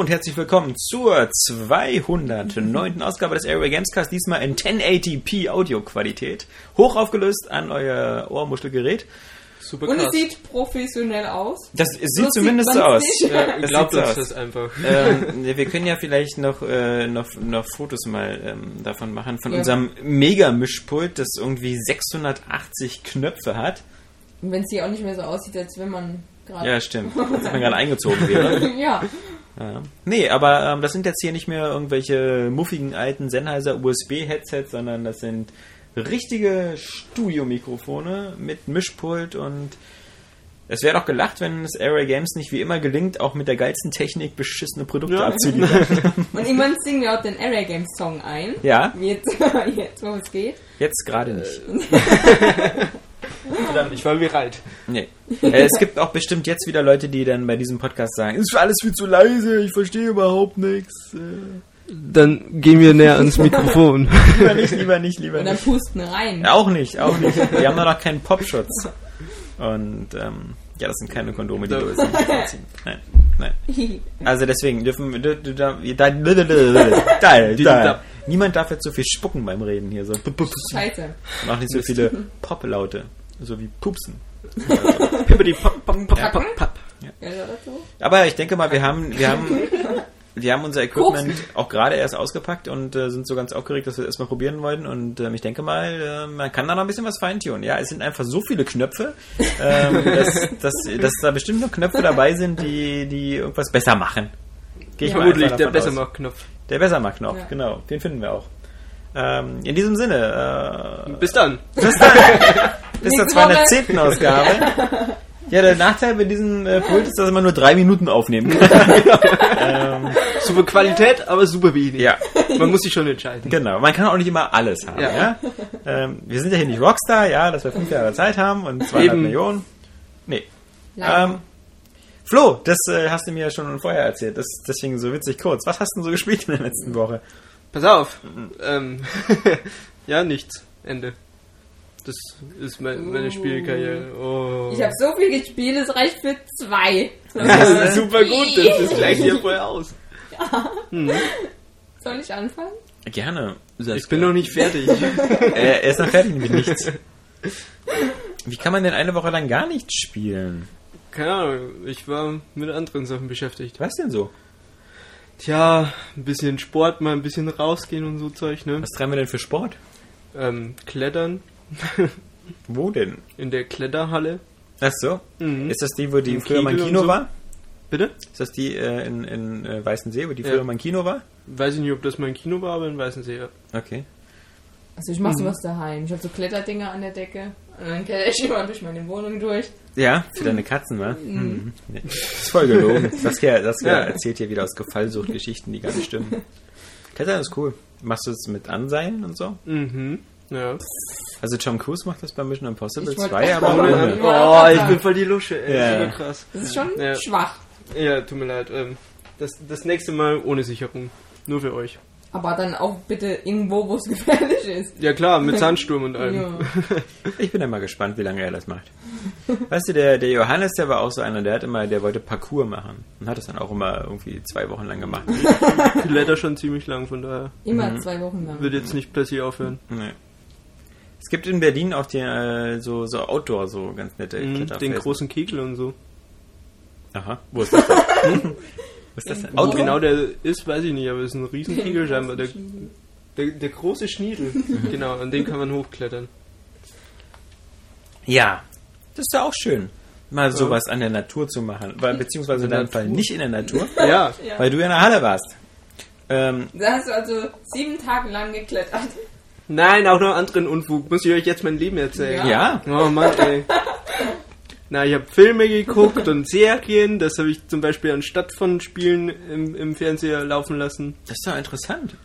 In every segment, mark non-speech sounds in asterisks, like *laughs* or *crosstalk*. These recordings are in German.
Hallo und herzlich willkommen zur 209. Ausgabe des Airway Gamescast, diesmal in 1080p Audioqualität. Hoch aufgelöst an euer Ohrmuschelgerät. Super Und krass. es sieht professionell aus. Das es sieht So zumindest sieht so aus. man's nicht. ja, Das sieht so einfach. *laughs* ähm, wir können ja vielleicht noch, äh, noch, noch Fotos mal ähm, davon machen, von Ja. unserem Mega-Mischpult, das irgendwie 680 Knöpfe hat. Und wenn es hier auch nicht mehr so aussieht, als wenn man gerade. Ja, stimmt. *laughs* Als wenn man gerade eingezogen wäre. *laughs* ja. Ja. Nee, aber ähm, das sind jetzt hier nicht mehr irgendwelche muffigen alten Sennheiser USB-Headsets, sondern das sind richtige Studiomikrofone mit Mischpult und es wäre doch gelacht, wenn es Array Games nicht wie immer gelingt, auch mit der geilsten Technik beschissene Produkte Ja. abzuliefern. *laughs* Und irgendwann singen wir auch den Array Games Song ein. ja, Wie Jetzt, *laughs* jetzt, wo es geht. jetzt gerade nicht. *laughs* Verdammt, ich war bereit. Nee. Äh, es gibt auch bestimmt jetzt wieder Leute, die dann bei diesem Podcast sagen, ist alles viel zu leise, ich verstehe überhaupt nichts. Äh, Dann gehen wir näher ans Mikrofon. Lieber nicht, lieber nicht, lieber Und dann nicht. pusten rein. Auch nicht, auch nicht. Wir haben nur noch keinen Popschutz. Und ähm, ja, das sind keine Kondome, die du jetzt nicht anziehen. Nein, nein. Also deswegen dürfen wir da, da, da, da, da, da. Niemand darf jetzt so viel spucken beim Reden hier. So. Scheiße. Mach nicht so viele *laughs* Pop-Laute. So wie Pupsen. Pippity pop, pop, pop, pop, pop. Ja? Aber ich denke mal, wir haben, wir haben, *laughs* wir haben unser Equipment auch gerade erst ausgepackt und äh, sind so ganz aufgeregt, dass wir es erstmal probieren wollen. Und ähm, ich denke mal, äh, man kann da noch ein bisschen was feintunen. Ja, es sind einfach so viele Knöpfe, ähm, *laughs* dass, dass, dass da bestimmt noch Knöpfe dabei sind, die, die irgendwas besser machen. Gehe ich Ja. mal Vermutlich der besser macht Knopf. Der Bessermacht-Knopf, Ja. genau. Den finden wir auch. Ähm, in diesem Sinne, äh, Bis dann. bis dann. *laughs* bis zur Nächste Woche. 210. Ausgabe. Ja, der Nachteil bei diesem äh, Pult ist, dass man nur drei Minuten aufnehmen kann. *laughs* ähm, Super Qualität, aber super wenig. ja, Man muss sich schon entscheiden. genau. Man kann auch nicht immer alles haben. Ja. Ja. Ähm, wir sind ja hier nicht Rockstar, ja, dass wir fünf Jahre Zeit haben und 200 Eben. Millionen. Nee. Ähm, Flo, das äh, hast du mir ja schon vorher erzählt. Das ist deswegen so witzig kurz. Was hast du denn so gespielt in der letzten Woche? Pass auf. Ähm, *laughs* ja, nichts. Ende. Das ist mein, meine Uh. Spielkarriere. Oh. ich habe so viel gespielt, es reicht für zwei. *laughs* das ist *laughs* super gut. Das, das gleicht ja voll aus. Soll ich anfangen? Gerne. Ich bin noch nicht fertig. Äh, er ist noch fertig mit nichts. Wie kann man denn eine Woche lang gar nichts spielen? Keine Ahnung. Ich war mit anderen Sachen beschäftigt. Was denn so? Tja, ein bisschen Sport, mal ein bisschen rausgehen und so Zeug, ne? Was treiben wir denn für Sport? Ähm, Klettern *laughs* Wo denn? in der Kletterhalle. Ach so. Mhm. Ist das die, wo die Im früher mal ein Kegel und Kino so. war? Bitte? Ist das die äh, in, in äh, Weißensee, wo die Ja. früher mal ein Kino war? Weiß ich nicht, ob das mein Kino war, aber in Weißensee, ja. Okay. Also ich mache sowas daheim. Ich habe so Kletterdinger an der Decke. Und dann kletter ich immer durch meine Wohnung durch. Ja, für deine Katzen, wa? Mhm. Nee. Das ist voll gelogen. *laughs* Saskia, Saskia Ja. erzählt hier wieder aus Gefallsucht Geschichten, die gar nicht stimmen. *laughs* Klettern ist cool. Machst du es mit Anseilen und so? Mhm. Ja. Also Tom Cruise macht das bei Mission Impossible Ich wollte 2, auch aber ohne. Oh, ich bin voll die Lusche, ey. Ja. Super krass. Das ist schon Ja. schwach. Ja, tut mir leid. Ähm, das, das nächste Mal ohne Sicherung. Nur für euch. Aber dann auch bitte irgendwo, wo es *laughs* gefährlich ist. Ja klar, mit Sandsturm und allem. Ja. *laughs* Ich bin ja mal gespannt, wie lange er das macht. Weißt du, der, der Johannes, der war auch so einer, der hat immer, der wollte Parcours machen. Und hat das dann auch immer irgendwie zwei Wochen lang gemacht. *laughs* Ich kletter schon ziemlich lang, von daher Immer zwei Wochen lang. wird jetzt nicht plötzlich aufhören. Nee. Es gibt in Berlin auch die, äh, so, so Outdoor, so ganz nette Mhm, den großen Kegel und so. Aha, wo ist das ist das denn? Wo Outdoor? genau der ist, weiß ich nicht, aber es ist ein riesen Kegel *laughs* scheinbar. Der, der, der große Schniedel. genau, an den kann man hochklettern. Ja, das ist ja auch schön, mal sowas an der Natur zu machen. Weil, beziehungsweise in deinem Fall nicht in der Natur, *laughs* Ja, Ja. weil du ja in der Halle warst. Ähm, Da hast du also sieben Tage lang geklettert. Nein, auch noch anderen Unfug. Muss ich euch jetzt mein Leben erzählen? ja, Oh Mann, ey. *laughs* Na, ich habe Filme geguckt und Serien. Das habe ich zum Beispiel anstatt von Spielen im, im Fernseher laufen lassen. das ist doch interessant.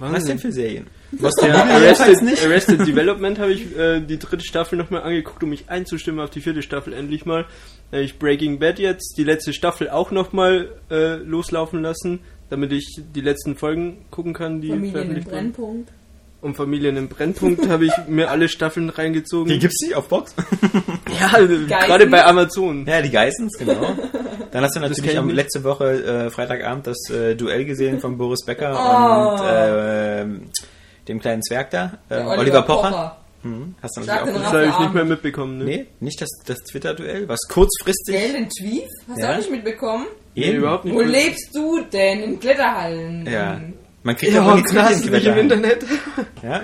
Ja, Was denn für Serien? Was der jedenfalls Arrested, nicht? Arrested Development habe ich äh, die dritte Staffel nochmal angeguckt, um mich einzustimmen auf die vierte Staffel endlich mal. Äh, ich Breaking Bad jetzt die letzte Staffel auch nochmal äh, loslaufen lassen, damit ich die letzten Folgen gucken kann, die Familien im. Brennpunkt. Um Familien im Brennpunkt habe ich mir alle Staffeln reingezogen. Die gibt's nicht auf Box? *laughs* ja, gerade bei Amazon. Ja, die Geissens, genau. Dann hast du natürlich ich am letzte Woche äh, Freitagabend das äh, Duell gesehen von Boris Becker Oh. und äh, dem kleinen Zwerg da, äh, Der Oliver, Pocher. Mhm. Hast du natürlich auch Das habe ich nicht mehr mitbekommen. Ne? Nee, nicht das, das Twitter-Duell, was kurzfristig. Gell, den Tweet? Hast Ja. du auch nicht mitbekommen? Nee, überhaupt nicht. Wo lebst du denn? In Kletterhallen? Ja. Man kriegt ja, wohl nichts mit krass, den nicht im. Internet. Ja.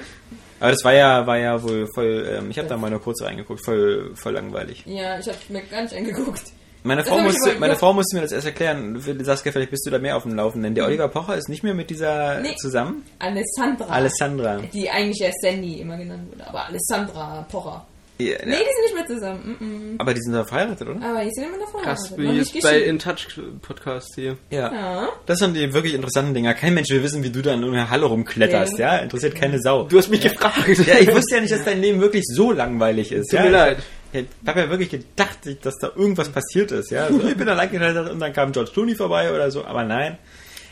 Aber das war ja, war ja wohl voll, ähm, ich habe da mal nur kurz reingeguckt, voll, voll langweilig. Ja, ich hab's mir gar nicht angeguckt. Meine Frau, musste, meine. Frau musste mir das erst erklären. Saskia, vielleicht bist du da mehr auf dem Laufenden. Der Oliver Pocher ist nicht mehr mit dieser Nee. zusammen. Alessandra. Alessandra. Die eigentlich erst Sandy immer genannt wurde. Aber Alessandra Pocher. Ja, Nee, die sind nicht mehr zusammen. Mm -mm. Aber die sind da verheiratet, oder? Aber die sind immer noch verheiratet. Krass, wie jetzt bei. In Touch Podcast hier. Ja. Ja. Das sind die wirklich interessanten Dinger. Kein Mensch will wissen, wie du da in einer Halle rumkletterst, ja? Interessiert keine Sau. Du hast mich gefragt. Ja, ich wusste ja nicht, dass dein Leben wirklich so langweilig ist. Tut ja? mir leid. Ich habe ja wirklich gedacht, dass da irgendwas passiert ist, ja. So, ich bin allein geklettert und dann kam George Clooney vorbei oder so, aber nein.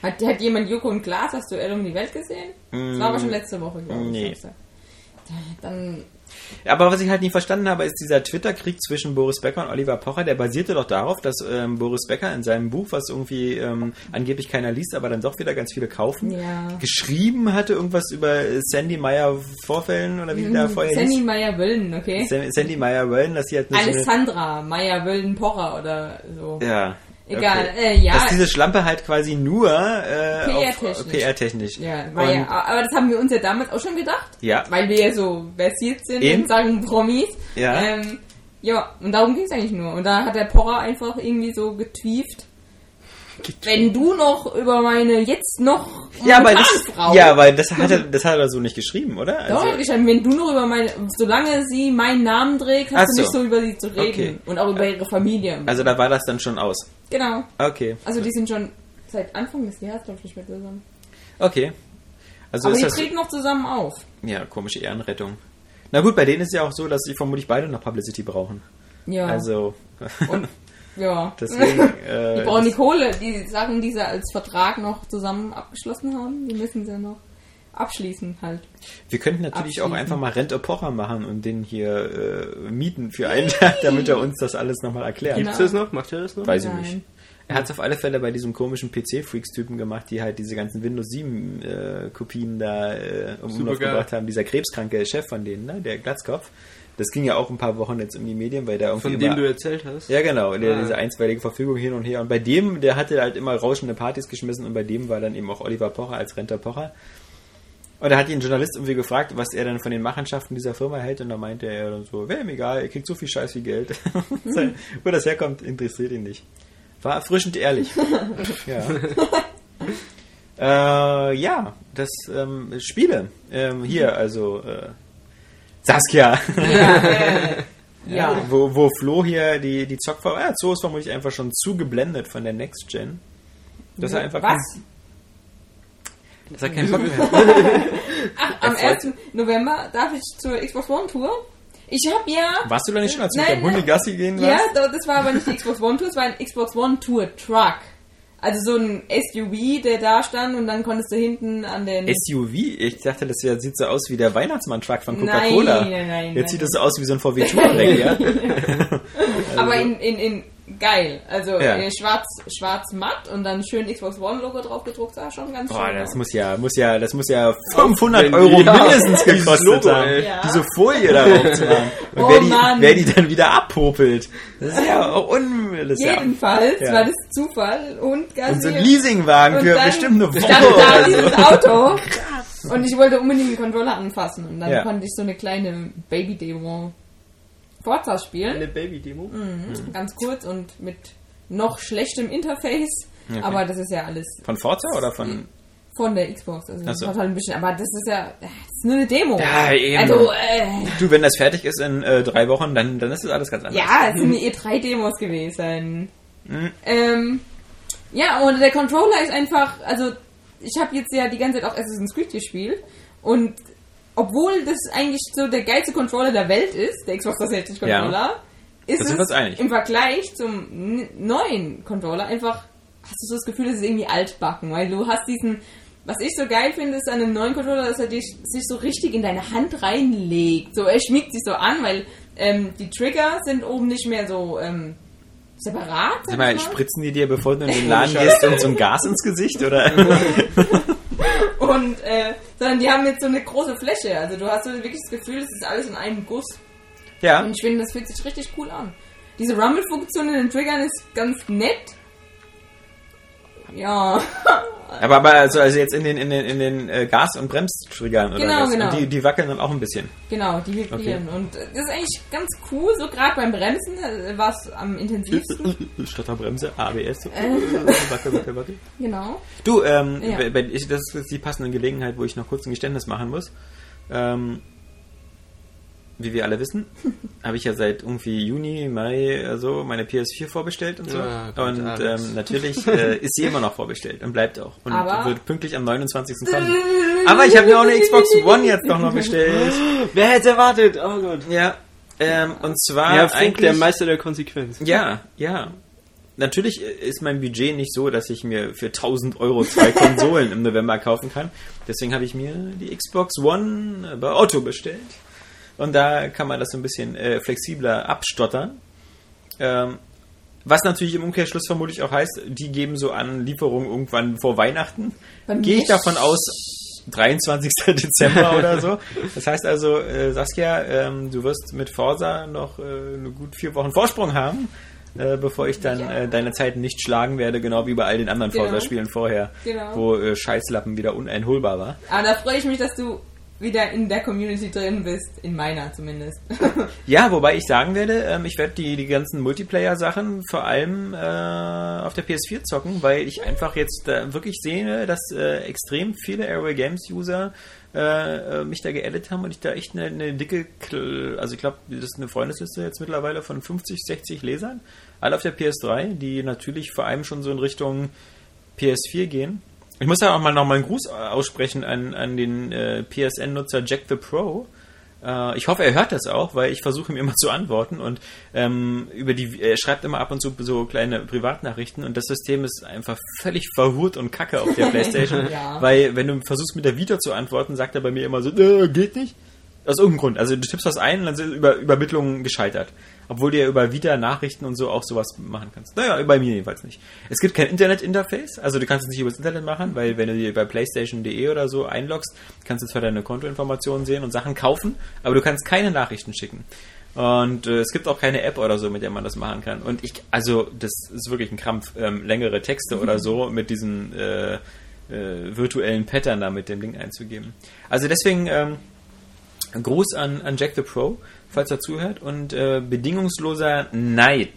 Hat, hat jemand Joko und Klaas das Duell um die Welt gesehen? Das war aber schon letzte Woche, glaube ich. Nee. Dann, Aber was ich halt nie verstanden habe, ist dieser Twitter-Krieg zwischen Boris Becker und Oliver Pocher, der basierte doch darauf, dass ähm, Boris Becker in seinem Buch, was irgendwie ähm, angeblich keiner liest, aber dann doch wieder ganz viele kaufen, Ja. geschrieben hatte, irgendwas über Sandy Meyer Vorfällen oder wie die da vorher Sandy hieß. Meyer-Wöllen, okay? San- Sandy Meyer Wellen, dass sie halt eine, so eine Alessandra Meyer-Wöllen-Pocher oder so. Ja. Egal, okay. äh, ja. Dass diese Schlampe halt quasi nur äh, PR-technisch. PR-technisch. Ja, war ja, aber das haben wir uns ja damals auch schon gedacht. Ja. Weil wir ja so versiert sind Eben. in Sachen Promis. Ja. Ähm, ja, und darum ging es eigentlich nur. Und da hat der Pocher einfach irgendwie so getwieft. Wenn du noch über meine jetzt noch Ja, aber das, ja, weil das hat er, das hat er so nicht geschrieben, oder? Doch, Also, ich meine, wenn du noch über meine, solange sie meinen Namen trägt, hast Ach du so. nicht so über sie zu reden. Okay. Und auch über ihre Familie. also da war das dann schon aus. genau. Okay. Also die sind schon seit Anfang des Jahres, glaube ich, nicht mehr zusammen. Okay. Also Aber ist die das treten noch zusammen auf. ja komische Ehrenrettung. Na gut, bei denen ist ja auch so, dass sie vermutlich beide noch Publicity brauchen. Ja. Also Und ja. deswegen. *laughs* Äh, Die brauchen die Kohle, die Sachen, die sie als Vertrag noch zusammen abgeschlossen haben, die müssen sie noch abschließen halt. wir könnten natürlich auch einfach mal Rente Pocher machen und den hier äh, mieten für einen *laughs* Tag, damit er uns das alles nochmal erklärt. Genau. Gibt's das noch? Macht er das noch? Weiß ich Nein. nicht. Er hat es auf alle Fälle bei diesem komischen PC-Freaks-Typen gemacht, die halt diese ganzen Windows 7-Kopien da äh, um Umlauf gebracht haben. Dieser krebskranke Chef von denen, ne? der Glatzkopf. Das ging ja auch ein paar Wochen jetzt um die Medien, weil der irgendwie Von immer, dem du erzählt hast? Ja, genau, der, Ah. diese einstweilige Verfügung hin und her. Und bei dem, der hatte halt immer rauschende Partys geschmissen und bei dem war dann eben auch Oliver Pocher als Renter Pocher. Und da hat ihn ein Journalist irgendwie gefragt, was er dann von den Machenschaften dieser Firma hält. Und da meinte er dann so, wäre ihm egal, er kriegt so viel Scheiß wie Geld. *laughs* Wo das herkommt, interessiert ihn nicht. War erfrischend ehrlich. *laughs* ja. äh, ja, das ähm, Spiele. Ähm, hier, also äh, Saskia. Ja, äh, *laughs* ja. Wo, wo Flo hier die, die Zockfrau, ja, so ist vermutlich einfach schon zu geblendet von der Next Gen. Dass er einfach Was? dass er keinen Bock mehr *laughs* hat. Am Er freut 1. November darf ich zur Xbox One Tour. Ich habe ja. Warst du da nicht schon, als du mit deinem Hunde nein. Gassi gehen Ja, warst? da- das war aber nicht die Xbox One Tour, es war ein Xbox One Tour Truck. Also so ein SUV, der da stand und dann konntest du hinten an den. SUV? Ich dachte, das sieht so aus wie der Weihnachtsmann-Truck von Coca-Cola. Nein, nein, nein, Jetzt sieht das so aus wie so ein VW Touareg, *laughs* ja? aber in, in, in geil. Also Ja. äh, schwarz, schwarz matt und dann schön Xbox One Logo drauf gedruckt, sah schon ganz Boah, schön das aus. muss ja, muss ja, das muss ja 500 Wenn- Euro ja, mindestens gekostet Logo, haben. Ja. diese Folie darauf *laughs* zu machen. Und Oh, wer, die, Mann. wer die dann wieder abpopelt. Das ist ja auch un... Das ist ja, Jedenfalls Ja. war das Zufall und Gassi. und so ein Leasingwagen für dann bestimmt eine Woche stand da dieses Auto *laughs* und ich wollte unbedingt den Controller anfassen und dann Ja. konnte ich so eine kleine Baby-Demo Forza spielen. Eine Baby-Demo? Mhm. Ganz kurz und mit noch schlechtem Interface. Okay. Aber das ist ja alles Von Forza oder von... von der Xbox. Also so. halt ein bisschen, aber das ist ja, das ist nur eine Demo. Ja, eben. Also, äh, Du, wenn das fertig ist in äh, drei Wochen, dann, dann ist das alles ganz anders. ja, es sind eh drei Demos gewesen. Mhm. Ähm, ja, und der Controller ist einfach, also ich habe jetzt ja die ganze Zeit auch Assassin's Creed gespielt und obwohl das eigentlich so der geilste Controller der Welt ist, der Xbox 360 Controller, ist wir uns es einig. im Vergleich zum neuen Controller einfach, hast du so das Gefühl, es ist irgendwie altbacken, weil du hast diesen, Was ich so geil finde, ist an dem neuen Controller, dass er dich, sich so richtig in deine Hand reinlegt. So, er schmiegt sich so an, weil ähm, die Trigger sind oben nicht mehr so ähm, separat. Sag mal, spritzen die dir, bevor du in den *laughs* Laden gehst, und so ein Gas ins Gesicht, oder? *laughs* *laughs* *laughs* Und, äh, sondern die haben jetzt so eine große Fläche. Also du hast so wirklich das Gefühl, es ist alles in einem Guss. ja. Und ich finde, das fühlt sich richtig cool an. Diese Rumble-Funktion in den Triggern ist ganz nett. Ja. Aber, aber also, also jetzt in den, in den, in den äh, Gas- und Bremstriggern oder Genau, was? genau. Und die, die wackeln dann auch ein bisschen. Genau, die vibrieren. Und äh, das ist eigentlich ganz cool, so gerade beim Bremsen äh, war es am intensivsten. *laughs* Stotterbremse, ABS. Äh. *laughs* wackel, wackel, wackel. genau. Du, ähm, Ja. das ist die passende Gelegenheit, wo ich noch kurz ein Geständnis machen muss. Ähm, wie wir alle wissen, *laughs* habe ich ja seit irgendwie Juni, Mai, also meine PS4 vorbestellt und so. Ja, Gott, und ähm, *laughs* natürlich äh, ist sie immer noch vorbestellt und bleibt auch. Und Aber- wird pünktlich am 29. kommen. *laughs* Aber ich habe mir auch eine Xbox One jetzt doch noch bestellt. *gasps* Wer hätte erwartet? Oh Gott. Ja, ähm, und zwar Ja, Funk, eigentlich... der Meister der Konsequenz. Ja, ja. Natürlich ist mein Budget nicht so, dass ich mir für 1000 Euro zwei Konsolen im November kaufen kann. Deswegen habe ich mir die Xbox One bei Otto bestellt. Und da kann man das so ein bisschen äh, flexibler abstottern. Ähm, was natürlich im Umkehrschluss vermutlich auch heißt, die geben so an Lieferung irgendwann vor Weihnachten. Gehe ich davon aus, 23. *laughs* Dezember oder so. Das heißt also, äh, Saskia, ähm, du wirst mit Forsa noch äh, eine gut vier Wochen Vorsprung haben, äh, bevor ich dann Ja. äh, deine Zeit nicht schlagen werde, genau wie bei all den anderen Genau. Forsa-Spielen vorher, Genau. wo äh, Scheißlappen wieder uneinholbar war. Aber da freue ich mich, dass du wieder in der Community drin bist. In meiner zumindest. *laughs* Ja, wobei ich sagen werde, ähm, ich werde die, die ganzen Multiplayer-Sachen vor allem äh, auf der PS4 zocken, weil ich einfach jetzt da wirklich sehe, dass äh, extrem viele Airway Games-User äh, äh, mich da geedit haben und ich da echt eine, eine dicke, also ich glaube, das ist eine Freundesliste jetzt mittlerweile von 50, 60 Lesern, alle auf der PS3, die natürlich vor allem schon so in Richtung PS4 gehen. Ich muss ja auch mal nochmal einen Gruß aussprechen an, an den äh, PSN-Nutzer Jack the Pro. Äh, ich hoffe, er hört das auch, weil ich versuche ihm immer zu antworten und ähm, über die er schreibt immer ab und zu so kleine Privatnachrichten und das System ist einfach völlig verhurt und kacke auf der *laughs* Playstation, Ja. weil wenn du versuchst mit der Vita zu antworten, sagt er bei mir immer so, äh, geht nicht. Aus irgendeinem Grund. Also du tippst was ein und dann sind über Übermittlungen gescheitert. Obwohl du ja über Vita Nachrichten und so auch sowas machen kannst. Naja, bei mir jedenfalls nicht. Es gibt kein Internet-Interface, also du kannst es nicht über das Internet machen, weil wenn du dir bei playstation.de oder so einloggst, kannst du zwar deine Kontoinformationen sehen und Sachen kaufen, aber du kannst keine Nachrichten schicken. Und äh, es gibt auch keine App oder so, mit der man das machen kann. Und ich, also das ist wirklich ein Krampf, ähm, längere Texte oder *laughs* so mit diesen äh, äh, virtuellen Pattern da mit dem Ding einzugeben. Also deswegen ähm, Gruß an, an Jack the Pro, falls er zuhört, und äh, bedingungsloser Neid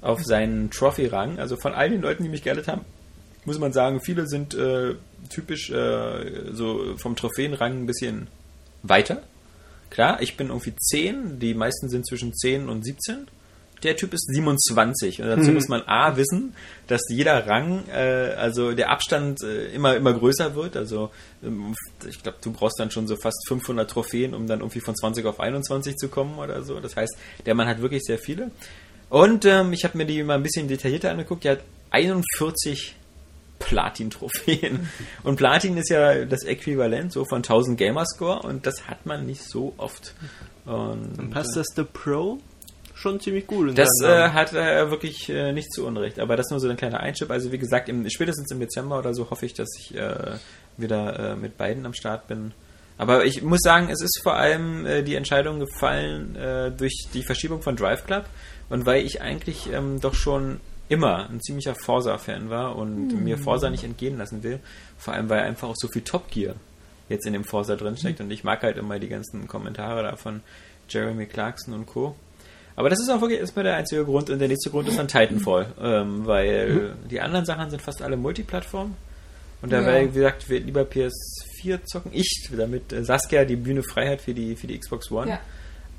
auf seinen Trophy-Rang. Also von all den Leuten, die mich geedet haben, muss man sagen, viele sind äh, typisch äh, so vom Trophäenrang ein bisschen weiter. Klar, ich bin irgendwie 10, die meisten sind zwischen 10 und 17. Der Typ ist 27 und dazu muss man A wissen, dass jeder Rang, äh, also der Abstand äh, immer immer größer wird. Also ähm, ich glaube, du brauchst dann schon so fast 500 Trophäen, um dann irgendwie von 20 auf 21 zu kommen oder so. Das heißt, der Mann hat wirklich sehr viele. Und ähm, ich habe mir die mal ein bisschen detaillierter angeguckt. Der hat 41 Platin-Trophäen. *laughs* Und Platin ist ja das Äquivalent so von 1000 Gamerscore und das hat man nicht so oft. Und, Dann passt das The Pro schon ziemlich gut. das äh, hat er wirklich äh, nicht zu Unrecht. Aber das nur so ein kleiner Einschub. Also wie gesagt, im, spätestens im Dezember oder so hoffe ich, dass ich äh, wieder äh, mit beiden am Start bin. Aber ich muss sagen, es ist vor allem äh, die Entscheidung gefallen äh, durch die Verschiebung von Drive Club und weil ich eigentlich ähm, doch schon immer ein ziemlicher Forza-Fan war und mir Forza nicht entgehen lassen will. Vor allem, weil einfach auch so viel Top Gear jetzt in dem Forza drinsteckt und ich mag halt immer die ganzen Kommentare da von Jeremy Clarkson und Co. Aber das ist auch wirklich erstmal der einzige Grund und der nächste Grund ist dann Titanfall, ähm, weil die anderen Sachen sind fast alle Multiplattform und da Ja. wäre, wie gesagt, wir lieber PS4 zocken. Ich, damit äh, Saskia die Bühne frei hat für die, für die Xbox One. Ja.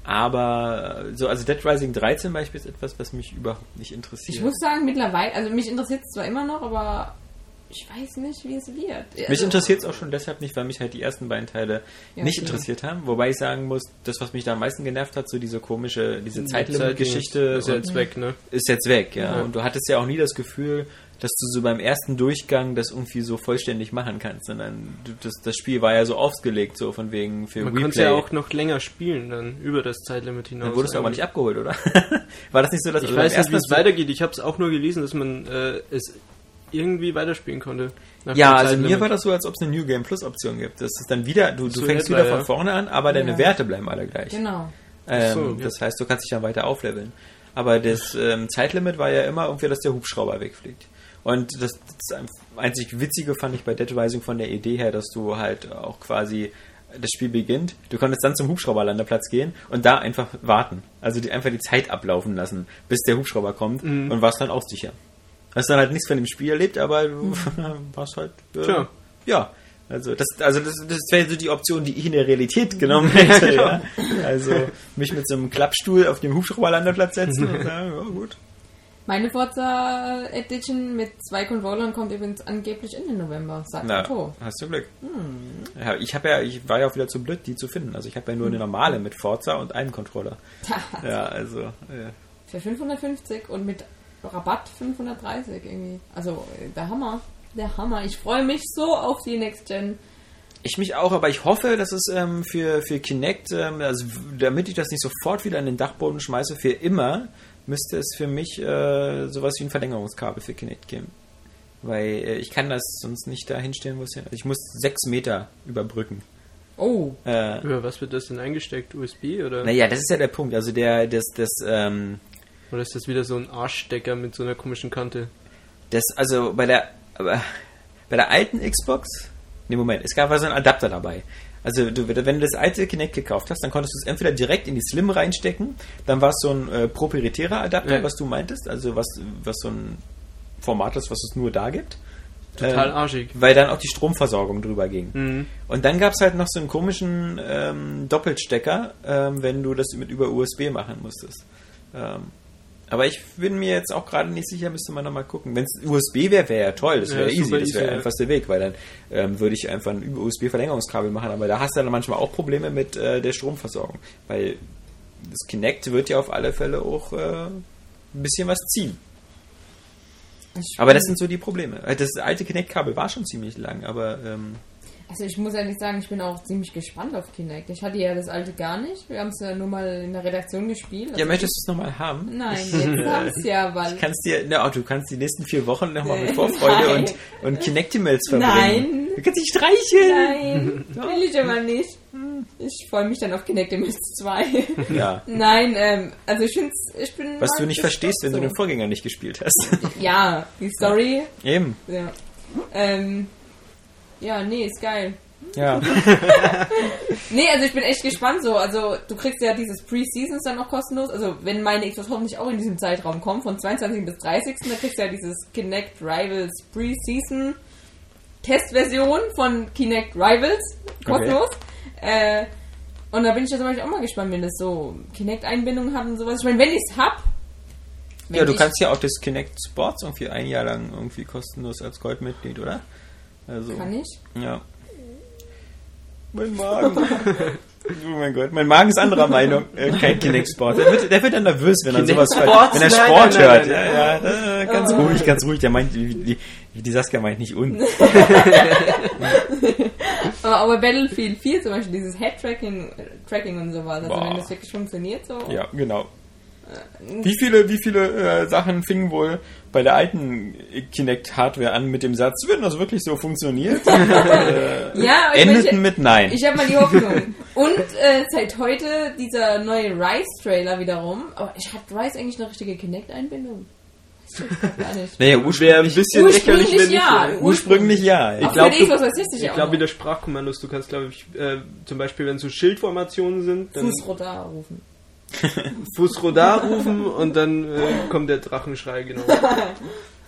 Aber äh, so, also Dead Rising 3 zum Beispiel ist etwas, was mich überhaupt nicht interessiert. Ich muss sagen, mittlerweile, also mich interessiert es zwar immer noch, aber ich weiß nicht, wie es wird. Mich Also- interessiert es auch schon deshalb nicht, weil mich halt die ersten beiden Teile Ja, nicht okay. interessiert haben. Wobei ich sagen muss, das, was mich da am meisten genervt hat, so diese komische, diese Zeitlimit-Geschichte Ist ja jetzt weg, ne? ist jetzt weg, ja. Ja. Und du hattest ja auch nie das Gefühl, dass du so beim ersten Durchgang das irgendwie so vollständig machen kannst, sondern das, das Spiel war ja so ausgelegt, so von wegen für Man konnte ja auch noch länger spielen, dann über das Zeitlimit hinaus. Dann wurdest du aber nicht abgeholt, oder? *laughs* war das nicht so, dass Ich also weiß nicht, wie es weitergeht. Ich habe es auch nur gelesen, dass man äh, es irgendwie weiterspielen konnte. Ja, also mir war das so, als ob es eine New Game Plus Option gibt. Das ist dann wieder, du, du So fängst wieder von vorne an, aber deine Ja. Werte bleiben alle gleich. Genau. Ähm, so, ja. Das heißt, du kannst dich dann weiter aufleveln. Aber das ähm, Zeitlimit war ja immer irgendwie, dass der Hubschrauber wegfliegt. Und das, das einzig Witzige fand ich bei Dead Rising von der Idee her, dass du halt auch quasi das Spiel beginnt, du konntest dann zum Hubschrauberlandeplatz gehen und da einfach warten. Also die, einfach die Zeit ablaufen lassen, bis der Hubschrauber kommt Mhm. und warst dann auch sicher. Hast dann halt nichts von dem Spiel erlebt, aber du *laughs* warst halt. Äh, Tja. Ja. Also das, also das, das wäre so die Option, die ich in der Realität genommen hätte. *laughs* ja. Also mich mit so einem Klappstuhl auf dem Hubschrauberlandeplatz setzen und *laughs* sagen, ja gut. Meine Forza Edition mit zwei Controllern kommt übrigens angeblich Ende November, sagt Na, Otto. hast du Glück. Ja, ich habe ja, ich war ja auch wieder zu blöd, die zu finden. Also ich habe ja nur eine normale mit Forza und einem Controller. Ja, also äh, Für 550 und mit Rabatt 530 irgendwie. Also äh, der Hammer. Der Hammer. Ich freue mich so auf die Next Gen. Ich mich auch, aber ich hoffe, dass es ähm, für, für Kinect, ähm, also damit ich das nicht sofort wieder in den Dachboden schmeiße, für immer, müsste es für mich äh, sowas wie ein Verlängerungskabel für Kinect geben. Weil äh, ich kann das sonst nicht da hinstellen, wo es hin. Also ich muss sechs Meter überbrücken. Oh, Äh, Über was wird das denn eingesteckt? USB oder? naja, das ist ja der Punkt. Also der, das, das, ähm, Oder ist das wieder so ein Arschstecker mit so einer komischen Kante? Das, also bei der, bei der alten Xbox, nee, Moment, es gab also einen Adapter dabei. Also du, wenn du das alte Kinect gekauft hast, dann konntest du es entweder direkt in die Slim reinstecken, dann war es so ein äh, proprietärer Adapter, Ja. was du meintest, also was, was so ein Format ist, was es nur da gibt. Total Ähm, arschig. Weil dann auch die Stromversorgung drüber ging. Mhm. Und dann gab es halt noch so einen komischen ähm, Doppelstecker, ähm, wenn du das mit über USB machen musstest. Ähm, aber ich bin mir jetzt auch gerade nicht sicher, müsste man nochmal gucken. Wenn es USB wäre, wäre ja toll, das Ja, wäre easy, super das easy, wäre der ja. einfachste Weg, weil dann ähm, würde ich einfach ein USB-Verlängerungskabel machen, aber da hast du dann manchmal auch Probleme mit äh, der Stromversorgung, weil das Kinect wird ja auf alle Fälle auch äh, ein bisschen was ziehen. ich Aber das sind so die Probleme. Äh, Das alte Kinect-Kabel war schon ziemlich lang, aber ähm, Also ich muss ehrlich sagen, ich bin auch ziemlich gespannt auf Kinect. Ich hatte ja das alte gar nicht. Wir haben es ja nur mal in der Redaktion gespielt. ja, Also möchtest du es nochmal haben? Nein, jetzt haben es ja, *laughs* weil... kannst dir, na, du kannst die nächsten vier Wochen nochmal mit Vorfreude Nein. und, und Kinectimals verbringen. Nein. Du kannst dich streicheln. Nein, *laughs* will ich aber nicht. Ich freue mich dann auf Kinect MS 2. Ja. Nein, ähm, also ich finde ich bin Was du nicht verstehst, wenn du den Vorgänger nicht gespielt hast. Ja, die Story, Eben. ja. Ähm, ja, nee, ist geil. Ja. *laughs* Nee, also ich bin echt gespannt so. Also du kriegst ja dieses Pre-Seasons dann noch kostenlos. Also wenn meine Xbox hoffentlich auch in diesem Zeitraum kommt, von 22. bis 30. dann kriegst du ja dieses Kinect Rivals Pre-Season Testversion von Kinect Rivals kostenlos. Äh, und da bin ich ja zum Beispiel auch mal gespannt, wenn das so Kinect-Einbindungen hat und sowas. Ich meine, wenn ich es hab. wenn ja, du kannst ja auch das Kinect Sports irgendwie ein Jahr lang irgendwie kostenlos als Goldmitglied, oder? Also, Kann ich? ja. Mein Magen. *laughs* Oh mein Gott, mein Magen ist anderer Meinung. Äh, kein Kinect Sport. Der wird, der wird dann nervös, wenn er sowas Sports? wenn er Sport nein, hört. nein, nein, ja, ja, äh, ganz ruhig, ganz ruhig. Der meint, die, die, die Saskia meint nicht uns. *laughs* Aber, aber Battlefield 4 zum Beispiel, dieses Head-Tracking Tracking und sowas, also Boah. wenn das wirklich funktioniert so. Ja, genau. Wie viele, wie viele äh, Sachen fingen wohl bei der alten Kinect-Hardware an mit dem Satz, wenn das wirklich so funktioniert? *laughs* äh, Ja, meine, endeten mit Nein. Ich habe mal die Hoffnung. *laughs* Und äh, seit heute dieser neue Rise-Trailer wiederum. Aber ich hat Rise eigentlich eine richtige Kinect-Einbindung? Das weiß ich gar nicht. naja, Wäre ein ursprünglich, bisschen lächerlich, Ursprünglich nicht. ja. äh, ursprünglich ja. Ich glaube, glaube, Xbox 360 ich glaube noch. wieder Sprachkommandos. Du kannst, glaube ich, äh, zum Beispiel, wenn so Schildformationen sind, dann Fußrodar rufen. *laughs* Fußrodar rufen und dann äh, kommt der Drachenschrei, genau. *laughs*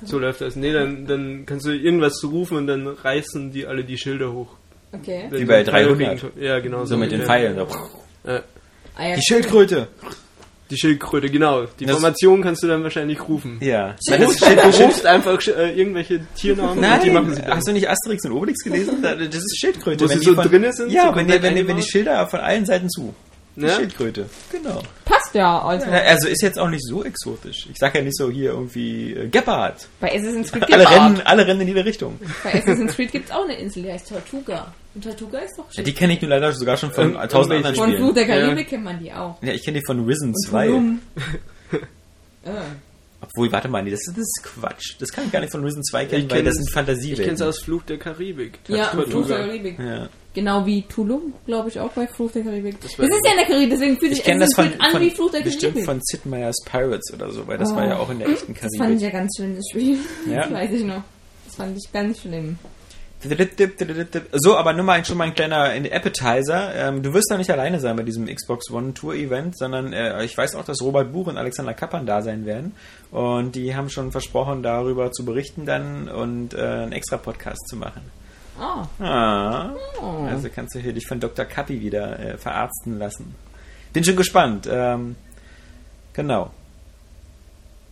So läuft das. Nee, dann, dann kannst du irgendwas rufen und dann reißen die alle die Schilder hoch. Okay. Wie bei so ein Pfeil 300. gegen- Ja, genau. So mit den. Pfeilen. So. Ja. Ah, ja, Die Schildkröte. Die Schildkröte, genau. Die Das- Formation kannst du dann wahrscheinlich rufen. Ja. Du rufst, du rufst einfach äh, irgendwelche Tiernamen und die machen Nein, sie dann. hast du nicht Asterix und Obelix gelesen? Da- *laughs* Das ist Schildkröte. Wo Wenn sie die so drinne sind, Ja, so wenn, die, wenn, die, wenn die? Schilder von allen Seiten zu. Die Ja? Schildkröte. Genau. Passt ja. Also Ja, Also ist jetzt auch nicht so exotisch. Ich sag ja nicht so hier irgendwie äh, Gepard. bei Assassin's Creed Alle gibt's rennen, alle rennen in jede Richtung. Bei Assassin's Creed gibt's auch eine Insel, die heißt Tortuga. Und Tortuga ist doch Ja, schön. die kenne ich nur leider sogar schon von Ähm, tausend anderen Von Spielen. Fluch der Ja. Karibik kennt man die auch. Ja, ich kenne die von Risen Und 2. Tulum. *laughs* äh. Obwohl, warte mal, nee, das ist, das ist Quatsch. Das kann ich gar nicht von Risen 2 kennen, Ich weil das sind Ich Fantasiewelten. kenne es aus Fluch der Karibik. Ja, Fluch der. Karibik. Ja. Genau wie Tulum, glaube ich, auch bei Fluch der Karibik. Das, war- ist ja in der Karibik, deswegen fühlt Ich sich kenne das von, an von wie Fluch der bestimmt Karibik. von Sid Meier's Pirates oder so, weil das Oh. war ja auch in der echten das fand ich Karibik. ja ganz schlimm, das Spiel. Ja? Das *laughs* weiß ich noch. Das fand ich ganz schlimm. So, aber nur mal schon mal ein kleiner Appetizer. Ähm, du wirst da nicht alleine sein bei diesem Xbox One Tour Event, sondern äh, ich weiß auch, dass Robert Buch und Alexander Kappan da sein werden. Und die haben schon versprochen, darüber zu berichten dann und äh, einen extra Podcast zu machen. Ah, Ah, Oh. also kannst du hier dich von Dr. Kappi wieder äh, verarzten lassen. Bin schon gespannt. Ähm, genau.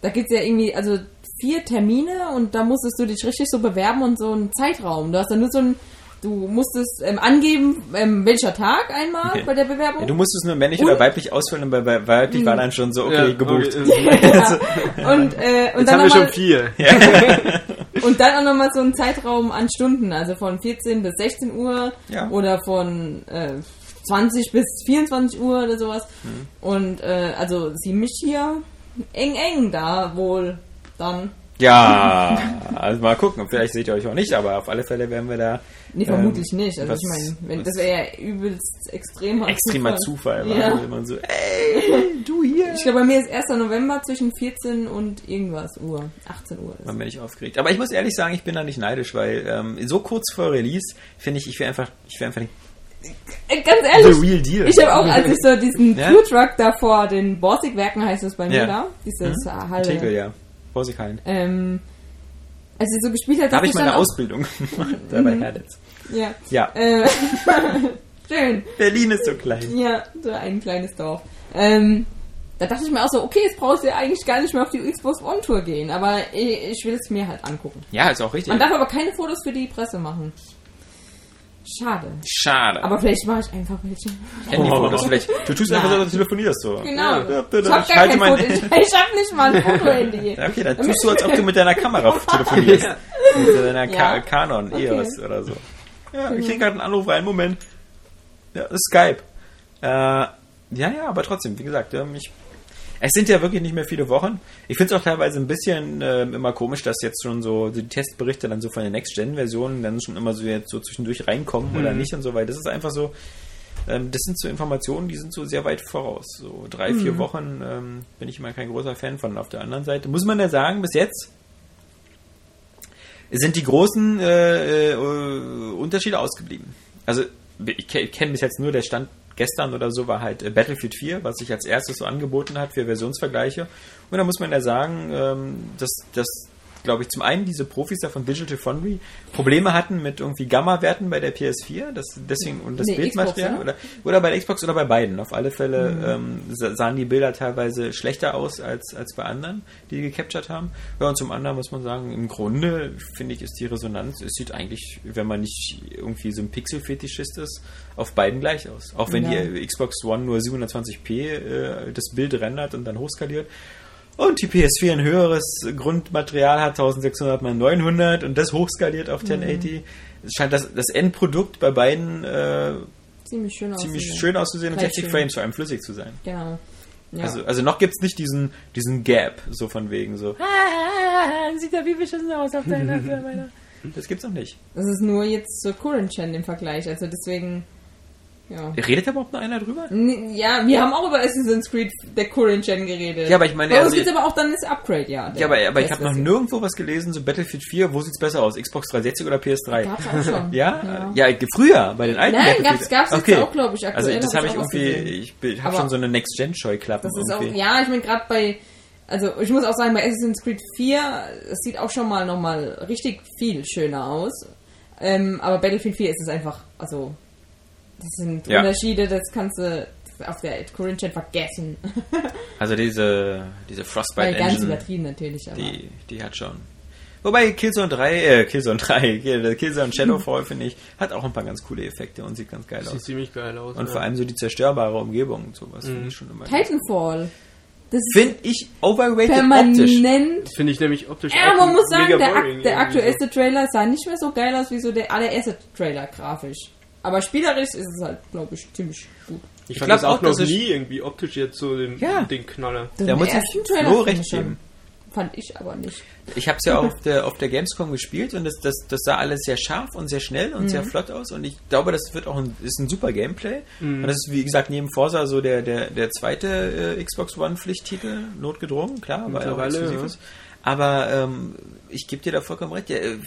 Da gibt's ja irgendwie, also vier Termine und da musstest du dich richtig so bewerben und so einen Zeitraum. Du hast dann nur so ein, du musstest ähm, angeben, ähm, welcher Tag einmal Okay. bei der Bewerbung. Ja, du musstest nur männlich Und- oder weiblich ausfüllen und bei, bei weiblich war dann schon so, okay, *laughs* *laughs* Ja, gebucht. okay. Ja. Und, äh, und Jetzt dann haben wir schon vier. *laughs* und dann auch nochmal so einen Zeitraum an Stunden, also von 14 bis 16 Uhr Ja. oder von äh, 20 bis 24 Uhr oder sowas. Mhm. Und äh, also sie mich hier eng eng da wohl dann. Ja, also mal gucken. Vielleicht seht ihr euch auch nicht, aber auf alle Fälle werden wir da Nee, Ähm, vermutlich nicht. Also was- ich meine, wenn- das wäre ja übelst extremer extremer *laughs* Zufall. war. Ja. Also immer so, ey, du hier. Ich glaube, bei mir ist 1. November zwischen 14 und irgendwas Uhr. 18 Uhr ist Man bin ich aufgeregt. Aber ich muss ehrlich sagen, ich bin da nicht neidisch, weil ähm, so kurz vor Release finde ich, ich will einfach, ich will einfach nicht Äh, Ganz the ehrlich, real deal. ich habe auch, als ich so *laughs* diesen Ja? Food Truck da vor den Borsig-Werken heißt es bei mir Ja. da, dieses Mhm. Halle, Tegel, ja. Vorsichthallen. ähm, als ich so gespielt habe, Da habe ich meine Ausbildung *laughs* *laughs* gemacht, da bei Herditz. Ja. Ja, Äh, schön. Berlin ist so klein. Ja, so ein kleines Dorf. Ähm, da dachte ich mir auch so, okay, jetzt brauchst du ja eigentlich gar nicht mehr auf die Xbox One Tour gehen, aber ich, ich will es mir halt angucken. Ja, ist auch richtig. Man darf aber keine Fotos für die Presse machen. Schade. Schade. Aber vielleicht mache ich einfach welche. Handyfotos vielleicht. Du tust einfach so, als du telefonierst so. Genau. Ich habe gar halte kein mein- Foto. Ich, habe nicht mal ein Foto-Handy. Okay, dann tust du, als ob du mit deiner Kamera *laughs* telefonierst. Mit deiner Ka. Canon Okay. EOS oder so. Ja, ich krieg gerade einen Anruf rein, Moment. Ja, Skype. Äh, ja, ja, aber trotzdem, wie gesagt, ich, es sind ja wirklich nicht mehr viele Wochen. Ich finde es auch teilweise ein bisschen ähm, immer komisch, dass jetzt schon so die Testberichte dann so von den Next-Gen-Versionen dann schon immer so jetzt so zwischendurch reinkommen oder nicht und so weiter. Das ist einfach so, ähm, das sind so Informationen, die sind so sehr weit voraus. So drei, vier Wochen ähm, bin ich immer kein großer Fan von. Auf der anderen Seite muss man ja sagen, bis jetzt sind die großen äh, äh, Unterschiede ausgeblieben. Also ich ke- kenne bis jetzt nur der Stand gestern oder so war halt äh, Battlefield 4, was sich als erstes so angeboten hat für Versionsvergleiche. Und da muss man ja sagen, ähm, dass das glaube ich, zum einen diese Profis da von Digital Foundry Probleme hatten mit irgendwie Gamma-Werten bei der PS4, das, deswegen und das Nee, Bildmaterial Xbox, oder, oder bei der Xbox oder bei beiden. Auf alle Fälle ähm, sa- sahen die Bilder teilweise schlechter aus als, als bei anderen, die die gecaptured haben. Ja, und zum anderen muss man sagen, im Grunde finde ich, ist die Resonanz, es sieht eigentlich, wenn man nicht irgendwie so ein Pixel-Fetischist ist, auf beiden gleich aus. Auch wenn Ja. die Xbox One nur 720p äh, das Bild rendert und dann hochskaliert. Und die PS4 ein höheres Grundmaterial hat, 1600 mal 900 und das hochskaliert auf 1080. Es scheint das, das Endprodukt bei beiden äh, Ziemlich schön ziemlich aussehen. schön auszusehen und Gleich 60 schön. Frames vor allem flüssig zu sein. Genau. Ja. Also, also noch gibt's nicht diesen, diesen Gap, so von wegen so. Ah, sieht ja wie beschissen aus auf deiner meiner. Das gibt's noch nicht. das ist nur jetzt zur Current Gen im Vergleich, also deswegen, ja. Redet da überhaupt noch einer drüber? N- Ja, wir haben auch über Assassin's Creed der Current Gen geredet. Ja, aber ich meine, Bei uns also- aber auch dann das Upgrade, ja. Ja, aber, aber ich habe noch nirgendwo was gelesen, so Battlefield 4, wo sieht's besser aus? Xbox 360 oder PS3? Gab's auch schon. *laughs* Ja? ja, früher, bei den alten Nein, gab's- gab's jetzt okay. auch, glaub ich, aktuell Also das hab habe ich auch irgendwie, ich habe schon so eine Next-Gen-Scheuklappen Das ist auch, irgendwie. ja, ich meine, gerade bei, also ich muss auch sagen, bei Assassin's Creed 4, es sieht auch schon mal nochmal richtig viel schöner aus. Ähm, aber Battlefield 4 ist es einfach, also, das sind Ja. Unterschiede, das kannst du auf der Gen vergessen. *laughs* Also diese, diese Frostbite ganz Engine, übertrieben natürlich, aber. die, die hat schon. Wobei Killzone 3, äh, Killzone 3, *laughs* Kill- Killzone Shadowfall, finde ich, hat auch ein paar ganz coole Effekte und sieht ganz geil Sieht aus. ziemlich geil aus. Und ja. vor allem so die zerstörbare Umgebung und sowas finde ich schon immer. Titanfall. Finde ich overrated optisch. permanent. Finde ich nämlich optisch Ja, man muss sagen, der, ak der aktuellste Trailer sah nicht mehr so geil aus wie so der allererste Trailer grafisch. Aber spielerisch ist es halt, glaube ich, ziemlich gut. Ich Ich fand glaub das auch auch, noch dass es- nie irgendwie optisch jetzt so den, Ja. den Knaller. Da Den muss ich Flo fand recht geben. Fand ich aber nicht. Ich habe es ja *laughs* auch auf der, auf der Gamescom gespielt und das, das, das sah alles sehr scharf und sehr schnell und Mhm. sehr flott aus und ich glaube, das wird auch ein, ist ein super Gameplay. Und das ist, wie gesagt, neben Forza so der, der, der zweite äh, Xbox One Pflichttitel, notgedrungen, klar, weil er exklusiv ja. ist. Aber ähm, ich gebe dir da vollkommen recht. Ja, äh,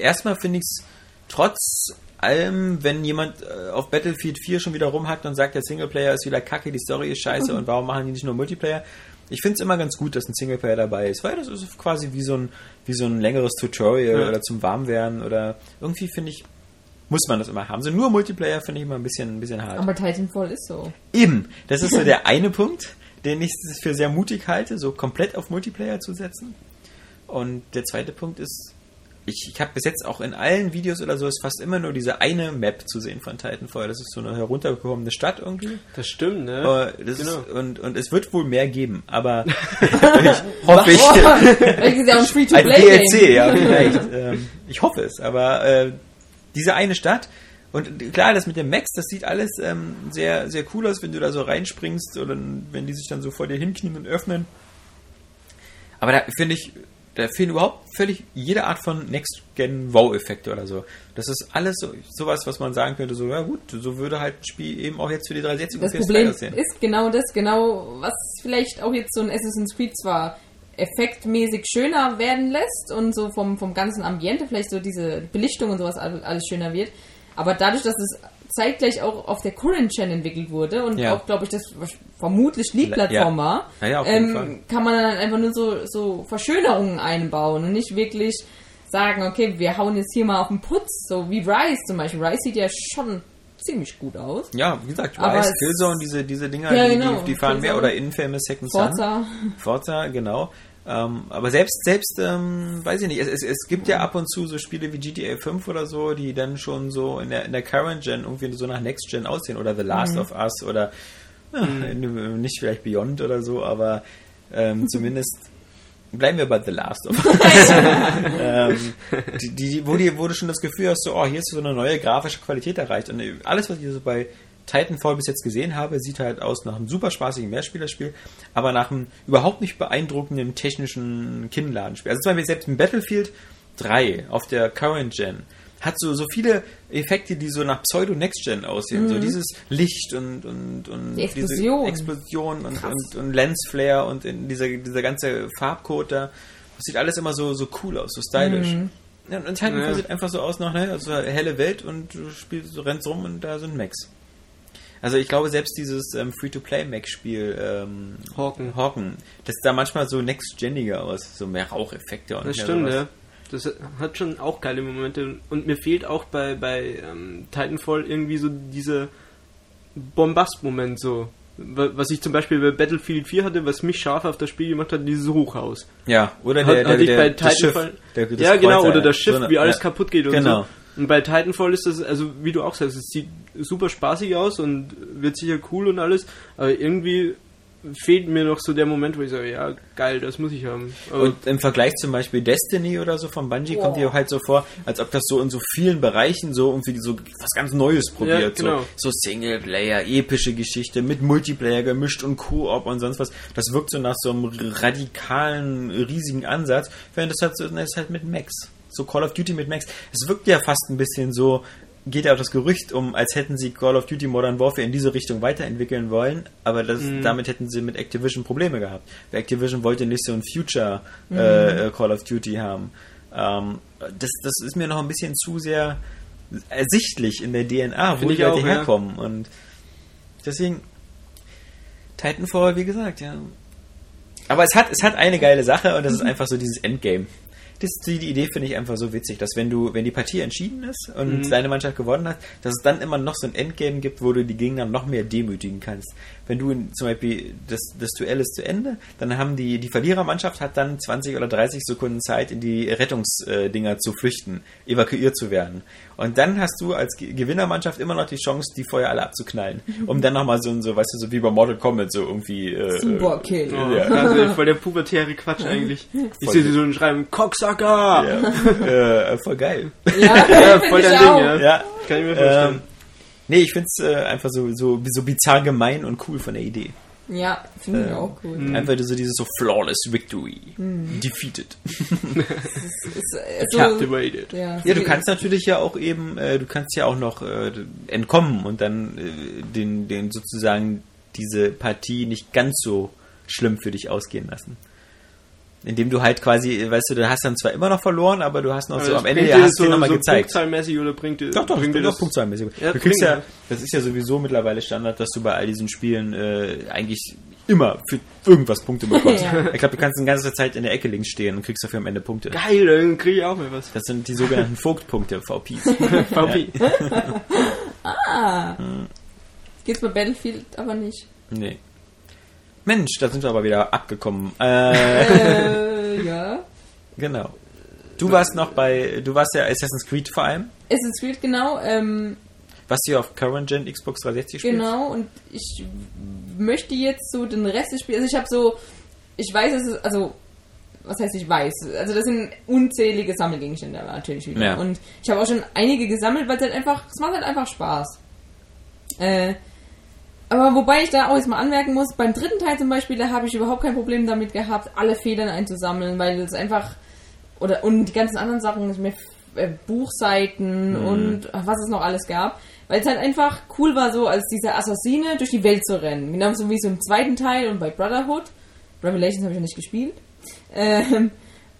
erstmal finde ich es trotz allem, wenn jemand äh, auf Battlefield 4 schon wieder rumhackt und sagt, der Singleplayer ist wieder kacke, die Story ist scheiße und warum machen die nicht nur Multiplayer? Ich finde es immer ganz gut, dass ein Singleplayer dabei ist, weil das ist quasi wie so ein, wie so ein längeres Tutorial Ja. oder zum Warmwerden oder irgendwie finde ich, muss man das immer haben. So nur Multiplayer finde ich immer ein bisschen, ein bisschen hart. Aber Titanfall ist so. Eben, das ist so der eine Punkt, den ich für sehr mutig halte, so komplett auf Multiplayer zu setzen. Und der zweite Punkt ist, ich, ich habe bis jetzt auch in allen Videos oder so ist fast immer nur diese eine Map zu sehen von Titanfall. Das ist so eine heruntergekommene Stadt irgendwie. Das stimmt, ne? Äh, das Genau. ist, und, und es wird wohl mehr geben, aber *laughs* ich hoffe ich. *laughs* Als. DLC, ja, vielleicht. *laughs* ähm, ich hoffe es, aber äh, diese eine Stadt und klar, das mit dem Max, das sieht alles ähm, sehr, sehr cool aus, wenn du da so reinspringst oder wenn die sich dann so vor dir hinknien und öffnen. Aber da finde ich, da fehlen überhaupt völlig jede Art von Next-Gen-Wow-Effekte oder so. Das ist alles so, sowas, was man sagen könnte, so, ja gut, so würde halt ein Spiel eben auch jetzt für die 360 Das und PS3 Problem aussehen. ist genau das, genau, was vielleicht auch jetzt so ein Assassin's Creed zwar effektmäßig schöner werden lässt und so vom, vom ganzen Ambiente vielleicht so diese Belichtung und sowas all- alles schöner wird. Aber dadurch, dass es zeitgleich auch auf der Current Gen entwickelt wurde und Ja. auch, glaube ich, das vermutlich Lead-Plattform war, Ja, ja, ähm, kann man dann einfach nur so, so Verschönerungen einbauen und nicht wirklich sagen, okay, wir hauen jetzt hier mal auf den Putz, so wie Rise zum Beispiel. Rise sieht ja schon ziemlich gut aus. Ja, wie gesagt, Aber Rise, Killzone, diese, diese Dinger, Ja, die, genau, die, die fahren mehr Killzone. oder Infamous Second. Forza. Forza, genau. Ähm, aber selbst, selbst, ähm, weiß ich nicht, es, es, es gibt ja ab und zu so Spiele wie GTA 5 oder so, die dann schon so in der, in der Current Gen irgendwie so nach Next Gen aussehen oder The Last of Us oder ja, nicht vielleicht Beyond oder so, aber ähm, zumindest bleiben wir bei The Last of Us. *laughs* *laughs* ähm, die, die, wo, die, wo du schon das Gefühl hast, so, oh, hier ist so eine neue grafische Qualität erreicht. Und alles, was ich so bei Titanfall bis jetzt gesehen habe, sieht halt aus nach einem super spaßigen Mehrspielerspiel, aber nach einem überhaupt nicht beeindruckenden technischen Kinnladenspiel. Also zum Beispiel selbst im Battlefield 3 auf der Current Gen hat so, so viele Effekte, die so nach Pseudo-Next-Gen aussehen. So dieses Licht und, und, und Mhm. Die Explosion. diese Explosion und, und, und Lensflare und in dieser, dieser ganze Farbcode da. Das sieht alles immer so, so cool aus, so stylisch. Mhm. Ja, und Titanfall Ja. sieht einfach so aus nach, ne, also helle Welt und du spielst, du rennst rum und da sind Macs. Also ich glaube, selbst dieses ähm, Free-to-Play-Mac-Spiel ähm, Hawken. Hawken, das sah manchmal so next-geniger aus, so mehr Raucheffekte und Das stimmt, sowas. ja. Das hat schon auch geile Momente. Und mir fehlt auch bei, bei ähm, Titanfall irgendwie so dieser Bombast-Moment so. Wa- Was ich zum Beispiel bei Battlefield 4 hatte, was mich scharf auf das Spiel gemacht hat, dieses Hochhaus. Ja, oder Hat, der, der, hatte ich der, bei das Schiff, Titanfall. der, ja, genau, Kreuzer, oder das Schiff, So eine- wie alles ja. kaputt geht und Genau. so. Und bei Titanfall ist das, also wie du auch sagst, es sieht super spaßig aus und wird sicher cool und alles, aber irgendwie fehlt mir noch so der Moment, wo ich sage, ja, geil, das muss ich haben. Aber Und im Vergleich zum Beispiel Destiny oder so von Bungie kommt dir halt so vor, als ob das so in so vielen Bereichen so irgendwie so was ganz Neues probiert. genau. So, so Singleplayer, epische Geschichte mit Multiplayer gemischt und Koop und sonst was. Das wirkt so nach so einem radikalen, riesigen Ansatz, während das halt, so, das ist halt mit Max. So Call of Duty mit Max. Es wirkt ja fast ein bisschen so, geht ja auch das Gerücht um, als hätten sie Call of Duty Modern Warfare in diese Richtung weiterentwickeln wollen, aber das, damit hätten sie mit Activision Probleme gehabt. Weil Activision wollte nicht so ein Future äh, Call of Duty haben. Ähm, das, das ist mir noch ein bisschen zu sehr ersichtlich in der DNA, wo Finde die ich Leute auch, ja. herkommen. Und deswegen Titanfall, wie gesagt, ja. Aber es hat, es hat eine geile Sache und das ist einfach so dieses Endgame. Das, die, Idee finde ich einfach so witzig, dass wenn du, wenn die Partie entschieden ist und deine Mannschaft gewonnen hat, dass es dann immer noch so ein Endgame gibt, wo du die Gegner noch mehr demütigen kannst. Wenn du in, zum Beispiel das, das Duell ist zu Ende, dann haben die, die Verlierermannschaft hat dann 20 oder 30 Sekunden Zeit, in die Rettungsdinger zu flüchten, evakuiert zu werden. Und dann hast du als Ge- Gewinnermannschaft immer noch die Chance, die vorher alle abzuknallen, *laughs* um dann nochmal so, ein- so, weißt du, so wie bei Mortal Kombat, so irgendwie, äh, Superkill. Oh, Ja. Also voll der pubertäre Quatsch eigentlich. *laughs* Ich sehe sie so schreiben, Cocksucker! ja, *laughs* äh, voll geil. Ja, Ja, voll dein Ding, ja. Ja, Kann ich mir vorstellen. ähm, nee, ich find's äh, einfach so, so, so bizarr gemein und cool von der Idee. Ja, finde ich Ähm, auch cool. Einfach so dieses so flawless victory. Defeated. Ist, äh, so, Captivated. ja, Ja, du kannst natürlich ja auch eben, äh, du kannst ja auch noch äh, entkommen und dann äh, den, den sozusagen diese Partie nicht ganz so schlimm für dich ausgehen lassen. Indem du halt quasi, weißt du, du hast dann zwar immer noch verloren, aber du hast noch Aber so das am Ende ja, hast du dir nochmal gezeigt. Punktzahlmäßig oder bringt dir, Doch, doch, bringt dir auch punktzahlmäßig. Ja, du kriegst bringt ja, ja. das ist ja sowieso mittlerweile Standard, dass du bei all diesen Spielen äh, eigentlich immer für irgendwas Punkte bekommst. Ja. *laughs* Ich glaube, du kannst die ganze Zeit in der Ecke links stehen und kriegst dafür am Ende Punkte. Geil, dann kriege ich auch mal was. Das sind die sogenannten Vogtpunkte, VPs. *laughs* VP. *laughs* Ah. Geht's bei Battlefield aber nicht. Nee. Mensch, da sind wir aber wieder abgekommen. Äh, äh, ja. *laughs* genau. Du warst noch bei, du warst ja Assassin's Creed vor allem, Assassin's Creed, genau. Ähm, was du auf Current Gen Xbox 360 spielst. genau, und ich möchte jetzt so den Rest des Spiels, also ich habe so, ich weiß, es ist, also, was heißt ich weiß, also das sind unzählige Sammelgegenstände natürlich wieder. Ja. Und ich habe auch schon einige gesammelt, weil es halt einfach, es macht halt einfach Spaß. Äh, aber wobei ich da auch jetzt mal anmerken muss, beim dritten Teil zum Beispiel, da habe ich überhaupt kein Problem damit gehabt, alle Federn einzusammeln, weil es einfach, oder, und die ganzen anderen Sachen, mit äh, Buchseiten und ach, was es noch alles gab, weil es halt einfach cool war, so als dieser Assassine durch die Welt zu rennen. Genau so wie so im zweiten Teil und bei Brotherhood. Revelations habe ich noch nicht gespielt. Ähm,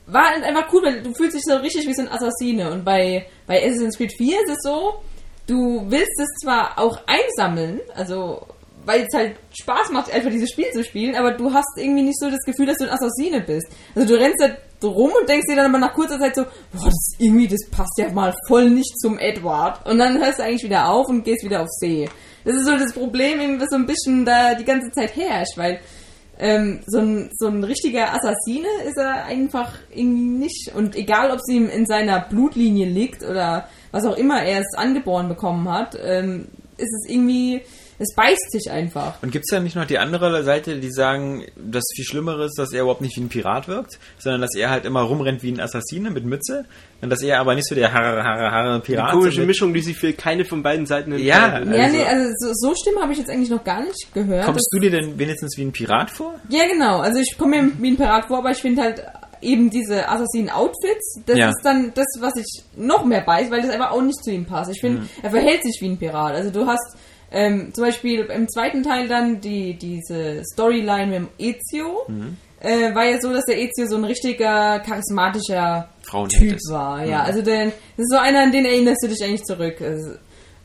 war halt einfach cool, weil du fühlst dich so richtig wie so ein Assassine. Und bei, bei Assassin's Creed 4 ist es so, du willst es zwar auch einsammeln, also weil es halt Spaß macht, einfach dieses Spiel zu spielen, aber du hast irgendwie nicht so das Gefühl, dass du ein Assassine bist. Also du rennst da rum und denkst dir dann aber nach kurzer Zeit so, boah, das irgendwie, das passt ja mal voll nicht zum Edward. Und dann hörst du eigentlich wieder auf und gehst wieder auf See. Das ist so das Problem, was so ein bisschen da die ganze Zeit herrscht, weil ähm, so, ein, so ein richtiger Assassine ist er einfach irgendwie nicht. Und egal, ob sie ihm in seiner Blutlinie liegt oder was auch immer er es angeboren bekommen hat, ähm, ist es irgendwie, es beißt sich einfach. Und gibt es da nicht noch die andere Seite, die sagen, das viel Schlimmere ist, dass er überhaupt nicht wie ein Pirat wirkt, sondern dass er halt immer rumrennt wie ein Assassine mit Mütze und dass er aber nicht so der Harre, Harre, Harre Pirat Eine komische Mischung, die sich für keine von beiden Seiten Ja, entscheidet. ja, Also- nee, also so, so Stimmen habe ich jetzt eigentlich noch gar nicht gehört. Kommst du dir denn wenigstens wie ein Pirat vor? Ja, genau. Also ich komme mir wie ein Pirat vor, aber ich finde halt eben diese Assassinen-Outfits, das Ja. ist dann das, was ich noch mehr weiß, weil das einfach auch nicht zu ihm passt. Ich finde, Mhm. er verhält sich wie ein Pirat. Also du hast ähm, zum Beispiel im zweiten Teil dann die diese Storyline mit dem Ezio. Mhm. Äh, war ja so, dass der Ezio so ein richtiger, charismatischer Typ war. Ja, also der, das ist so einer, an den erinnerst du dich eigentlich zurück. Also,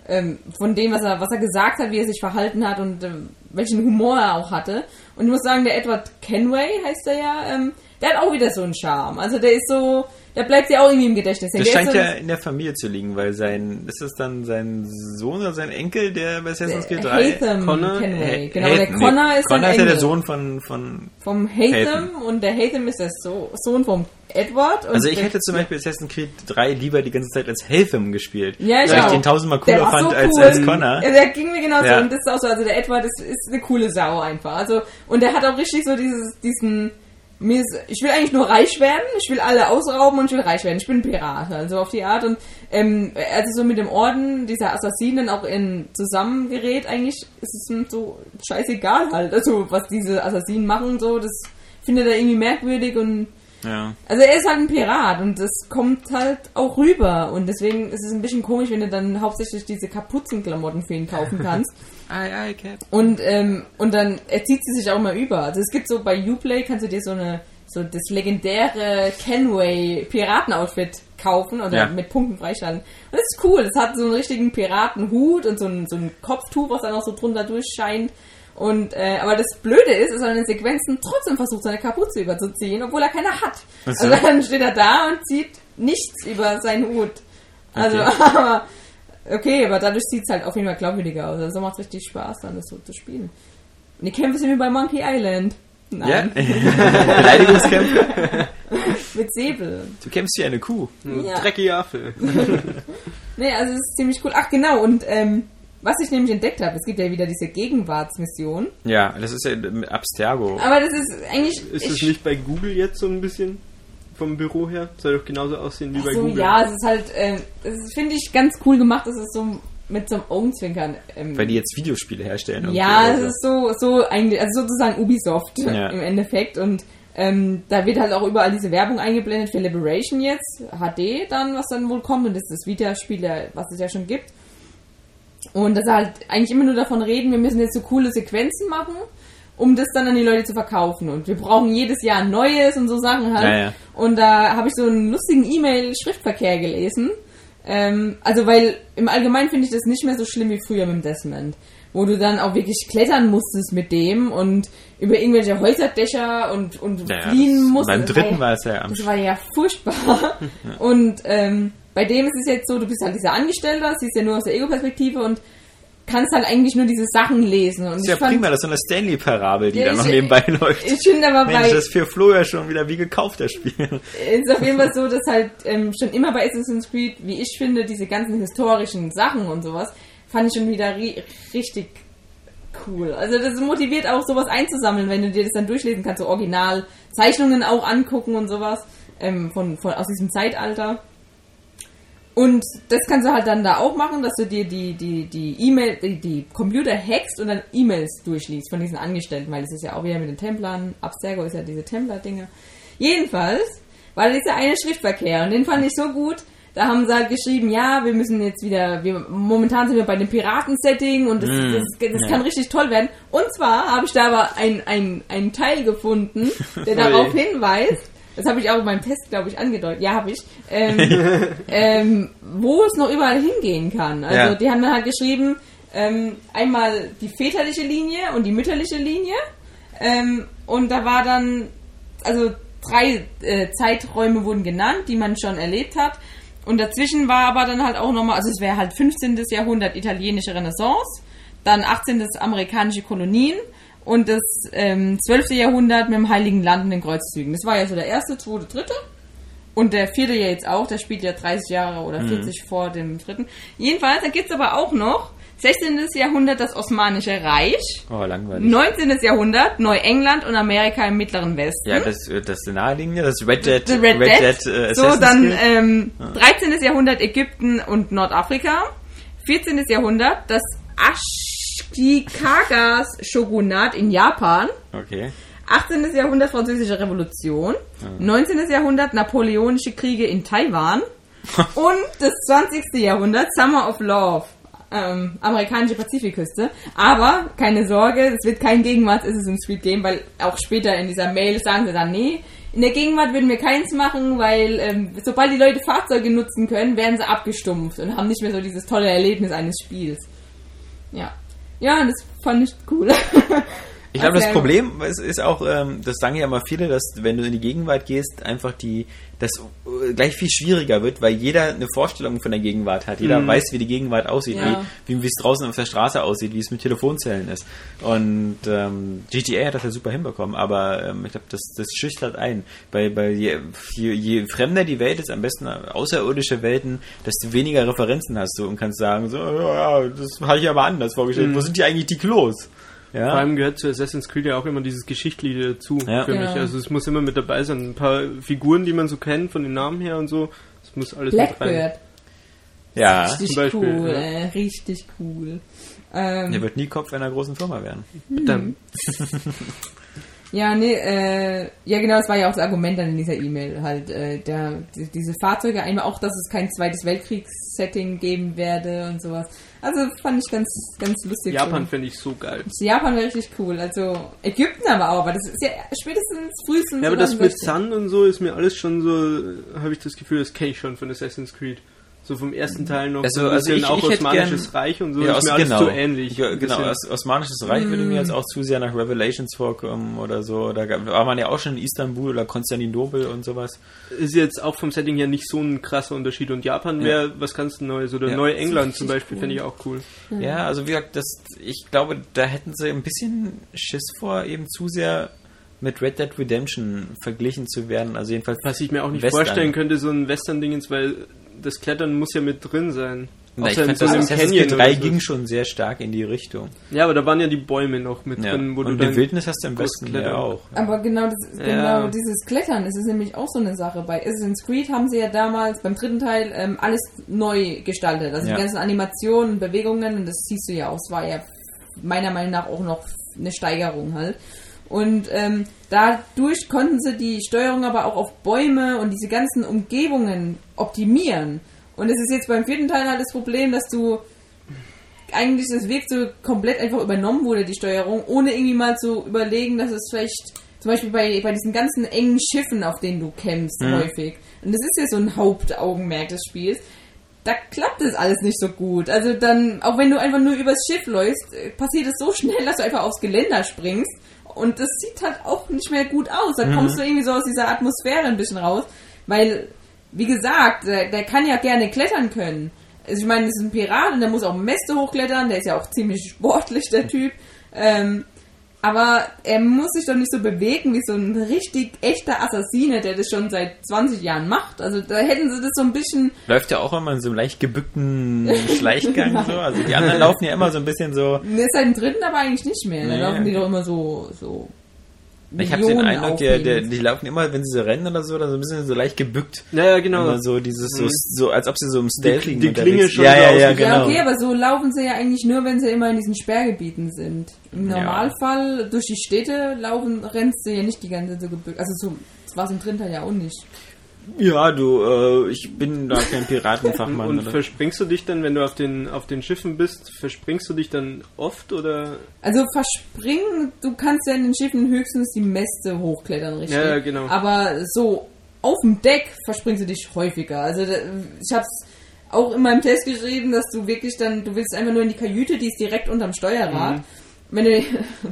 ähm, von dem, was er, was er gesagt hat, wie er sich verhalten hat und ähm, welchen Humor er auch hatte. Und ich muss sagen, der Edward Kenway heißt er ja, ähm, der hat auch wieder so einen Charme. Also der ist so, der bleibt ja auch irgendwie im Gedächtnis. Das scheint so, ja in der Familie zu liegen, weil sein, ist es dann sein Sohn oder sein Enkel, der bei Assassin's Creed 3? Hatham Connor? Kenway. Ha- Genau, Hatham, der nee, Connor ist Connor sein ist ja der. Sohn von, von vom Hatham, Hatham. und der Hatham ist der so Sohn vom Edward. Und Also ich hätte zum Beispiel Assassin's Creed 3 lieber die ganze Zeit als Hatham gespielt. Ja, ich weil ich den tausendmal cooler fand als, als Connor. Ja, der ging mir genauso. Ja. Und das ist auch so, also der Edward ist, ist eine coole Sau einfach. Also, und der hat auch richtig so dieses, diesen, mir ist, ich will eigentlich nur reich werden, ich will alle ausrauben und ich will reich werden. Ich bin ein Pirat, also auf die Art. Und ähm, also so mit dem Orden dieser Assassinen auch in zusammengerät, eigentlich ist es ihm so scheißegal halt. Also was diese Assassinen machen, so, das findet er irgendwie merkwürdig und Ja. also er ist halt ein Pirat und das kommt halt auch rüber und deswegen ist es ein bisschen komisch, wenn du dann hauptsächlich diese Kapuzenklamotten für ihn kaufen *laughs* kannst Aye, aye, Cap. und ähm, und dann er zieht sie sich auch immer über. Also es gibt so bei Uplay kannst du dir so eine so das legendäre Kenway Piratenoutfit kaufen oder Ja. mit Punkten freischalten. Und das ist cool. Das hat so einen richtigen Piratenhut und so ein, so ein Kopftuch, was dann auch so drunter durchscheint. Und, äh, aber das Blöde ist, dass er in den Sequenzen trotzdem versucht, seine Kapuze überzuziehen, obwohl er keine hat. So. Also dann steht er da und zieht nichts über seinen Hut. Also, Okay. *laughs* aber, okay, aber dadurch sieht es halt auf jeden Fall glaubwürdiger aus. Also macht richtig Spaß, dann das so zu spielen. Und die Kämpfe sind wie bei Monkey Island. Ja? Nein, *laughs* Beleidigungskämpfe. *laughs* mit Säbel. Du kämpfst wie eine Kuh. Ein Ja. Dreckiger Affe. *laughs* Nee, also es ist ziemlich cool. Ach genau, und ähm, was ich nämlich entdeckt habe, es gibt ja wieder diese Gegenwartsmission. Ja, das ist ja mit Abstergo. Aber das ist eigentlich... Ist es nicht bei Google jetzt so ein bisschen vom Büro her? Soll doch genauso aussehen wie bei so, Google. ja, es ist halt, ähm, das finde ich, ganz cool gemacht. Das ist so mit so einem Augenzwinkern. Ähm, Weil die jetzt Videospiele herstellen. ja, es so. ist so, so eigentlich, also sozusagen Ubisoft Ja. im Endeffekt. Und ähm, da wird halt auch überall diese Werbung eingeblendet für Liberation jetzt, HD dann, was dann wohl kommt. Und das ist das Videospiel, was es ja schon gibt. Und dass sie halt eigentlich immer nur davon reden, wir müssen jetzt so coole Sequenzen machen, um das dann an die Leute zu verkaufen. Und wir brauchen jedes Jahr neues und so Sachen halt. Ja, ja. Und da habe ich so einen lustigen E-Mail-Schriftverkehr gelesen. Ähm, also, weil im Allgemeinen finde ich das nicht mehr so schlimm wie früher mit dem Desmond. Wo du dann auch wirklich klettern musstest mit dem und über irgendwelche Häuserdächer und, und Ja, fliehen musstest. Beim dritten war war es ja am das war ja furchtbar. *laughs* Und ähm, bei dem ist es jetzt so, du bist halt dieser Angestellter, siehst ja nur aus der Ego-Perspektive und kannst halt eigentlich nur diese Sachen lesen. Und Das ist ich ja fand, prima, das ist so eine Stanley-Parabel, die Ja, da noch ich- nebenbei *laughs* läuft. Ich finde aber Mensch, bei, das ist für Flo ja schon wieder wie gekauft, das Spiel. ist auf jeden Fall so, *laughs* dass halt ähm, schon immer bei Assassin's Creed, wie ich finde, diese ganzen historischen Sachen und sowas, fand ich schon wieder ri richtig cool. Also das motiviert auch sowas einzusammeln, wenn du dir das dann durchlesen kannst, so Originalzeichnungen auch angucken und sowas ähm, von, von aus diesem Zeitalter. Und das kannst du halt dann da auch machen, dass du dir die die die E-Mail die, die Computer hackst und dann E-Mails durchliest von diesen Angestellten, weil das ist ja auch wieder mit den Templern, Abstergo ist ja diese Templar-Dinge. Jedenfalls war dieser eine Schriftverkehr und den fand ich so gut. Da haben sie halt geschrieben, ja, wir müssen jetzt wieder, wir, momentan sind wir bei dem Piraten-Setting und das, Mm, das, das ja. kann richtig toll werden. Und zwar habe ich da aber ein, ein, Teil gefunden, der darauf hinweist, das habe ich auch in meinem Test, glaube ich, angedeutet, ja, habe ich, ähm, *laughs* ähm, wo es noch überall hingehen kann. Also Ja. die haben dann halt geschrieben, ähm, einmal die väterliche Linie und die mütterliche Linie. Ähm, und da war dann, also drei äh, Zeiträume wurden genannt, die man schon erlebt hat. Und dazwischen war aber dann halt auch nochmal, also es wäre halt 15. Jahrhundert italienische Renaissance, dann 18. amerikanische Kolonien und das ähm, 12. Jahrhundert mit dem Heiligen Land und den Kreuzzügen. Das war ja so der erste, zweite, dritte. Und der vierte ja jetzt auch, der spielt ja 30 Jahre oder 40 vor dem dritten. Jedenfalls, da gibt's aber auch noch 16. Jahrhundert das Osmanische Reich, Oh, langweilig. 19. Jahrhundert Neuengland und Amerika im Mittleren Westen. Ja, das, das ist eine Nahelinie, das Red Dead, The Red, Dead. äh, so, dann ähm, 13. Jahrhundert Ägypten und Nordafrika. 14. Jahrhundert das Ashikagas Shogunat in Japan. Okay. 18. Jahrhundert Französische Revolution. 19. Jahrhundert Napoleonische Kriege in Taiwan. *laughs* und das 20. Jahrhundert Summer of Love. Ähm, amerikanische Pazifikküste. Aber keine Sorge, es wird kein Gegenwart Assassin's Creed geben, weil auch später in dieser Mail sagen sie dann, nee, in der Gegenwart würden wir keins machen, weil ähm, sobald die Leute Fahrzeuge nutzen können, werden sie abgestumpft und haben nicht mehr so dieses tolle Erlebnis eines Spiels. Ja. Ja, das fand ich cool. *laughs* Ich glaube, das. Problem ist, ist auch, ähm, das sagen ja immer viele, dass wenn du in die Gegenwart gehst, einfach die, das äh, gleich viel schwieriger wird, weil jeder eine Vorstellung von der Gegenwart hat. Jeder weiß, wie die Gegenwart aussieht, Ja. wie, wie es draußen auf der Straße aussieht, wie es mit Telefonzellen ist. Und ähm, GTA hat das ja super hinbekommen, aber ähm, ich glaube, das, das schüchtert ein. Bei, bei je, je, je fremder die Welt ist, am besten außerirdische Welten, desto weniger Referenzen hast du und kannst sagen, so, ja, ja, das habe ich aber anders vorgestellt. Wo sind die eigentlich die Klos? Ja. Vor allem gehört zu Assassin's Creed ja auch immer dieses Geschichtliche dazu Ja. für mich. Also es muss immer mit dabei sein. Ein paar Figuren, die man so kennt von den Namen her und so. Das muss alles mit rein. Blackbird. Ja. Richtig Beispiel, cool, ja. äh, richtig cool. Ähm, Der wird nie Kopf einer großen Firma werden. Verdammt. *laughs* Ja, nee, äh, ja genau, das war ja auch das Argument dann in dieser E-Mail halt, äh, der, die, diese Fahrzeuge, einmal auch, dass es kein zweites Weltkriegssetting geben werde und sowas. Also fand ich ganz, ganz lustig. Japan so. fände ich so geil. Japan wäre richtig cool, also Ägypten aber auch, aber das ist ja spätestens frühestens. Ja, aber das mit 2016. Sun und so ist mir alles schon so, habe ich das Gefühl, das kenne ich schon von Assassin's Creed. So vom ersten Teil noch Also- so ein also bisschen ich- auch ich Osmanisches gern- Reich und so, Ja, ist aus, mir alles genau. zu ähnlich. Ja, genau, aus Osmanisches Reich würde mir jetzt auch zu sehr nach Revelations vorkommen oder so. Da war man ja auch schon in Istanbul oder Konstantinopel und sowas. ist jetzt auch vom Setting her nicht so ein krasser Unterschied. Und Japan wäre was ganz Neues. Oder Ja. Neuengland zum Beispiel cool. fände ich auch cool. Ja, also wie gesagt, das, ich glaube, da hätten sie ein bisschen Schiss vor, eben zu sehr mit Red Dead Redemption verglichen zu werden. Also jedenfalls. Was ich mir auch nicht Western. vorstellen könnte, so ein Western-Dingens, weil das Klettern muss ja mit drin sein. Na, ich Außer fand, so das Assassin's Canyon Creed oder 3 so. ging schon sehr stark in die Richtung. Ja, aber da waren ja die Bäume noch mit Ja. drin, wo du und dann die Wildnis hast du im groß Westen klettern. ja auch. Aber genau, das, Ja. genau dieses Klettern, das ist nämlich auch so eine Sache. Bei Assassin's Creed haben sie ja damals beim dritten Teil ähm, alles neu gestaltet. Also Ja. die ganzen Animationen, Bewegungen, und das siehst du ja auch. Es war ja meiner Meinung nach auch noch eine Steigerung halt. Und ähm, dadurch konnten sie die Steuerung aber auch auf Bäume und diese ganzen Umgebungen optimieren. Und es ist jetzt beim vierten Teil halt das Problem, dass du eigentlich das wirkt so komplett einfach übernommen wurde, die Steuerung, ohne irgendwie mal zu überlegen, dass es vielleicht zum Beispiel bei, bei diesen ganzen engen Schiffen, auf denen du kämpfst, Mhm. häufig. Und das ist ja so ein Hauptaugenmerk des Spiels. Da klappt das alles nicht so gut. Also dann, auch wenn du einfach nur übers Schiff läufst, äh, passiert es so schnell, dass du einfach aufs Geländer springst. Und das sieht halt auch nicht mehr gut aus. Da kommst du irgendwie so aus dieser Atmosphäre ein bisschen raus. Weil, wie gesagt, der, der kann ja gerne klettern können. Also ich meine, das ist ein Pirat und der muss auch Mäste hochklettern. Der ist ja auch ziemlich sportlich, der Typ. Ähm, aber er muss sich doch nicht so bewegen wie so ein richtig echter Assassine, der das schon seit 20 Jahren macht. Also da hätten sie das so ein bisschen Läuft ja auch immer in so einem leicht gebückten *laughs* Schleichgang so. Also die anderen laufen ja immer so ein bisschen so. Ne, seit dem dritten aber eigentlich nicht mehr. Da Nee. laufen die doch immer so, so Ich habe den Eindruck, der, der, aufregend. die laufen immer, wenn sie so rennen oder so, dann so ein bisschen so leicht gebückt. Ja, ja, genau. Immer so dieses, so, Mhm. so, als ob sie so im Stealthing die unterwegs- Klinge schon Ja, so ja, ja, ausge- Ja, genau. okay, aber so laufen sie ja eigentlich nur, wenn sie immer in diesen Sperrgebieten sind. Im Ja. Normalfall durch die Städte laufen, rennst du ja nicht die ganze Zeit so gebückt. Also so, das war es im dritten Teil ja auch nicht. Ja, du, äh, ich bin da kein Piratenfachmann. und oder? verspringst du dich dann, wenn du auf den, auf den Schiffen bist, verspringst du dich dann oft oder? Also verspringen, du kannst ja in den Schiffen höchstens die Mäste hochklettern, richtig? Ja, ja, genau. Aber so auf dem Deck verspringst du dich häufiger. Also ich hab's auch in meinem Test geschrieben, dass du wirklich dann, du willst einfach nur in die Kajüte, die ist direkt unterm Steuerrad. Mhm. Wenn du, *laughs*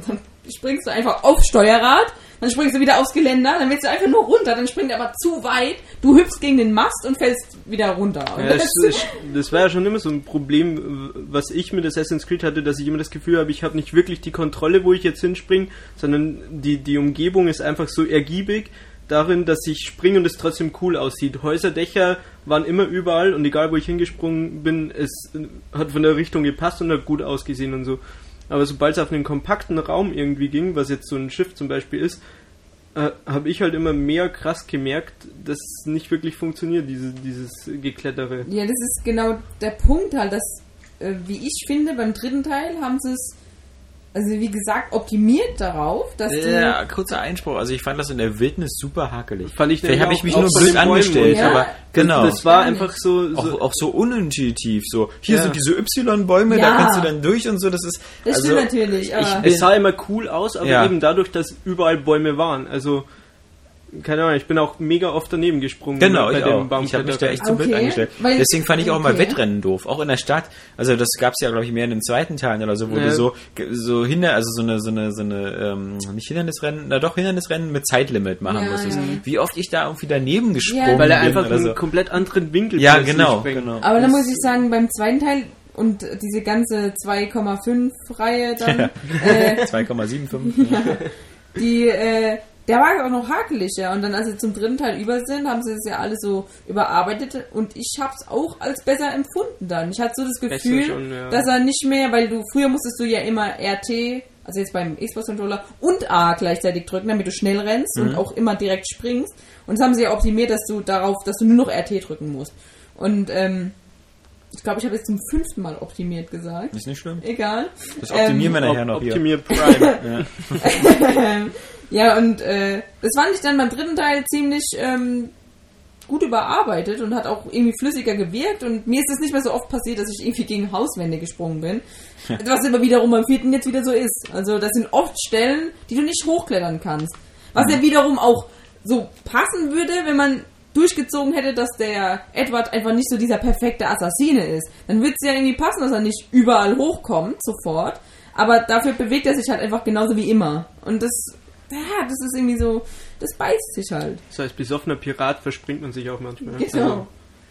dann springst du einfach aufs Steuerrad, dann springst du wieder aufs Geländer, dann willst du einfach nur runter, dann springt er aber zu weit, du hüpfst gegen den Mast und fällst wieder runter. Ja, das- das, das war ja schon immer so ein Problem, was ich mit Assassin's Creed hatte, dass ich immer das Gefühl habe, ich habe nicht wirklich die Kontrolle, wo ich jetzt hinspringe, sondern die, die Umgebung ist einfach so ergiebig darin, dass ich springe und es trotzdem cool aussieht. Häuser, Dächer waren immer überall und egal wo ich hingesprungen bin, es hat von der Richtung gepasst und hat gut ausgesehen und so. Aber sobald es auf einen kompakten Raum irgendwie ging, was jetzt so ein Schiff zum Beispiel ist, äh, habe ich halt immer mehr krass gemerkt, dass es nicht wirklich funktioniert, diese, dieses Geklettere. Ja, das ist genau der Punkt halt, dass, äh, wie ich finde, beim dritten Teil haben sie es, also wie gesagt, optimiert darauf, dass Ja, kurzer Einspruch. Also ich fand das in der Wildnis super hakelig. Fand ich Vielleicht habe ich mich nur blöd angestellt, Ja. aber genau. Das war einfach so, so auch, auch so unintuitiv. So, hier Ja. sind diese Y-Bäume, da Ja. kannst du dann durch und so. Das ist. Das also, stimmt natürlich, aber bin- es sah immer cool aus, aber Ja. eben dadurch, dass überall Bäume waren. Also keine Ahnung, ich bin auch mega oft daneben gesprungen Genau, bei ich auch. Ich habe mich da echt Okay, zum Blöd angestellt. weil- Deswegen fand ich auch mal okay. Wettrennen doof. Auch in der Stadt. Also das gab es ja, glaube ich, mehr in den zweiten Teilen oder so, wo Ja. du so, so hinter, also so eine, so eine, so eine, ähm, nicht Hindernisrennen, na doch Hindernisrennen mit Zeitlimit machen Ja, musstest. ja. Wie oft ich da irgendwie daneben gesprungen Weil er bin einfach einen so. komplett anderen Winkel Ja, genau, genau. aber dann muss ich sagen, beim zweiten Teil und diese ganze 2,5 Reihe dann, *laughs* äh, *laughs* 2,75. *laughs* die, äh, der war auch noch hakeliger und dann, als sie zum dritten Teil über sind, haben sie es ja alle so überarbeitet und ich habe es auch als besser empfunden dann. Ich hatte so das Gefühl, schon, ja. dass er nicht mehr, weil du früher musstest du ja immer RT, also jetzt beim Xbox-Controller und A gleichzeitig drücken, damit du schnell rennst und auch immer direkt springst. Und das haben sie ja optimiert, dass du darauf, dass du nur noch RT drücken musst. Und ähm, ich glaube, ich habe jetzt zum fünften Mal optimiert gesagt. Ist nicht schlimm. Egal. Das optimieren wir Ähm, nachher noch hier. Optimier Prime. *laughs* Ja, *laughs* *laughs* und äh, das fand ich dann beim dritten Teil ziemlich ähm, gut überarbeitet und hat auch irgendwie flüssiger gewirkt. Und mir ist es nicht mehr so oft passiert, dass ich irgendwie gegen Hauswände gesprungen bin. Was aber wiederum beim vierten jetzt wieder so ist. Also das sind oft Stellen, die du nicht hochklettern kannst. Was ja wiederum auch so passen würde, wenn man durchgezogen hätte, dass der Edward einfach nicht so dieser perfekte Assassine ist, dann würde es ja irgendwie passen, dass er nicht überall hochkommt sofort. Aber dafür bewegt er sich halt einfach genauso wie immer. Und das, ja, das ist irgendwie so, das beißt sich halt. Das heißt, besoffener Pirat verspringt man sich auch manchmal. Genau.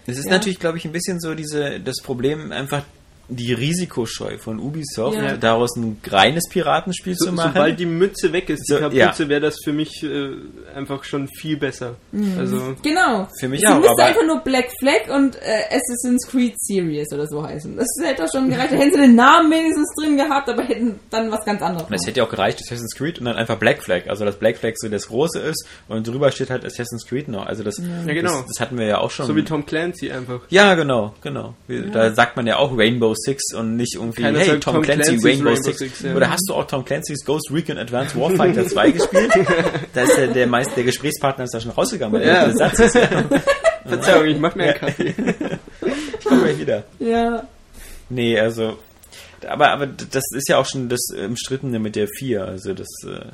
Es ist Ja. natürlich, glaube ich, ein bisschen so diese, das Problem einfach die Risikoscheu von Ubisoft, Ja. daraus ein reines Piratenspiel So, zu machen. sobald die Mütze weg ist, die So, Kapuze, ja. wäre das für mich äh, einfach schon viel besser. Also Genau. Für mich Sie auch, müsste aber- einfach nur Black Flag und äh, Assassin's Creed Series oder so heißen. Das hätte doch schon gereicht. Da hätten sie den Namen wenigstens drin gehabt, aber hätten dann was ganz anderes. Es hätte ja auch gereicht, Assassin's Creed und dann einfach Black Flag. Also, dass Black Flag so das Große ist und drüber steht halt Assassin's Creed noch. Also, das, Ja, genau. das, das hatten wir ja auch schon. so wie Tom Clancy einfach. ja, genau, genau. Da sagt man ja auch Rainbow Six und nicht irgendwie, Keiner hey, Tom, Tom Clancy, Clancy's Rainbow, Rainbow Six. Six, ja. Oder hast du auch Tom Clancy's Ghost Recon Advanced Warfighter 2 *laughs* gespielt? Da ist der, der, meist, der Gesprächspartner ist da schon rausgegangen, weil Ja. der Satz ist ja, *laughs* Verzeihung, ich mach mir einen Kaffee. ich komm gleich wieder. Ja. Nee, also, aber, aber das ist ja auch schon das Umstrittene mit der 4. Also, das, äh,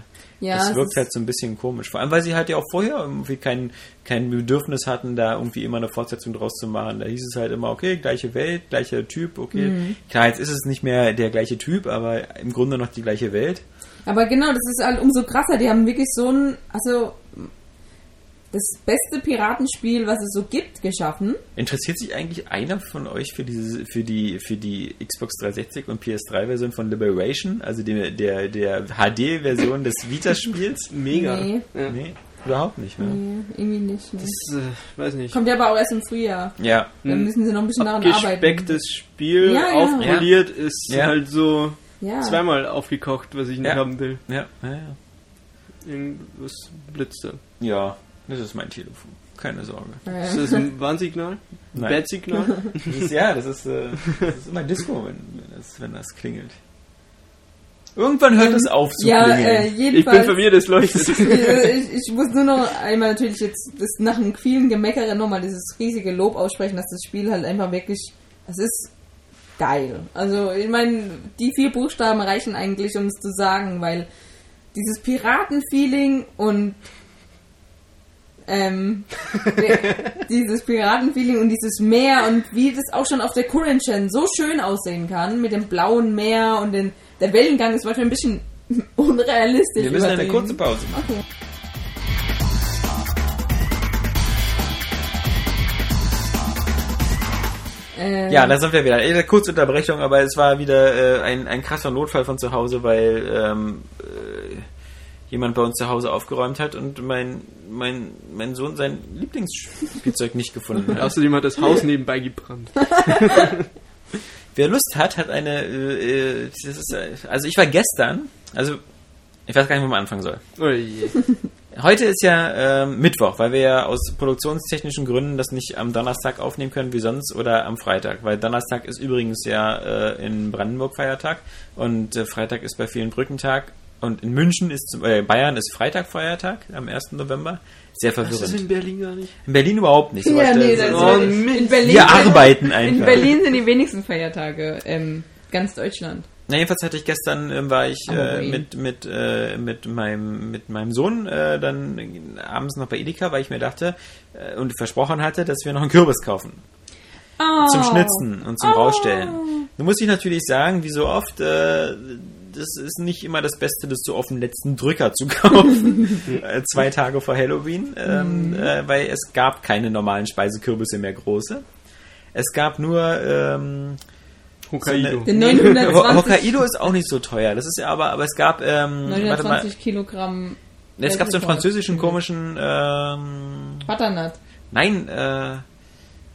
Ja, das es wirkt halt so ein bisschen komisch. Vor allem, weil sie halt ja auch vorher irgendwie kein, kein Bedürfnis hatten, da irgendwie immer eine Fortsetzung draus zu machen. Da hieß es halt immer, okay, gleiche Welt, gleicher Typ, okay. Mhm. Klar, jetzt ist es nicht mehr der gleiche Typ, aber im Grunde noch die gleiche Welt. Aber genau, das ist halt umso krasser. Die haben wirklich so ein, also das beste Piratenspiel, was es so gibt, geschaffen. Interessiert sich eigentlich einer von euch für diese, für die, für die Xbox 360 und PS3-Version von Liberation, also der, der, der HD-Version des Vita-Spiels? *laughs* Mega. Nee. Ja. Nee, überhaupt nicht mehr. Nee, irgendwie nicht. Nee. Das, äh, weiß nicht. Kommt ja aber auch erst im Frühjahr. Ja, Dann müssen sie noch ein bisschen daran arbeiten. Abgespecktes Spiel, Ja, ja. aufpoliert, ist Ja. halt so Ja. zweimal aufgekocht, was ich nicht Ja. haben will. ja, ja, ja. Irgendwas blitzt da. Ja, das ist mein Telefon. Keine Sorge. Ist das ein Warnsignal? Ein Nein. Bad-Signal? *laughs* Ja, das ist, äh, das ist immer Disco, wenn, wenn, das, wenn das klingelt. Irgendwann hört es auf zu Ja, klingeln. äh, Ich bin verwirrt, es leuchtet. *laughs* Äh, ich, ich muss nur noch einmal natürlich jetzt das nach einem vielen Gemeckere nochmal dieses riesige Lob aussprechen, dass das Spiel halt einfach wirklich, es ist geil. Also ich meine, die vier Buchstaben reichen eigentlich, um es zu sagen, weil dieses Piratenfeeling und ähm, *laughs* dieses Piratenfeeling und dieses Meer und wie das auch schon auf der Current Gen so schön aussehen kann mit dem blauen Meer und den, der Wellengang ist manchmal ein bisschen *laughs* unrealistisch. Wir müssen eine kurze Pause machen. Okay. Äh, Ja, da sind wir wieder. Eine kurze Unterbrechung, aber es war wieder äh, ein, ein krasser Notfall von zu Hause, weil ähm, äh, jemand bei uns zu Hause aufgeräumt hat und mein, mein, mein Sohn sein Lieblingsspielzeug nicht gefunden hat. Außerdem hat das Haus nebenbei gebrannt. *laughs* Wer Lust hat, hat eine. Äh, äh, das ist, äh, also ich war gestern, also ich weiß gar nicht, wo man anfangen soll. Oh je. *laughs* Heute ist ja ähm, Mittwoch, weil wir ja aus produktionstechnischen Gründen das nicht am Donnerstag aufnehmen können wie sonst oder am Freitag, weil Donnerstag ist übrigens ja äh, in Brandenburg Feiertag und äh, Freitag ist bei vielen Brückentag und in München ist äh, Bayern ist Freitag Feiertag am 1. November. Sehr Das ist verwirrend. in Berlin gar nicht. In Berlin überhaupt nicht. Ja, Sowas nee, das ist in. Berlin. wir arbeiten einfach. In Berlin sind die wenigsten Feiertage, ähm, ganz Deutschland. Na, jedenfalls hatte ich gestern, ähm, war ich äh, mit, mit, äh, mit, meinem, mit meinem Sohn äh, dann abends noch bei Edeka, weil ich mir dachte äh, und versprochen hatte, dass wir noch einen Kürbis kaufen. Oh. Zum Schnitzen und zum Oh. Rausstellen. Nun muss ich natürlich sagen, wie so oft, äh, das ist nicht immer das Beste, das so auf den letzten Drücker zu *laughs* kaufen. *laughs* äh, zwei Tage vor Halloween, ähm, Mhm. äh, weil es gab keine normalen Speisekürbisse mehr große. Es gab nur ähm, Hokkaido. 920, Ho- Hokkaido ist auch nicht so teuer. Das ist ja aber, aber es gab, ähm, warte mal, 920 Kilogramm es gab so einen französischen komischen, ähm, Butternut. nein, äh,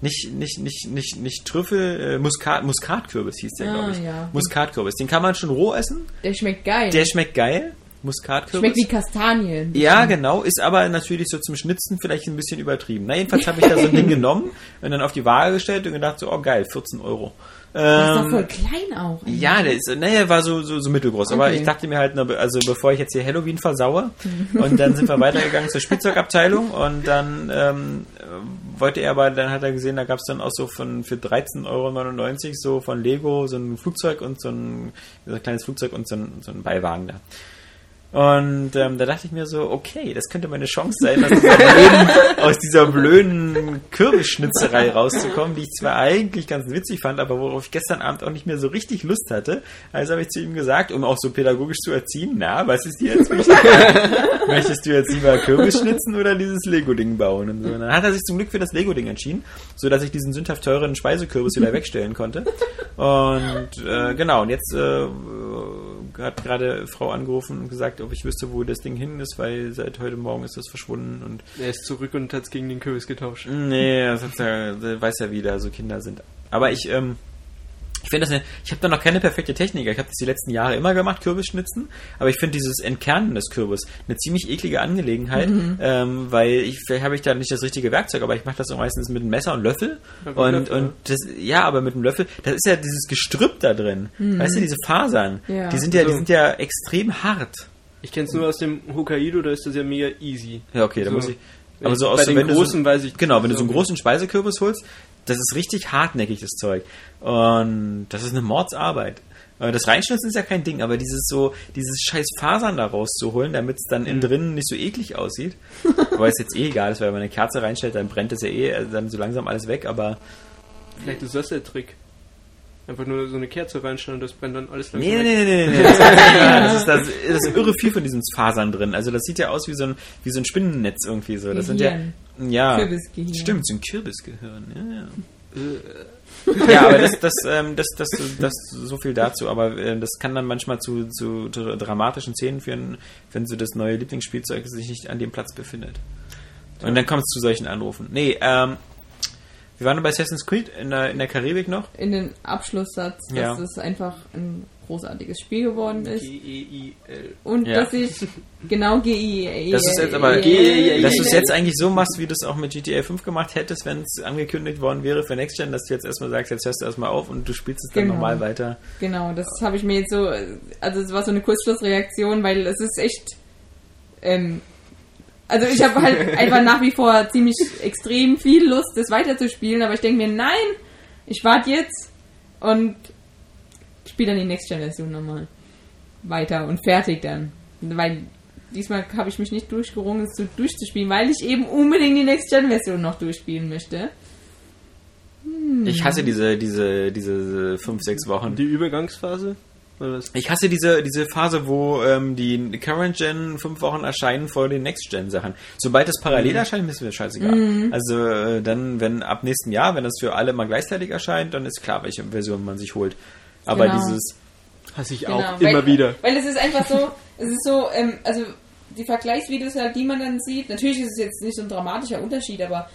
nicht, nicht, nicht, nicht, nicht Trüffel, äh, Muskat, Muskatkürbis hieß der, Ah, glaube ich. ja. Muskatkürbis. Den kann man schon roh essen. Der schmeckt geil. Der schmeckt geil. Muskatkürbis. schmeckt wie Kastanien. Ja, genau, ist aber natürlich so zum Schnitzen vielleicht ein bisschen übertrieben. Na, jedenfalls habe ich da so ein *laughs* Ding genommen und dann auf die Waage gestellt und gedacht so, oh geil, 14 Euro. Der ist doch Ähm, voll klein auch. ja, der ist, naja, war so, so, so mittelgroß. Aber Okay. ich dachte mir halt, also bevor ich jetzt hier Halloween versaue, *laughs* und dann sind wir weitergegangen zur Spielzeugabteilung und dann ähm, äh, wollte er aber, dann hat er gesehen, da gab es dann auch so von für 13,99 Euro so von Lego so ein Flugzeug und so ein, so ein kleines Flugzeug und so ein, so ein Beiwagen da. Und ähm, da dachte ich mir so, okay, das könnte meine Chance sein, aus dieser blöden, *laughs* aus dieser blöden Kürbisschnitzerei rauszukommen, die ich zwar eigentlich ganz witzig fand, aber worauf ich gestern Abend auch nicht mehr so richtig Lust hatte. Also habe ich zu ihm gesagt, um auch so pädagogisch zu erziehen, na, was ist dir jetzt wichtig? *laughs* Möchtest du jetzt lieber Kürbis schnitzen oder dieses Lego-Ding bauen? Und so. Und dann hat er sich zum Glück für das Lego-Ding entschieden, so dass ich diesen sündhaft teuren Speisekürbis wieder *laughs* wegstellen konnte. Und äh, genau, und jetzt äh, hat gerade Frau angerufen und gesagt, ob ich wüsste, wo das Ding hin ist, weil seit heute Morgen ist das verschwunden und Er ist zurück und hat es gegen den Kürbis getauscht. nee, das er, der weiß ja, wie da so Kinder sind. Aber ich, ähm, ich finde das eine, ich habe da noch keine perfekte Technik. Ich habe das die letzten Jahre immer gemacht, Kürbisschnitzen. Aber ich finde dieses Entkernen des Kürbis eine ziemlich eklige Angelegenheit, ähm, weil ich vielleicht habe ich da nicht das richtige Werkzeug, aber ich mache das meistens mit einem Messer und Löffel. Und Löffel, und das, ja, aber mit einem Löffel, das ist ja dieses Gestrüpp da drin. Weißt du, diese Fasern, Ja. die sind ja, die So. sind ja extrem hart. Ich kenne es nur aus dem Hokkaido, da ist das ja mega easy. Ja, okay, da So. muss ich. Aber so Bei aus den wenn du so- großen weiß ich- Genau, wenn du so einen großen Speisekürbis holst, das ist richtig hartnäckig, das Zeug. Und das ist eine Mordsarbeit. Äh, Das Reinschnitzen ist ja kein Ding, aber dieses so, dieses scheiß Fasern da rauszuholen, damit es dann Mhm. innen drin nicht so eklig aussieht. *laughs* Wobei es jetzt eh egal ist, weil wenn man eine Kerze reinstellt, dann brennt es ja eh äh, dann so langsam alles weg, aber Vielleicht ist das der Trick. Einfach nur so eine Kerze reinstellen und das brennt dann alles langsam Nee, nee, *laughs* nee, nee, nee. Das, das, ist, das, das ist irre viel von diesen Fasern drin. Also das sieht ja aus wie so ein, wie so ein Spinnennetz irgendwie so. Das sind ja, ja. Kürbisgehirn. Stimmt, so ein Kürbisgehirn. Ja, ja. ja, aber das, das, ähm, das, das, das, so viel dazu. Aber äh, das kann dann manchmal zu, zu dr- dramatischen Szenen führen, wenn so das neue Lieblingsspielzeug sich nicht an dem Platz befindet. Und dann kommt es zu solchen Anrufen. Nee, ähm, wir waren bei Assassin's Creed in der, in der Karibik noch. In den Abschlusssatz, dass Ja. es einfach ein großartiges Spiel geworden ist. G-E-I-L. Und Ja. dass ich genau GI. Das ist jetzt aber, dass du es jetzt eigentlich so machst, wie du es auch mit GTA 5 gemacht hättest, wenn es angekündigt worden wäre für Next Gen, dass du jetzt erstmal sagst, jetzt hörst du erstmal auf und du spielst es dann Genau. normal weiter. Genau, das habe ich mir jetzt so, also es war so eine Kurzschlussreaktion, weil es ist echt, ähm, also ich habe halt *laughs* einfach nach wie vor ziemlich extrem viel Lust, das weiterzuspielen, aber ich denke mir, nein, ich warte jetzt und spiele dann die Next-Gen-Version nochmal weiter und fertig dann. Weil diesmal habe ich mich nicht durchgerungen, es zu- durchzuspielen, weil ich eben unbedingt die Next-Gen-Version noch durchspielen möchte. Ich hasse diese, diese, diese fünf, sechs Wochen. Die Übergangsphase? Ich hasse diese, diese Phase, wo ähm, die Current Gen fünf Wochen erscheinen vor den Next Gen Sachen. Sobald das parallel erscheint, ist mir scheißegal. Also äh, dann, wenn ab nächsten Jahr, wenn das für alle mal gleichzeitig erscheint, dann ist klar, welche Version man sich holt. Aber Genau. dieses, Hasse ich Genau, auch weil, immer wieder. Weil es ist einfach so, es ist so, ähm, also die Vergleichsvideos, halt, die man dann sieht, natürlich ist es jetzt nicht so ein dramatischer Unterschied, aber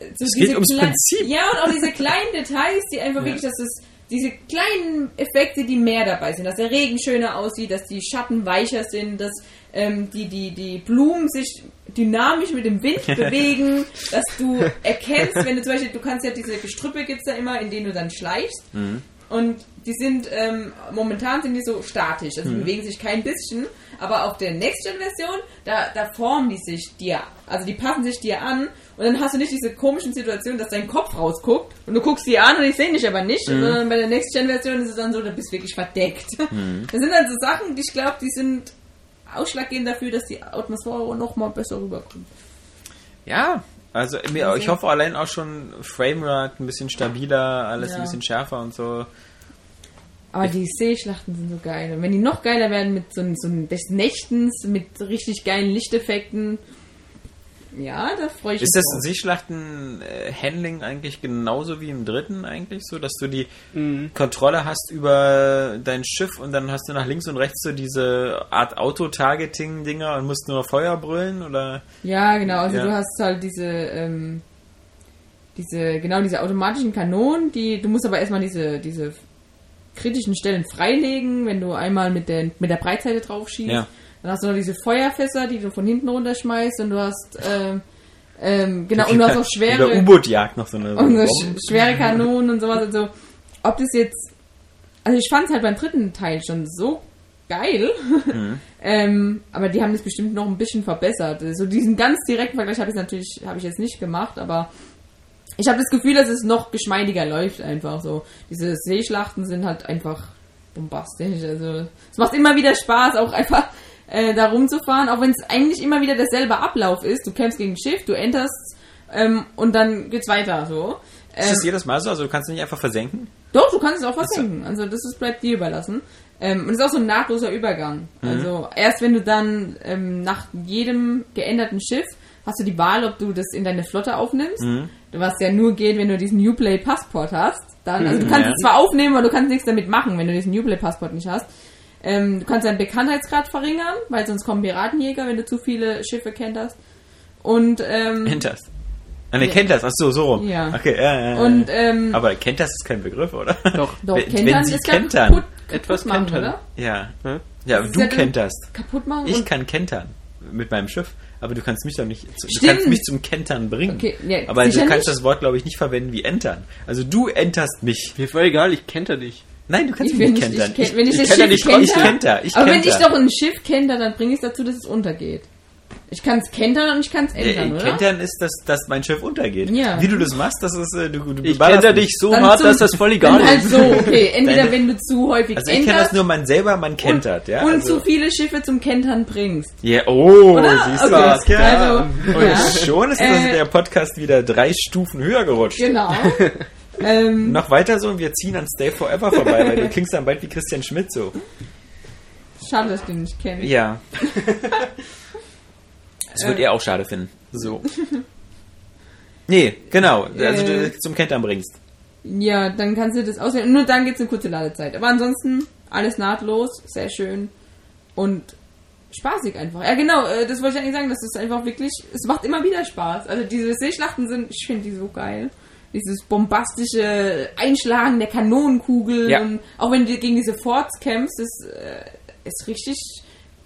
äh, so Es geht ums Prinzip. Ja, und auch diese kleinen Details, die einfach Ja. wirklich, dass es diese kleinen Effekte, die mehr dabei sind, dass der Regen schöner aussieht, dass die Schatten weicher sind, dass ähm, die, die, die Blumen sich dynamisch mit dem Wind *laughs* bewegen, dass du erkennst, wenn du zum Beispiel, du kannst ja diese Gestrüppe gibt's da immer, in denen du dann schleichst. Und die sind, ähm, momentan sind die so statisch, also die bewegen sich kein bisschen, aber auf der Next-Gen-Version, da, da formen die sich dir, also die passen sich dir an und dann hast du nicht diese komischen Situationen, dass dein Kopf rausguckt und du guckst die an und ich sehe dich aber nicht, sondern bei der Next-Gen-Version ist es dann so, du bist wirklich verdeckt. Das sind dann so Sachen, die ich glaube, die sind ausschlaggebend dafür, dass die Atmosphäre noch mal besser rüberkommt. ja, also Also- ich hoffe allein auch schon Framerate ein bisschen stabiler, alles Ja. ein bisschen schärfer und so. Aber die Seeschlachten sind so geil. Und wenn die noch geiler werden mit so, so des Nächtens, mit richtig geilen Lichteffekten, ja, da freue ich mich. Ist das drauf. Seeschlachten-Handling eigentlich genauso wie im dritten eigentlich so, dass du die Mhm. Kontrolle hast über dein Schiff und dann hast du nach links und rechts so diese Art Auto-Targeting-Dinger und musst nur Feuer brüllen oder? Ja, genau. Also Ja. du hast halt diese, ähm, diese, genau diese automatischen Kanonen, die, du musst aber erstmal diese, diese kritischen Stellen freilegen, wenn du einmal mit der, mit der Breitseite drauf schießt. Ja. Dann hast du noch diese Feuerfässer, die du von hinten runterschmeißt und du hast, ähm, ähm, genau, und du hast auch schwere, U-Boot-Jagd noch so eine. und so Bomben. schwere Kanonen und sowas. Also, ob das jetzt, also ich fand es halt beim dritten Teil schon so geil. *laughs* ähm, aber die haben das bestimmt noch ein bisschen verbessert. So diesen ganz direkten Vergleich habe ich natürlich, habe ich jetzt nicht gemacht, aber ich habe das Gefühl, dass es noch geschmeidiger läuft einfach so. Diese Seeschlachten sind halt einfach bombastisch. Also es macht immer wieder Spaß, auch einfach äh, da rumzufahren, auch wenn es eigentlich immer wieder derselbe Ablauf ist. Du kämpfst gegen ein Schiff, du enterst ähm, und dann geht's weiter so. Ist Ähm, das jedes Mal so? Also du kannst es nicht einfach versenken? doch, du kannst es auch versenken. Also das ist, bleibt dir überlassen. Ähm, und es ist auch so ein nahtloser Übergang. Also erst wenn du dann ähm, nach jedem geänderten Schiff hast du die Wahl, ob du das in deine Flotte aufnimmst. Was ja nur geht, wenn du diesen Newplay Passport hast. Dann, also du kannst Ja. es zwar aufnehmen, aber du kannst nichts damit machen, wenn du diesen Newplay Passport nicht hast. Ähm, du kannst deinen Bekanntheitsgrad verringern, weil sonst kommen Piratenjäger, wenn du zu viele Schiffe kenterst. Und ähm, Enterst. Ah, ne, Ja. kennt das. Ach so, so rum. Ja. Okay, ja, ja, ja. und ähm, Aber kennt das ist kein Begriff, oder? Doch. *laughs* doch, wenn- kentern wenn sie ist ja kentern. kaputt, kaputt Etwas machen, kentern. oder? Ja. Hm? Ja, Das du dann- kenterst. Kaputt machen Ich kann kentern mit meinem Schiff, aber du kannst mich doch nicht, du Stimmt. kannst mich zum Kentern bringen. Okay, ja, aber du kannst nicht. das Wort, glaube ich, nicht verwenden wie entern. Also du enterst mich. Mir voll egal, ich kenne dich. Nein, du kannst Ich, mich nicht ich, kentern. ich, kenn- wenn ich, ich das kenter Schiff nicht, kenter, ich kenter, ich aber wenn ich kenter. doch ein Schiff kenter, dann bringe ich es dazu, dass es untergeht. Ich kann es kentern und ich kann es Äh, ändern, oder? Kentern ist, dass, dass mein Schiff untergeht. Ja. Wie du das machst, das ist, äh, du, du Ich mich. dich so Dann hart, zum- dass das voll egal halt ist. so, okay. *laughs* Entweder Deine- wenn du zu häufig Also ich kenne das nur man selber, man und, kentert, ja. und also, zu viele Schiffe zum Kentern bringst. Ja, oh, Oder? siehst du Okay. das? Ja. Also, und ja. schon ist das Äh, der Podcast wieder drei Stufen höher gerutscht. Genau. *laughs* ähm, Noch weiter so und wir ziehen an Stay Forever vorbei, weil du klingst dann bald wie Christian Schmidt so. schade, dass ich den nicht kenne. Ja. *laughs* Das wird Äh. er auch schade finden. So. *laughs* Nee, genau. Also Äh. du zum Kentern bringst. Ja, dann kannst du das auswählen. Nur dann gibt es eine kurze Ladezeit. Aber ansonsten alles nahtlos, sehr schön und spaßig einfach. Ja, genau, äh, das wollte ich eigentlich sagen. Das ist einfach wirklich, es macht immer wieder Spaß. Also diese Seeschlachten sind, ich finde die so geil. Dieses bombastische Einschlagen der Kanonenkugel Ja. und auch wenn du gegen diese Forts kämpfst, ist, äh, ist richtig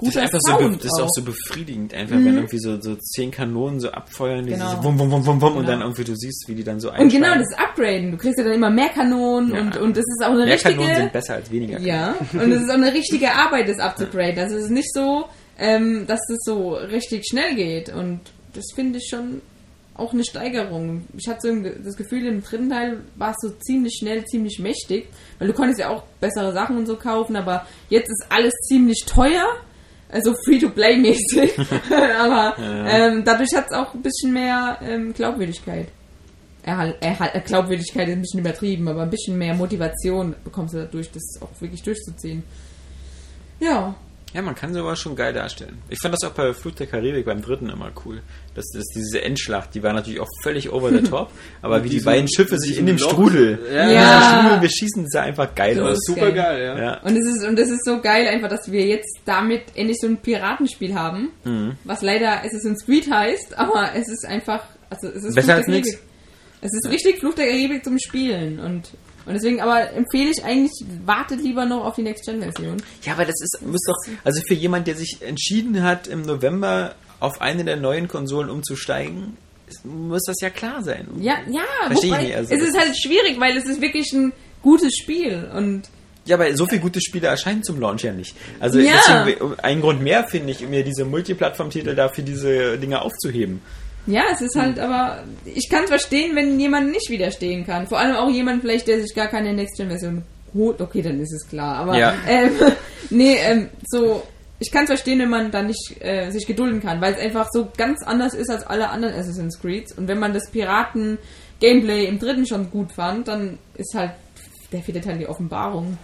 Das ist, einfach so, Sound das ist auch so befriedigend, einfach wenn irgendwie so, so zehn Kanonen so abfeuern, Genau. Wum, Wum, Wum, Wum, Wum und Genau. dann irgendwie du siehst, wie die dann so und einschlagen. genau, das Upgraden. Du kriegst ja dann immer mehr Kanonen Ja. und, und das ist auch eine Mehr richtige... Kanonen sind besser als weniger. Ja, und es ist auch eine *laughs* richtige Arbeit, das abzugraden. Das ist nicht so, ähm, dass das so richtig schnell geht. Und das finde ich schon auch eine Steigerung. Ich hatte so das Gefühl, im dritten Teil war es so ziemlich schnell, ziemlich mächtig. Weil du konntest ja auch bessere Sachen und so kaufen, aber jetzt ist alles ziemlich teuer. Also Free-to-Play-mäßig. *laughs* *laughs* aber ähm, dadurch hat es auch ein bisschen mehr ähm, Glaubwürdigkeit. Erhal Erhal äh, Glaubwürdigkeit ist ein bisschen übertrieben, aber ein bisschen mehr Motivation bekommst du dadurch, das auch wirklich durchzuziehen. Ja, Ja, man kann sowas schon geil darstellen. Ich fand das auch bei Flut der Karibik beim dritten immer cool. Das, das, diese Endschlacht, die war natürlich auch völlig over the top, *laughs* aber wie die beiden Schiffe sich in dem Loch. Strudel, Ja. Ja. Strudel beschießen, sah einfach geil aus. ist Super geil, ja. Ja. Und es ist und es ist so geil einfach, dass wir jetzt damit endlich so ein Piratenspiel haben, Mhm. was leider Assassin's Creed heißt, aber es ist einfach, also es ist Besser Fluch als. Karibik. Es ist richtig Fluch der Karibik zum Spielen und und deswegen aber empfehle ich eigentlich, wartet lieber noch auf die Next Gen Version. Ja, aber das ist, muss doch, also für jemand, der sich entschieden hat, im November auf eine der neuen Konsolen umzusteigen, muss das ja klar sein. Ja, ja, Versteh ich wobei, nicht, also es ist halt schwierig, weil es ist wirklich ein gutes Spiel und Ja, aber so viele gute Spiele erscheinen zum Launch ja nicht. Also Ja. ein Grund mehr finde ich, um mir diese Multiplattform-Titel dafür diese Dinge aufzuheben. Ja, es ist halt, aber ich kann es verstehen, wenn jemand nicht widerstehen kann. Vor allem auch jemand vielleicht, der sich gar keine Next-Gen-Version holt. Okay, dann ist es klar. Aber Ja. ähm, *laughs* nee, ähm, so, ich kann es verstehen, wenn man da nicht äh, sich gedulden kann, weil es einfach so ganz anders ist als alle anderen Assassin's Creeds. Und wenn man das Piraten-Gameplay im dritten schon gut fand, dann ist halt der vierte Teil die Offenbarung.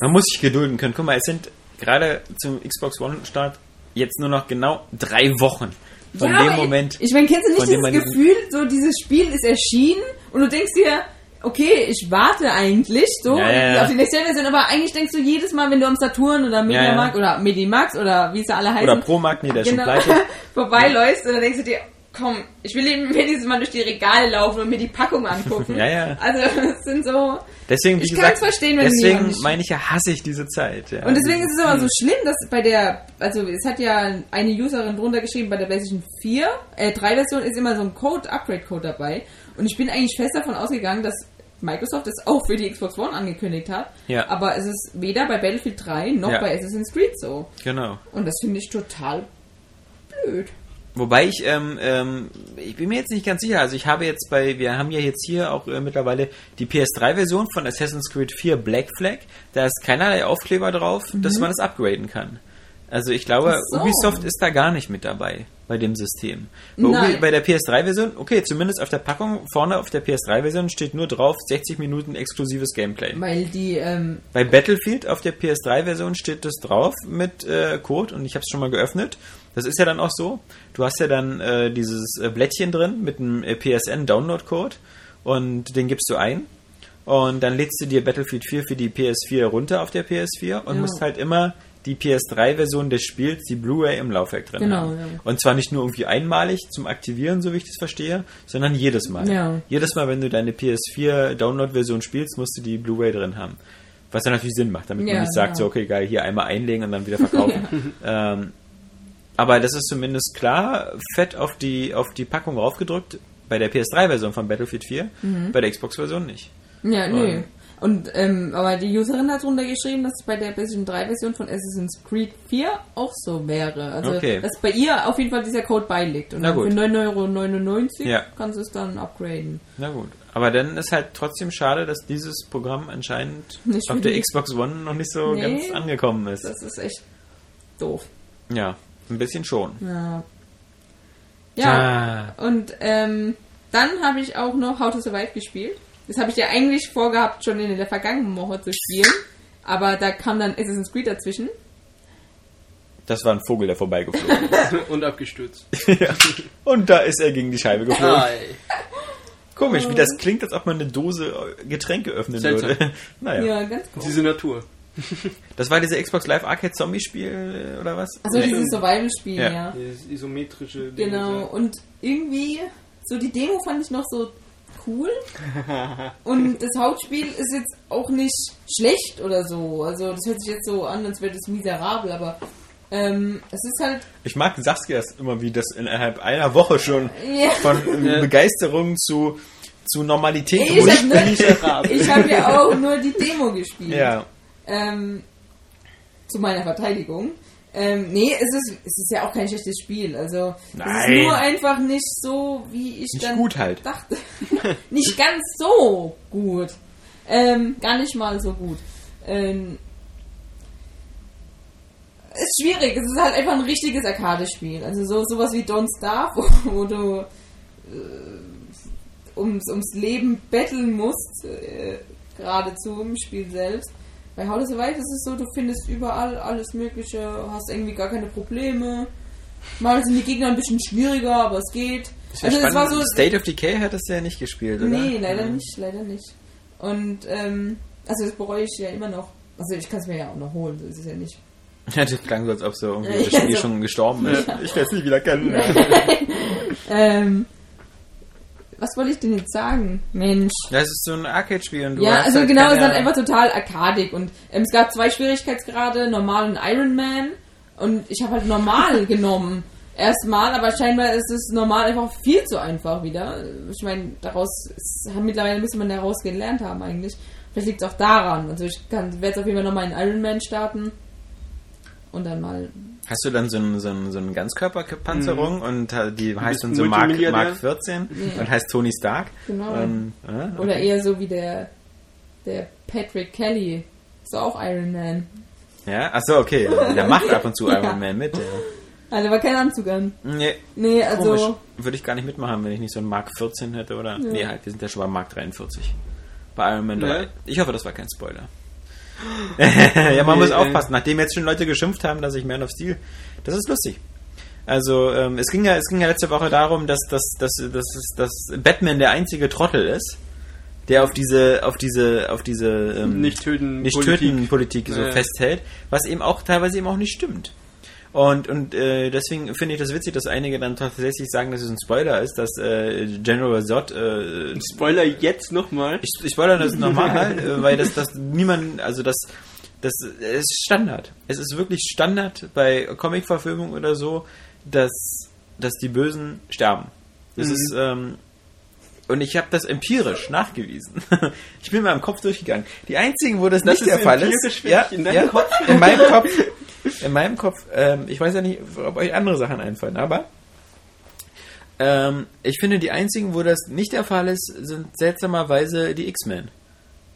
Man muss sich gedulden können. Guck mal, es sind gerade zum Xbox One-Start jetzt nur noch genau drei Wochen von Ja, dem Moment. Ich meine, kennst du nicht dieses Gefühl, so dieses Spiel ist erschienen und du denkst dir, okay, ich warte eigentlich so Ja, ja, ja. auf die nächste Version, aber eigentlich denkst du jedes Mal, wenn du am Saturn oder Mediamarkt oder Medimax oder wie sie alle heißen, *laughs* Oder Promarkt, nee, der genau, schon pleite. vorbeiläufst und dann denkst du dir, komm, ich will eben *laughs* wenigstens mal durch die Regale laufen und mir die Packung angucken. *laughs* Ja, ja. Also es sind so Deswegen, wie Ich gesagt, kann's verstehen, wenn deswegen nicht- meine ich ja, hasse ich diese Zeit. Ja. Und deswegen ist es aber so schlimm, dass bei der, also es hat ja eine Userin drunter geschrieben, bei der PlayStation 4, äh, 3 Version ist immer so ein Code, Upgrade-Code dabei. Und ich bin eigentlich fest davon ausgegangen, dass Microsoft es auch für die Xbox One angekündigt hat. Ja. Aber es ist weder bei Battlefield 3 noch Ja. bei Assassin's Creed so. Genau. Und das finde ich total blöd. Wobei ich, ähm, ähm, ich bin mir jetzt nicht ganz sicher. Also ich habe jetzt bei, wir haben ja jetzt hier auch äh, mittlerweile die PS3-Version von Assassin's Creed 4 Black Flag. Da ist keinerlei Aufkleber drauf, Mhm. dass man es upgraden kann. Also ich glaube, so. Ubisoft ist da gar nicht mit dabei bei dem System. Bei, bei der PS3-Version, okay, zumindest auf der Packung vorne auf der PS3-Version steht nur drauf 60 Minuten exklusives Gameplay. Weil die, ähm, Bei Battlefield auf der PS3-Version steht das drauf mit äh, Code und ich habe es schon mal geöffnet. Das ist ja dann auch so. Du hast ja dann äh, dieses äh, Blättchen drin mit einem äh, PSN-Download-Code und den gibst du ein. Und dann lädst du dir Battlefield 4 für die PS4 runter auf der PS4 und Ja. musst halt immer die PS3-Version des Spiels, die Blu-ray im Laufwerk drin Genau, haben. ja. Und zwar nicht nur irgendwie einmalig zum Aktivieren, so wie ich das verstehe, sondern jedes Mal. Ja. Jedes Mal, wenn du deine PS4-Download-Version spielst, musst du die Blu-ray drin haben. Was dann natürlich Sinn macht, damit Ja, man nicht sagt, so, okay, geil, hier einmal einlegen und dann wieder verkaufen. *laughs* ähm, aber das ist zumindest klar, fett auf die, auf die Packung raufgedrückt, bei der PS3-Version von Battlefield 4, Mhm. bei der Xbox-Version nicht. ja, nö. Und, ähm, aber die Userin hat drunter geschrieben, dass es bei der PlayStation 3 Version von Assassin's Creed 4 auch so wäre. Also, Okay. dass bei ihr auf jeden Fall dieser Code beiliegt. Und für 9,99 Euro Ja. kannst du es dann upgraden. Na gut. Aber dann ist halt trotzdem schade, dass dieses Programm anscheinend Nicht auf der Xbox One noch nicht so Nee. ganz angekommen ist. Das ist echt doof. Ja, ein bisschen schon. Ja. Ja, und ähm, dann habe ich auch noch How to Survive gespielt. Das habe ich ja eigentlich vorgehabt, schon in der vergangenen Woche zu spielen. Aber da kam dann Assassin's Creed dazwischen. Das war ein Vogel, der vorbeigeflogen *laughs* Und abgestürzt. ist. ja. Und da ist er gegen die Scheibe geflogen. Hi. Komisch, wie das klingt, als ob man eine Dose Getränke öffnen Seltsam. würde. *laughs* naja. Ja, ganz cool. Diese Natur. *laughs* Das war dieser Xbox Live Arcade Zombie Spiel äh, oder was? Also Nee. dieses Survival-Spiel, Ja. ja. Dieses isometrische Ding. Genau. Und irgendwie, so die Demo fand ich noch so cool. *laughs* Und das Hauptspiel ist jetzt auch nicht schlecht oder so. Also das hört sich jetzt so an, als wäre das miserabel, aber ähm, es ist halt Ich mag Saskias immer, wie das innerhalb einer Woche schon Ja. von *laughs* Ja. Begeisterung zu, zu Normalität Ich rutscht. hab, nur, miserabel. ich hab ja auch nur die Demo gespielt. Ja, Ähm, zu meiner Verteidigung. Ähm, nee, es ist, es ist ja auch kein schlechtes Spiel. Also es Nein. ist nur einfach nicht so, wie ich Nicht dann gut halt. dachte. *laughs* nicht ganz so gut. Ähm, gar nicht mal so gut. Ähm, ist schwierig. Es ist halt einfach ein richtiges Arcade-Spiel. Also so sowas wie Don't Starve, *laughs* wo, wo du äh, ums, ums Leben betteln musst, äh, geradezu im Spiel selbst. Bei How to Survive ist es so, du findest überall alles Mögliche, hast irgendwie gar keine Probleme. Mal sind die Gegner ein bisschen schwieriger, aber es geht. Ja Also es war so. State of Decay hat das ja nicht gespielt, oder? Nee, leider nicht, leider nicht. Und ähm, also das bereue ich ja immer noch. Also ich kann es mir ja auch noch holen, so ist es ja nicht. Ja, das klang so, als ob so irgendwie Ja, *laughs* das Spiel schon gestorben ist. Ich werde es nie wieder kennen. *laughs* Ähm, was wollte ich denn jetzt sagen? Mensch. Das ist so ein Arcade-Spiel und du Ja, also halt genau, es ist halt einfach total arkadig und ähm, es gab zwei Schwierigkeitsgrade, normal und Iron Man und ich habe halt normal *laughs* genommen. Erstmal, aber scheinbar ist es normal einfach viel zu einfach wieder. Ich meine, daraus ist, mittlerweile müsste man daraus gelernt haben eigentlich. Vielleicht liegt es auch daran. Also ich werde jetzt auf jeden Fall nochmal in Iron Man starten und dann mal. Hast du dann so, ein, so, ein, so eine Ganzkörperpanzerung und äh, die heißt dann so Mark? Mark 14 und heißt Tony Stark? Genau. Ähm, äh, Oder eher so wie der der Patrick Kelly. Ist auch Iron Man. Ja, achso, okay. *laughs* Der macht ab und zu Ja. Iron Man mit. Ja. Also aber kein Anzug an. Nee, Nee, also. komisch. Würde ich gar nicht mitmachen, wenn ich nicht so einen Mark 14 hätte, oder? Nee, halt, wir sind ja schon bei Mark 43. Bei Iron Man 3. Ja. Ich hoffe, das war kein Spoiler. *laughs* ja, man muss äh. aufpassen. Nachdem jetzt schon Leute geschimpft haben, dass ich Man of Steel... Das ist lustig. Also, ähm, es, ging ja, es ging ja letzte Woche darum, dass, dass, dass, dass, dass Batman der einzige Trottel ist, der auf diese, auf diese, auf diese ähm, Nicht töten. nicht Politik so Ja. festhält, was eben auch teilweise eben auch nicht stimmt. Und, und äh, deswegen finde ich das witzig, dass einige dann tatsächlich sagen, dass es ein Spoiler ist, dass äh, General Zod äh, Spoiler jetzt nochmal. ich, ich spoilere das nochmal, äh, weil das, das niemand, also das, das es ist Standard. Es ist wirklich Standard bei Comic-Verfilmung oder so, dass, dass die Bösen sterben. Das Mhm. ist, ähm, und ich habe das empirisch nachgewiesen. *laughs* ich bin mal im Kopf durchgegangen. Die einzigen, wo das, Das nicht ist der Fall ist, deinem Kopf? in meinem Kopf, in meinem Kopf, ähm, ich weiß ja nicht, ob euch andere Sachen einfallen, aber ähm, ich finde, die einzigen, wo das nicht der Fall ist, sind seltsamerweise die X-Men.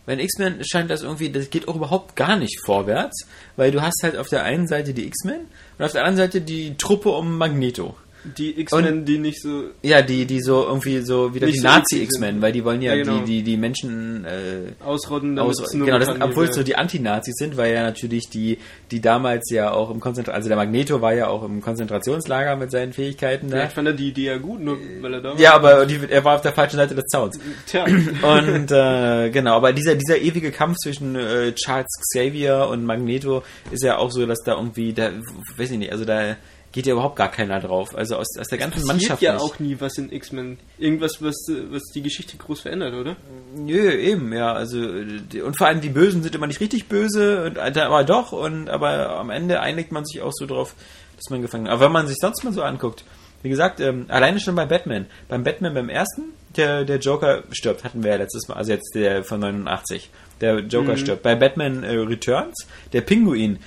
Bei den X-Men scheint das irgendwie, das geht auch überhaupt gar nicht vorwärts, weil du hast halt auf der einen Seite die X-Men und auf der anderen Seite die Truppe um Magneto. Die X-Men, die nicht so. Ja, die, die so irgendwie so wieder die so Nazi-X-Men, weil die wollen ja, Ja, genau. die, die, die Menschen äh, Ausrotten, damit aus, es nur genau, das obwohl es so die Anti-Nazis sind, weil ja natürlich die, die damals ja auch im Konzentrat, also der Magneto war ja auch im Konzentrationslager mit seinen Fähigkeiten da. Vielleicht fand er die Idee ja gut, nur weil er da war. Ja, aber die, er war auf der falschen Seite des Zauns. Tja. *laughs* Und äh, genau, aber dieser, dieser ewige Kampf zwischen äh, Charles Xavier und Magneto ist ja auch so, dass da irgendwie, da, weiß ich nicht, also da geht ja überhaupt gar keiner drauf. Also aus, aus der ganzen passiert Mannschaft ja nicht. auch nie was in X-Men. Irgendwas, was, was die Geschichte groß verändert, oder? Nö, eben, ja, also und vor allem die Bösen sind immer nicht richtig böse, und, äh, aber doch, und aber am Ende einigt man sich auch so drauf, dass man gefangen Aber wenn man sich sonst mal so anguckt, wie gesagt, ähm, alleine schon bei Batman. Beim Batman beim ersten, der, der Joker stirbt, hatten wir ja letztes Mal, also jetzt der von 89. Der Joker stirbt. Bei Batman äh, Returns, der Pinguin,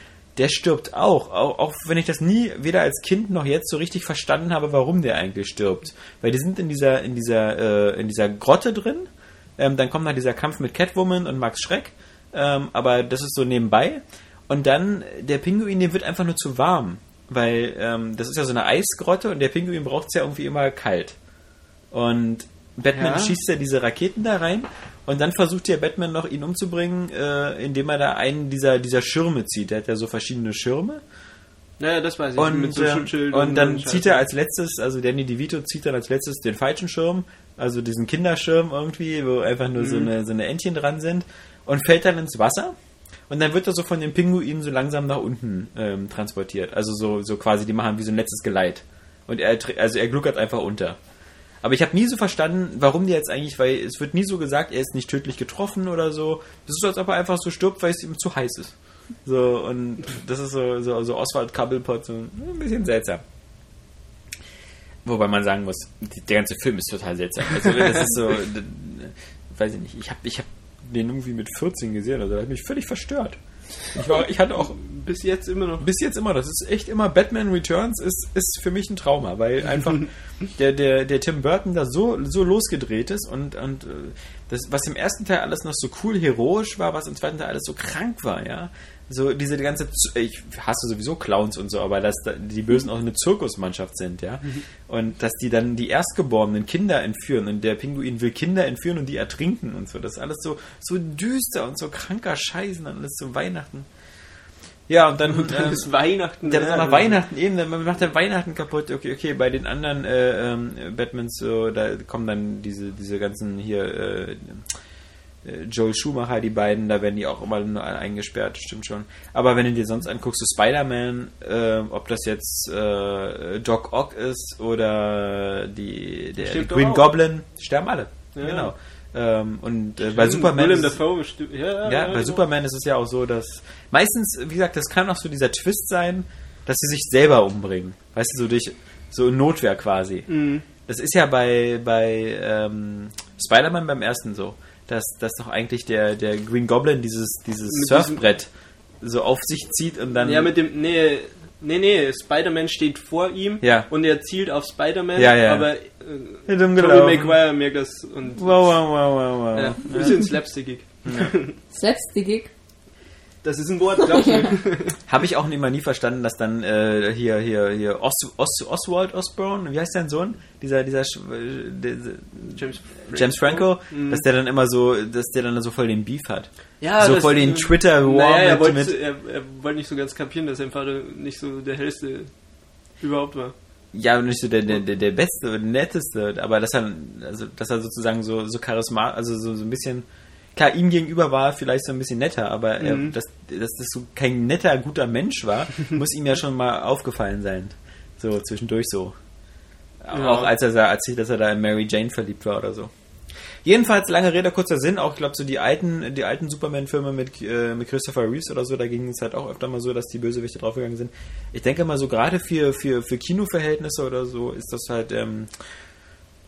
der stirbt auch, auch. Auch wenn ich das nie, weder als Kind noch jetzt so richtig verstanden habe, warum der eigentlich stirbt. Weil die sind in dieser, in dieser, äh, in dieser Grotte drin. Ähm, dann kommt noch dieser Kampf mit Catwoman und Max Schreck. Ähm, aber das ist so nebenbei. Und dann, der Pinguin, dem wird einfach nur zu warm. Weil ähm, das ist ja so eine Eisgrotte und der Pinguin braucht es ja irgendwie immer kalt. Und Batman Ja. schießt ja diese Raketen da rein und dann versucht ja Batman noch ihn umzubringen, äh, indem er da einen dieser, dieser Schirme zieht. Der hat ja so verschiedene Schirme. Naja, das weiß ich. Und, so äh, Schutzschild und dann Scheiße. zieht er als letztes, also Danny DeVito zieht dann als letztes den falschen Schirm, also diesen Kinderschirm irgendwie, wo einfach nur so, eine, so eine Entchen dran sind und fällt dann ins Wasser. Und dann wird er so von den Pinguinen so langsam nach unten ähm, transportiert. Also so, so quasi, die machen wie so ein letztes Geleit. Und er, also er gluckert einfach unter. Aber ich habe nie so verstanden, warum die jetzt eigentlich, weil es wird nie so gesagt, er ist nicht tödlich getroffen oder so. Das ist so, als ob er einfach so stirbt, weil es ihm zu heiß ist. So, und das ist so, so, so Oswald Cobblepot, so ein bisschen seltsam. Wobei man sagen muss, der ganze Film ist total seltsam. Also das ist so, *laughs* weiß ich nicht, ich habe ich hab den irgendwie mit 14 gesehen, also der hat mich völlig verstört. Ich, war, ich hatte auch bis jetzt immer noch. bis jetzt immer, das ist echt immer Batman Returns ist, ist für mich ein Trauma, weil einfach *laughs* der, der, der Tim Burton da so, so losgedreht ist und, und äh, das, was im ersten Teil alles noch so cool heroisch war, was im zweiten Teil alles so krank war, ja. So diese ganze, Z- ich hasse sowieso Clowns und so, aber dass da die Bösen auch eine Zirkusmannschaft sind, ja. Und dass die dann die erstgeborenen Kinder entführen und der Pinguin will Kinder entführen und die ertrinken und so. Das ist alles so, so düster und so kranker Scheiß und dann alles zu Weihnachten. Ja, und dann, Und dann ähm, ist Weihnachten. dann ist ja, auch noch ja. Weihnachten eben, dann macht der Weihnachten kaputt. Okay, okay, bei den anderen äh, ähm, Batmans, so, da kommen dann diese, diese ganzen hier, äh, Joel Schumacher, die beiden, da werden die auch immer nur eingesperrt, stimmt schon. Aber wenn du dir sonst anguckst, so Spider-Man, äh, ob das jetzt äh, Doc Ock ist oder die, der Stimmt Green. Goblin, sterben alle. Ja. Genau. Ähm, und äh, bei Superman. Willem ist es- Dafoe, stimmt. Ja, ja, bei genau. Superman ist es ja auch so, dass meistens, wie gesagt, das kann auch so dieser Twist sein, dass sie sich selber umbringen. Weißt du, so durch so in Notwehr quasi. Mhm. Das ist ja bei, bei ähm, Spider-Man beim ersten so, dass, dass doch eigentlich der, der Green Goblin dieses, dieses Mit Surfbrett so auf sich zieht und dann. Ja, mit dem. Nee, nee, nee. Spider-Man steht vor ihm Ja. und er zielt auf Spider-Man, Ja, ja. aber äh, Ja, Tobey. Maguire merkt das und. Wow, wow, wow, wow, wow. Ja, ein bisschen slapstickig. *laughs* Slapstickig. Das ist ein Wort, glaubst *laughs* du? Habe ich auch immer nie verstanden, dass dann äh, hier, hier, hier Os, Os, Oswald Osborne, wie heißt dein Sohn? Dieser, dieser, Sch- äh, dieser James, James Franco, Mhm. dass der dann immer so, dass der dann so voll den Beef hat. Ja, so das- voll den Twitter-War Naja, er, mit, wollte, er, er wollte nicht so ganz kapieren, dass sein Vater nicht so der hellste überhaupt war. ja, nicht so der, der, der, der Beste oder Netteste, aber dass er, also, dass er sozusagen so, so charismatisch, also so, so ein bisschen, klar, ihm gegenüber war er vielleicht so ein bisschen netter, aber er, Mhm. dass, dass das so kein netter, guter Mensch war, *laughs* muss ihm ja schon mal aufgefallen sein. So, zwischendurch so. Auch als er sah, erzählt, dass er da in Mary Jane verliebt war oder so. Jedenfalls, lange Rede, kurzer Sinn, auch, ich glaube, so die alten, die alten Superman-Filme mit, äh, mit Christopher Reeves oder so, da ging es halt auch öfter mal so, dass die Bösewichte draufgegangen sind. Ich denke mal so, gerade für, für, für Kinoverhältnisse oder so, ist das halt, ähm,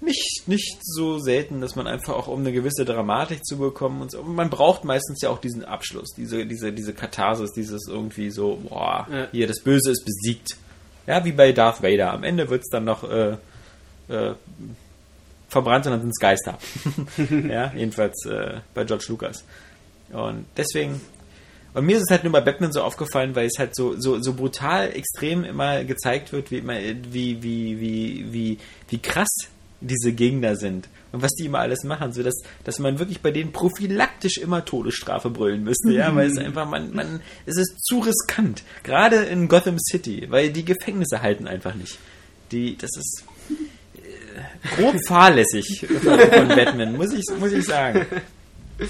nicht, nicht so selten, dass man einfach auch, um eine gewisse Dramatik zu bekommen und so, man braucht meistens ja auch diesen Abschluss, diese, diese, diese Katharsis, dieses irgendwie so, boah, Ja. hier, das Böse ist besiegt. Ja, wie bei Darth Vader. Am Ende wird es dann noch, äh, äh, verbrannt und dann sind es Geister. *laughs* ja, jedenfalls äh, bei George Lucas. Und deswegen, und mir ist es halt nur bei Batman so aufgefallen, weil es halt so, so, so brutal extrem immer gezeigt wird, wie, immer, wie, wie, wie, wie, wie krass diese Gegner sind und was die immer alles machen, so dass, dass man wirklich bei denen prophylaktisch immer Todesstrafe brüllen müsste, ja, weil es einfach, man, man, es ist zu riskant. Gerade in Gotham City, weil die Gefängnisse halten einfach nicht. Die, das ist äh, grob *laughs* fahrlässig von, Batman, muss ich, muss ich sagen. *laughs*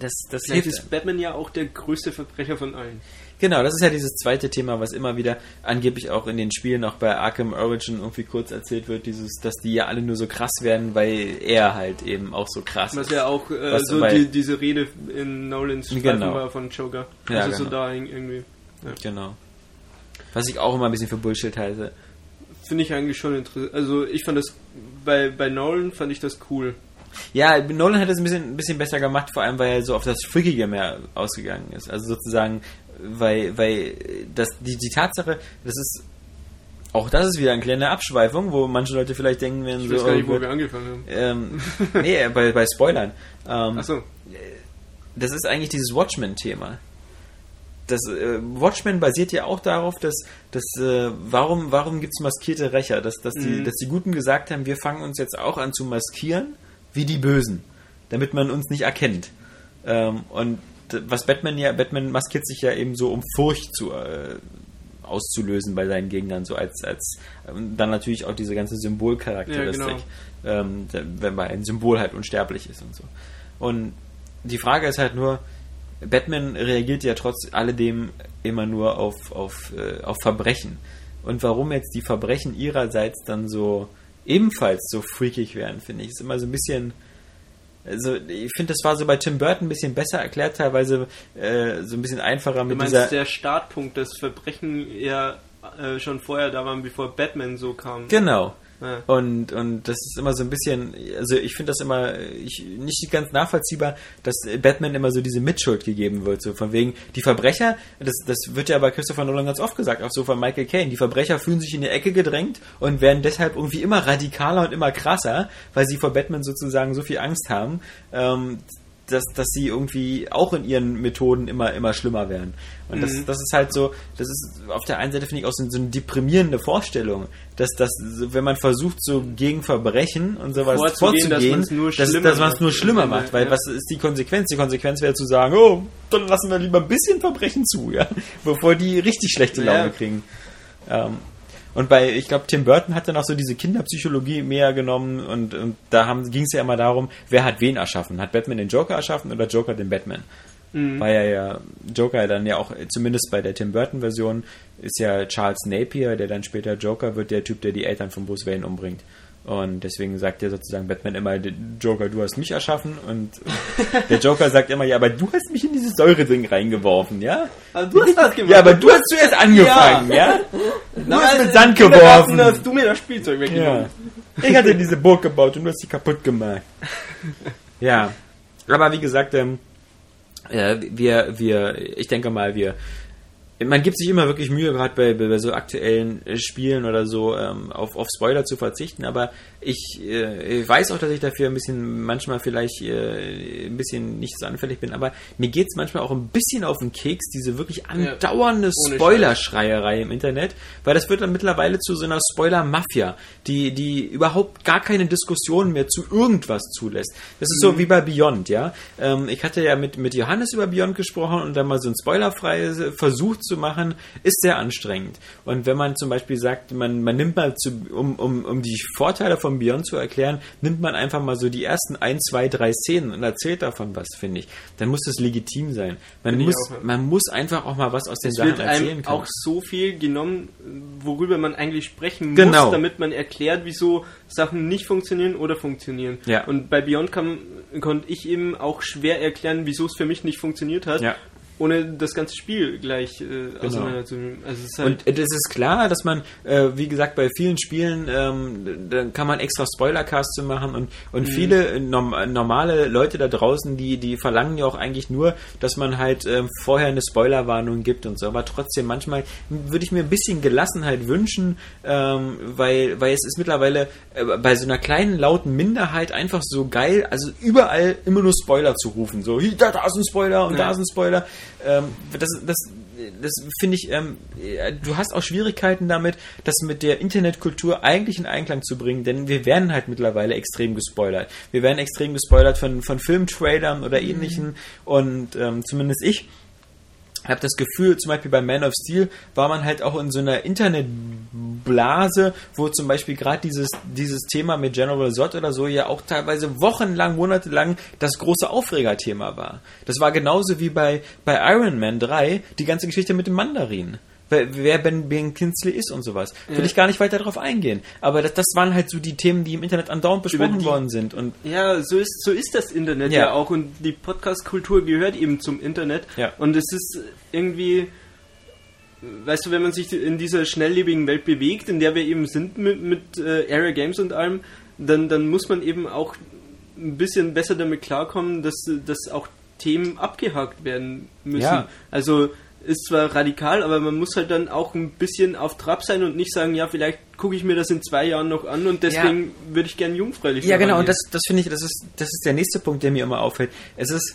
Das, das Vielleicht ist Batman ja auch der größte Verbrecher von allen. Genau, das ist ja dieses zweite Thema, was immer wieder angeblich auch in den Spielen, auch bei Arkham Origin irgendwie kurz erzählt wird, dieses, dass die ja alle nur so krass werden, weil er halt eben auch so krass was ist. Was ja auch äh, so die, diese Rede in Nolans Streifen genau. war von Joker. Ja, also genau. so da irgendwie. Ja. Genau. Was ich auch immer ein bisschen für Bullshit halte. Finde ich eigentlich schon interessant. Also ich fand das, bei, bei Nolan fand ich das cool. Ja, Nolan hat es ein bisschen, ein bisschen besser gemacht, vor allem weil er so auf das Freakige mehr ausgegangen ist. Also sozusagen, weil, weil das, die, die Tatsache, das ist auch das ist wieder eine kleine Abschweifung, wo manche Leute vielleicht denken, wenn ich so. Ich weiß gar nicht, wo wir angefangen haben. Ähm, *laughs* nee, bei, bei Spoilern. Ähm, Ach Das ist eigentlich dieses Watchmen-Thema. Das äh, Watchmen basiert ja auch darauf, dass, dass äh, warum, warum gibt es maskierte Rächer? Dass, dass, die, mhm. dass die Guten gesagt haben, wir fangen uns jetzt auch an zu maskieren wie die Bösen, damit man uns nicht erkennt. Ähm, und was Batman ja, Batman maskiert sich ja eben so, um Furcht zu, äh, auszulösen bei seinen Gegnern, so als, als dann natürlich auch diese ganze Symbolcharakteristik, ja, genau. ähm, wenn man ein Symbol halt unsterblich ist und so. Und die Frage ist halt nur, Batman reagiert ja trotz alledem immer nur auf, auf, äh, auf Verbrechen. Und warum jetzt die Verbrechen ihrerseits dann so ebenfalls so freakig werden, finde ich, ist immer so ein bisschen also ich finde, das war so bei Tim Burton ein bisschen besser erklärt, teilweise äh, so ein bisschen einfacher mit du meinst, dieser. der Startpunkt, das Verbrechen ja äh, schon vorher da war, bevor Batman so kam. Genau. Ja. Und, und das ist immer so ein bisschen, also ich finde das immer ich, nicht ganz nachvollziehbar, dass Batman immer so diese Mitschuld gegeben wird. So von wegen, die Verbrecher, das, das wird ja bei Christopher Nolan ganz oft gesagt, auch so von Michael Caine, die Verbrecher fühlen sich in die Ecke gedrängt und werden deshalb irgendwie immer radikaler und immer krasser, weil sie vor Batman sozusagen so viel Angst haben, ähm, dass, dass sie irgendwie auch in ihren Methoden immer, immer schlimmer werden. Und mhm. das, das ist halt so, das ist auf der einen Seite finde ich auch so, so, eine deprimierende Vorstellung, dass das, wenn man versucht, so gegen Verbrechen und sowas vorzugehen, dass, dass, dass man es nur schlimmer macht. Weil ja. was ist die Konsequenz? Die Konsequenz wäre zu sagen, oh, dann lassen wir lieber ein bisschen Verbrechen zu, ja, *laughs* bevor die richtig schlechte Laune ja. kriegen. Ähm, und bei, ich glaube, Tim Burton hat dann auch so diese Kinderpsychologie mehr genommen und, und da ging es ja immer darum, wer hat wen erschaffen? Hat Batman den Joker erschaffen oder Joker den Batman? Mhm. Weil er ja Joker dann ja auch, zumindest bei der Tim Burton-Version, ist ja Charles Napier, der dann später Joker wird, der Typ, der die Eltern von Bruce Wayne umbringt. Und deswegen sagt ja sozusagen Batman immer, Joker, du hast mich erschaffen. Und der Joker sagt immer, ja, aber du hast mich in dieses Säureding reingeworfen, ja? Aber du hast das gemacht. Ja, aber du hast zuerst angefangen, ja? ja? Du Na, hast mit Sand geworfen. hast du mir das Spielzeug weggenommen. Ja. Ich hatte diese Burg gebaut und du hast sie kaputt gemacht. Ja. Aber wie gesagt, ähm, äh, wir, wir, ich denke mal, wir man gibt sich immer wirklich Mühe, gerade bei, bei, so aktuellen äh, Spielen oder so, ähm, auf, auf Spoiler zu verzichten, aber ich, äh, ich weiß auch, dass ich dafür ein bisschen, manchmal vielleicht äh, ein bisschen nicht so anfällig bin, aber mir geht es manchmal auch ein bisschen auf den Keks, diese wirklich andauernde ja, Spoilerschreierei im Internet, weil das wird dann mittlerweile zu so einer Spoiler-Mafia, die, die überhaupt gar keine Diskussion mehr zu irgendwas zulässt. Das ist mhm. so wie bei Beyond, ja. Ähm, ich hatte ja mit, mit Johannes über Beyond gesprochen und dann mal so ein spoilerfreies Versuch zu machen, ist sehr anstrengend. Und wenn man zum Beispiel sagt, man, man nimmt mal, zu, um, um, um die Vorteile von Beyond zu erklären, nimmt man einfach mal so die ersten ein, zwei, drei Szenen und erzählt davon was, finde ich. Dann muss das legitim sein. Man, muss, auch, man muss einfach auch mal was aus den Sachen erzählen können. auch so viel genommen, worüber man eigentlich sprechen genau. muss, damit man erklärt, wieso Sachen nicht funktionieren oder funktionieren. Ja. Und bei Beyond kann, konnte ich eben auch schwer erklären, wieso es für mich nicht funktioniert hat. Ja ohne das ganze Spiel gleich äh, auseinanderzunehmen. Also halt und es ist klar, dass man, äh, wie gesagt, bei vielen Spielen, ähm, da kann man extra Spoilercasts zu machen und, und mhm. viele norm normale Leute da draußen, die, die verlangen ja auch eigentlich nur, dass man halt ähm, vorher eine Spoilerwarnung gibt und so. Aber trotzdem, manchmal würde ich mir ein bisschen Gelassenheit wünschen, ähm, weil, weil es ist mittlerweile äh, bei so einer kleinen, lauten Minderheit einfach so geil, also überall immer nur Spoiler zu rufen. So, da, da ist ein Spoiler und ja. da ist ein Spoiler. Ähm, das, das, das finde ich, ähm, du hast auch Schwierigkeiten damit, das mit der Internetkultur eigentlich in Einklang zu bringen, denn wir werden halt mittlerweile extrem gespoilert. Wir werden extrem gespoilert von, von Filmtrailern oder mhm. ähnlichen mhm. und ähm, zumindest ich habe das Gefühl, zum Beispiel bei Man of Steel war man halt auch in so einer Internetblase, wo zum Beispiel gerade dieses, dieses Thema mit General Zod oder so ja auch teilweise wochenlang, monatelang das große Aufregerthema war. Das war genauso wie bei, bei Iron Man 3 die ganze Geschichte mit dem Mandarin wer Ben, ben Kinsley ist und sowas. Will ich gar nicht weiter darauf eingehen. Aber das, das waren halt so die Themen, die im Internet andauernd besprochen die, worden sind. Und ja, so ist, so ist das Internet ja, ja auch und die Podcast-Kultur gehört eben zum Internet. Ja. Und es ist irgendwie, weißt du, wenn man sich in dieser schnelllebigen Welt bewegt, in der wir eben sind mit, mit äh, Area Games und allem, dann, dann muss man eben auch ein bisschen besser damit klarkommen, dass, dass auch Themen abgehakt werden müssen. Ja. Also ist zwar radikal, aber man muss halt dann auch ein bisschen auf Trab sein und nicht sagen, ja, vielleicht gucke ich mir das in zwei Jahren noch an und deswegen ja. würde ich gerne jungfräulich Ja, genau, und das, das finde ich, das ist, das ist der nächste Punkt, der mir immer auffällt. Es ist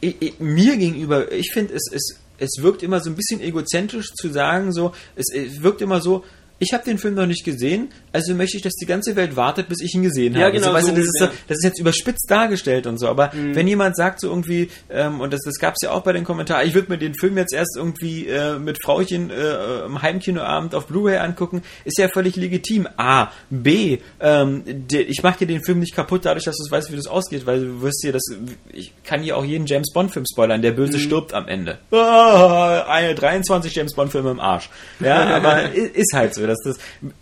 ich, ich, mir gegenüber, ich finde, es, es, es wirkt immer so ein bisschen egozentrisch zu sagen, so, es, es wirkt immer so, ich habe den Film noch nicht gesehen, also möchte ich, dass die ganze Welt wartet, bis ich ihn gesehen habe. Ja, genau. Also, weißt so du, das, ist so, das ist jetzt überspitzt dargestellt und so. Aber mhm. wenn jemand sagt so irgendwie, ähm, und das, das gab es ja auch bei den Kommentaren, ich würde mir den Film jetzt erst irgendwie äh, mit Frauchen äh, im Heimkinoabend auf Blu-ray angucken, ist ja völlig legitim. A. B. Ähm, de, ich mache dir den Film nicht kaputt, dadurch, dass du weißt, wie das ausgeht, weil du wirst dir das, ich kann hier auch jeden James Bond-Film spoilern, der Böse mhm. stirbt am Ende. Oh, *laughs* eine 23 James Bond-Filme im Arsch. Ja, *laughs* aber ist halt so dass das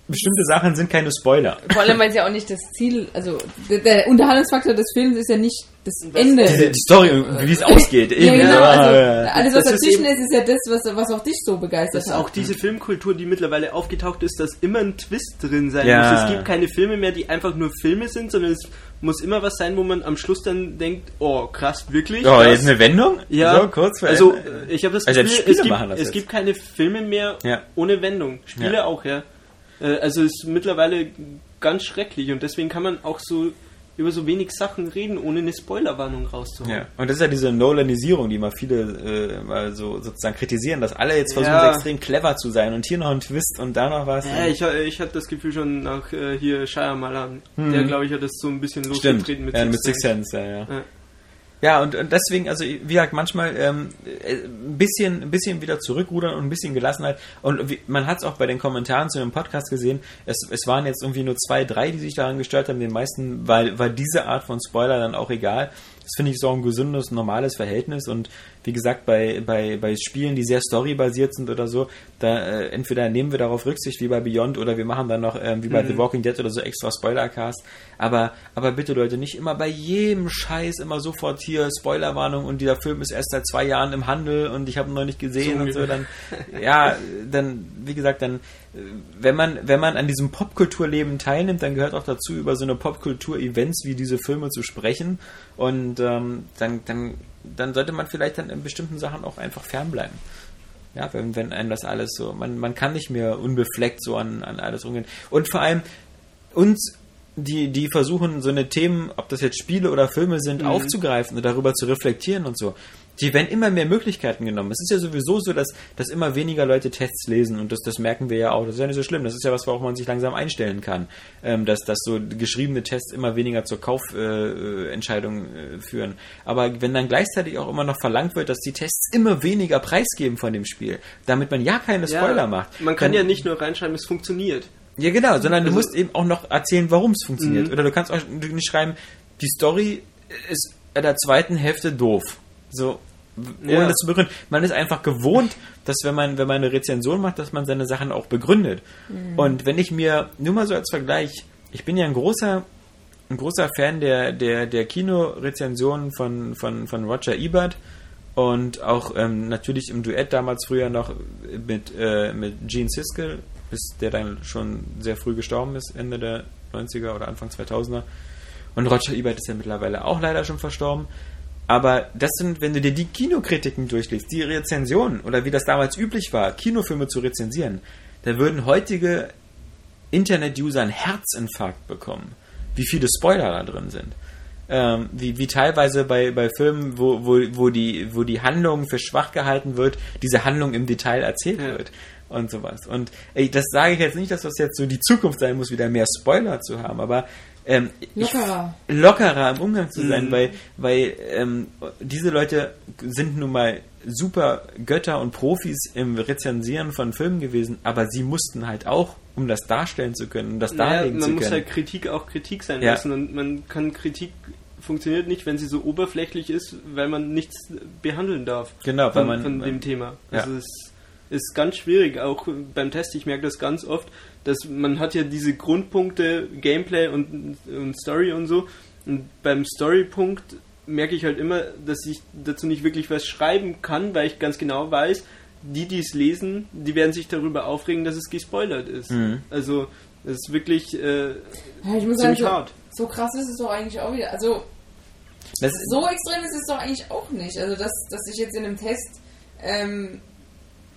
bestimmte Sachen sind keine Spoiler. Vor allem, weil es ja auch nicht das Ziel, also der, der Unterhaltungsfaktor des Films ist ja nicht das, das Ende. Die, Story, wie es ausgeht. ja, genau. Also, alles, was dazwischen ist, ist, ja das, was, was auch dich so begeistert das hat. Auch diese Filmkultur, die mittlerweile aufgetaucht ist, dass immer ein Twist drin sein ja. muss. Es gibt keine Filme mehr, die einfach nur Filme sind, sondern es muss immer was sein, wo man am Schluss dann denkt, oh krass, wirklich? Oh, jetzt eine Wendung? Ja. So, kurz vor Also, ich habe das also Gefühl, es, gibt, es gibt, keine Filme mehr ja. ohne Wendung. Spiele ja. auch, ja. Äh, also ist mittlerweile ganz schrecklich und deswegen kann man auch so über so wenig Sachen reden, ohne eine Spoilerwarnung rauszuholen. Ja, und das ist ja diese Nolanisierung, die mal viele äh, mal so sozusagen kritisieren, dass alle jetzt versuchen, ja. extrem clever zu sein und hier noch ein Twist und da noch was. Ja, ich, ich hatte das Gefühl schon nach äh, hier Shyamalan, hm. der glaube ich hat das so ein bisschen losgetreten mit, ja, Six mit Six Sense. Ja, ja. Ja. Und, und deswegen, also wie gesagt, manchmal ähm, ein, bisschen, ein bisschen wieder zurückrudern und ein bisschen Gelassenheit. Und wie, man hat es auch bei den Kommentaren zu dem Podcast gesehen, es, es waren jetzt irgendwie nur zwei, drei, die sich daran gestört haben. Den meisten war, war diese Art von Spoiler dann auch egal. Das finde ich so ein gesundes, normales Verhältnis und wie gesagt, bei, bei, bei Spielen, die sehr storybasiert sind oder so, da äh, entweder nehmen wir darauf Rücksicht, wie bei Beyond, oder wir machen dann noch, ähm, wie bei mhm. The Walking Dead oder so, extra Spoilercast. Aber, aber bitte Leute, nicht immer bei jedem Scheiß immer sofort hier Spoilerwarnung und dieser Film ist erst seit zwei Jahren im Handel und ich habe ihn noch nicht gesehen so und so, dann, ja, dann, wie gesagt, dann, wenn man, wenn man an diesem Popkulturleben teilnimmt, dann gehört auch dazu, über so eine Popkultur-Events wie diese Filme zu sprechen und ähm, dann, dann dann sollte man vielleicht dann in bestimmten Sachen auch einfach fernbleiben. Ja, wenn, wenn einem das alles so, man, man kann nicht mehr unbefleckt so an, an alles umgehen. Und vor allem uns, die, die versuchen, so eine Themen, ob das jetzt Spiele oder Filme sind, mhm. aufzugreifen und darüber zu reflektieren und so die werden immer mehr Möglichkeiten genommen. Es ist ja sowieso so, dass, dass immer weniger Leute Tests lesen und das, das merken wir ja auch. Das ist ja nicht so schlimm. Das ist ja was, worauf man sich langsam einstellen kann. Ähm, dass, dass so geschriebene Tests immer weniger zur Kaufentscheidung äh, äh, führen. Aber wenn dann gleichzeitig auch immer noch verlangt wird, dass die Tests immer weniger preisgeben von dem Spiel, damit man ja keine Spoiler ja, macht. Man kann dann, ja nicht nur reinschreiben, es funktioniert. Ja, genau, sondern also, du musst eben auch noch erzählen, warum es funktioniert. Mhm. Oder du kannst auch nicht schreiben, die Story ist in der zweiten Hälfte doof so, ohne ja. das zu begründen. Man ist einfach gewohnt, dass wenn man, wenn man eine Rezension macht, dass man seine Sachen auch begründet. Mhm. Und wenn ich mir, nur mal so als Vergleich, ich bin ja ein großer, ein großer Fan der, der, der Kinorezensionen von, von, von Roger Ebert. Und auch ähm, natürlich im Duett damals früher noch mit, äh, mit Gene Siskel, bis der dann schon sehr früh gestorben ist, Ende der 90er oder Anfang 2000er. Und Roger Ebert ist ja mittlerweile auch leider schon verstorben. Aber das sind, wenn du dir die Kinokritiken durchliest, die Rezensionen oder wie das damals üblich war, Kinofilme zu rezensieren, da würden heutige Internet-User einen Herzinfarkt bekommen, wie viele Spoiler da drin sind. Ähm, wie, wie teilweise bei, bei Filmen, wo, wo, wo, die, wo die Handlung für schwach gehalten wird, diese Handlung im Detail erzählt Ja. wird und sowas. Und ey, das sage ich jetzt nicht, dass das jetzt so die Zukunft sein muss, wieder mehr Spoiler zu haben, aber ähm, ich- Lockerer. lockerer im Umgang zu sein, Mhm. weil, weil ähm, diese Leute sind nun mal super Götter und Profis im Rezensieren von Filmen gewesen, aber sie mussten halt auch, um das darstellen zu können, um das Naja, darlegen man zu muss können. halt Kritik auch Kritik sein Ja. lassen und man kann Kritik funktioniert nicht, wenn sie so oberflächlich ist, weil man nichts behandeln darf genau, weil von, man, von man dem Thema. Ja. Das ist, ist ganz schwierig, auch beim Test, ich merke das ganz oft, dass man hat ja diese Grundpunkte, Gameplay und, und Story und so und beim Storypunkt merke ich halt immer, dass ich dazu nicht wirklich was schreiben kann, weil ich ganz genau weiß, die, die es lesen, die werden sich darüber aufregen, dass es gespoilert ist. Mhm. Also, es ist wirklich äh, Ja, ich muss sagen, ziemlich so, hart. so krass ist es doch eigentlich auch wieder. Also, das, so extrem ist es doch eigentlich auch nicht. Also, dass, dass ich jetzt in einem Test ähm,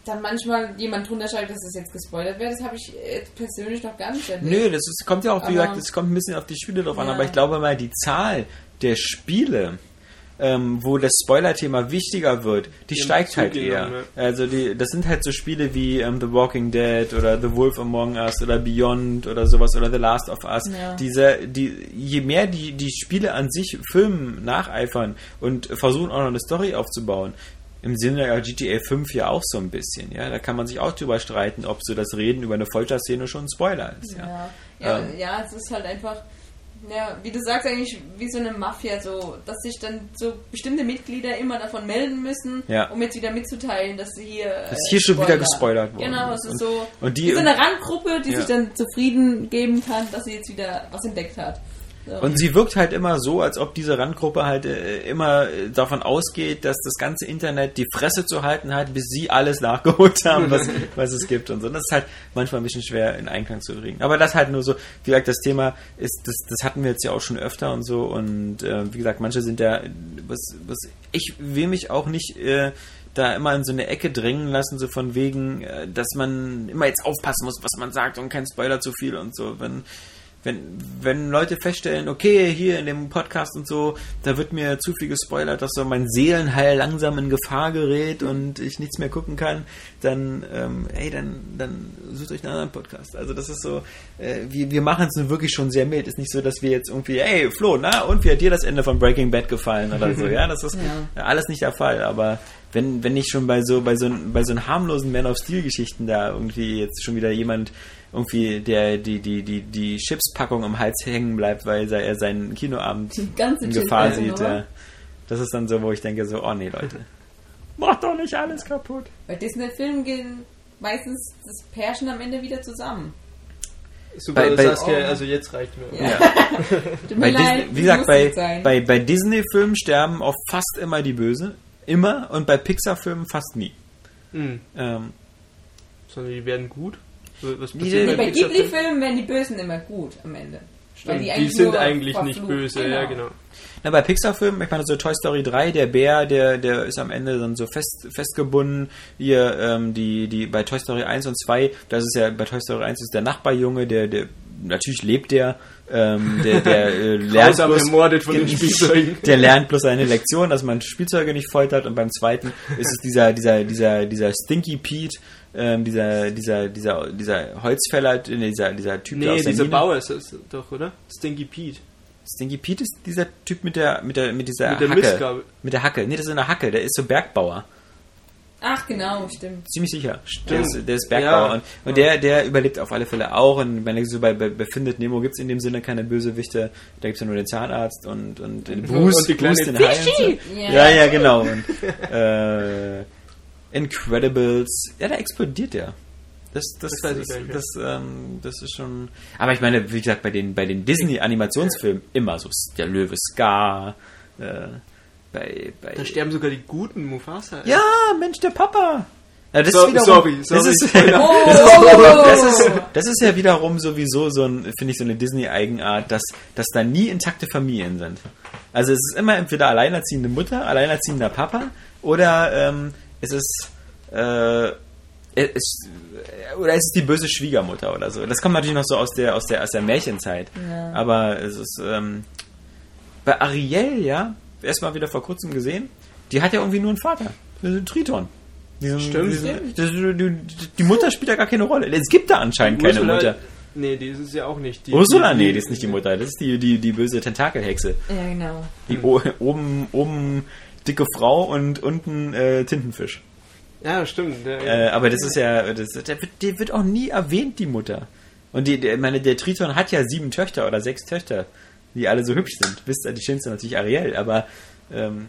dann manchmal jemand drunter schreibt, dass es jetzt gespoilert wird, das habe ich persönlich noch gar nicht erlebt. Nö, das ist, kommt ja auch, wie Aber- gesagt, es kommt ein bisschen auf die Spiele drauf an, Ja. aber ich glaube mal, die Zahl der Spiele, ähm, wo das Spoiler-Thema wichtiger wird, die haben steigt halt eher. zugenommen, Also die, das sind halt so Spiele wie ähm, The Walking Dead oder The Wolf Among Us oder Beyond oder sowas oder The Last of Us. Ja. Diese, die, je mehr die, die Spiele an sich Filmen nacheifern und versuchen auch noch eine Story aufzubauen, im Sinne der GTA 5 ja auch so ein bisschen, ja. Da kann man sich auch drüber streiten, ob so das Reden über eine Folterszene schon ein Spoiler ist, ja. Ja, ja, Ähm. ja, es ist halt einfach, ja, wie du sagst, eigentlich wie so eine Mafia, so, dass sich dann so bestimmte Mitglieder immer davon melden müssen, Ja. um jetzt wieder mitzuteilen, dass sie hier. äh, Dass hier schon wieder gespoilert worden Genau, es ist so, und die- so eine Randgruppe, die Ja. sich dann zufrieden geben kann, dass sie jetzt wieder was entdeckt hat. Und sie wirkt halt immer so, als ob diese Randgruppe halt äh, immer äh, davon ausgeht, dass das ganze Internet die Fresse zu halten hat, bis sie alles *laughs* nachgeholt haben, was, was es gibt und so. Das ist halt manchmal ein bisschen schwer in Einklang zu bringen. Aber das halt nur so, wie gesagt, das Thema ist, das, das hatten wir jetzt ja auch schon öfter und so. Und äh, wie gesagt, manche sind ja, was, was ich will mich auch nicht äh, da immer in so eine Ecke drängen lassen, so von wegen, äh, dass man immer jetzt aufpassen muss, was man sagt und kein Spoiler zu viel und so. Wenn wenn, wenn Leute feststellen, okay, hier in dem Podcast und so, da wird mir zu viel gespoilert, dass so mein Seelenheil langsam in Gefahr gerät und ich nichts mehr gucken kann, dann, ähm, ey, dann, dann sucht euch einen anderen Podcast. Also das ist so, äh, wir, wir machen es nun wirklich schon sehr mild. Ist nicht so, dass wir jetzt irgendwie, ey, Flo, na, und wie hat dir das Ende von Breaking Bad gefallen oder so, *laughs* ja, das ist Ja. alles nicht der Fall, aber wenn, wenn nicht schon bei so, bei so, bei so einen harmlosen Man of Steel Geschichten da irgendwie jetzt schon wieder jemand irgendwie der die die die die Chipspackung am Hals hängen bleibt, weil er seinen Kinoabend in Gefahr sieht. Ja. Das ist dann so, wo ich denke so, oh nee, Leute, macht doch nicht alles kaputt. Bei Disney-Filmen gehen meistens das Pärchen am Ende wieder zusammen. Super, Bei- bei- Saskia, also jetzt reicht mir. Ja. Ja. *laughs* Tut Bei mir leid, Disney, wie gesagt, bei, bei, bei Disney-Filmen sterben auch fast immer die Böse. Immer. Und bei Pixar-Filmen fast nie. Hm. Ähm, Sondern die werden gut. Was Die- passiert Nee, bei? Ghibli-Filmen werden die Bösen immer gut am Ende. Stimmt, die, eigentlich sind eigentlich nicht verflucht. böse, ja genau. Na, bei Pixar-Filmen, ich meine, so Toy Story 3, der Bär, der, der ist am Ende dann so fest, festgebunden. Hier, ähm, die, die, bei Toy Story 1 und 2, das ist ja, bei Toy Story 1 ist der Nachbarjunge, der, der, natürlich lebt der, ähm, der, der äh, *laughs* lernt Grausam ermordet von den *laughs* Spielzeugen. der lernt bloß seine Lektion, dass man Spielzeuge nicht foltert und beim zweiten ist es dieser, dieser, dieser, dieser Stinky Pete, ähm, dieser, dieser, dieser, dieser Holzfäller, nee, dieser, dieser Typ der Nee, aus der dieser Mine. Bauer ist das doch, oder? Stinky Pete. Stinky Pete ist dieser Typ mit der, mit der, mit dieser Mit der Hacke. Mistgabel. Mit der Hacke. Nee, das ist eine Hacke. Der ist so Bergbauer. Ach, genau, stimmt. Ziemlich sicher. Stimmt. Der ist, der ist Bergbauer. Ja. Und, und der, der überlebt auf alle Fälle auch. Und wenn so bei, bei, bei Findet Nemo gibt es in dem Sinne keine Bösewichte. Da gibt es ja nur den Zahnarzt und, und den Bruce, Und die Bruce den Hai und so. Ja. Ja, ja, genau. Und, *laughs* äh, Incredibles. Ja, da explodiert der. Das, das, Das das, nicht das, ähm, das ist schon. Aber ich meine, wie gesagt, bei den, bei den Disney-Animationsfilmen immer so der Löwe Scar, äh, bei, bei Da sterben sogar die guten Mufasa. Ja, Mensch, der Papa. Ja, das So- ist wiederum, sorry, sorry, *laughs* *laughs* Das ist. Oh, das, ist, das ist ja wiederum sowieso so ein, finde ich, so eine Disney-Eigenart, dass, dass da nie intakte Familien sind. Also es ist immer entweder alleinerziehende Mutter, alleinerziehender Papa oder ähm, es ist äh, es, oder es ist die böse Schwiegermutter oder so. Das kommt natürlich noch so aus der aus der aus der Märchenzeit. Ja. Aber es ist ähm, bei Ariel ja erstmal wieder vor kurzem gesehen. Die hat ja irgendwie nur einen Vater, Das ist ein Triton. Diesen, Stimmt. diesen, das, die, die Mutter spielt ja gar keine Rolle. Es gibt da anscheinend keine Ursula- Mutter. Nee, die ist es ja auch nicht. Die, Ursula, nee, die ist nicht die Mutter. Das ist die, die, die böse Tentakelhexe. Ja, genau. Die o- oben, oben dicke Frau und unten äh, Tintenfisch. Ja, stimmt. Der, Äh, aber das ist ja, das, der, wird, die wird auch nie erwähnt, die Mutter. Und die, der, meine, der Triton hat ja sieben Töchter oder sechs Töchter, die alle so hübsch sind. Wisst ihr, die schönste natürlich Ariel, aber ähm,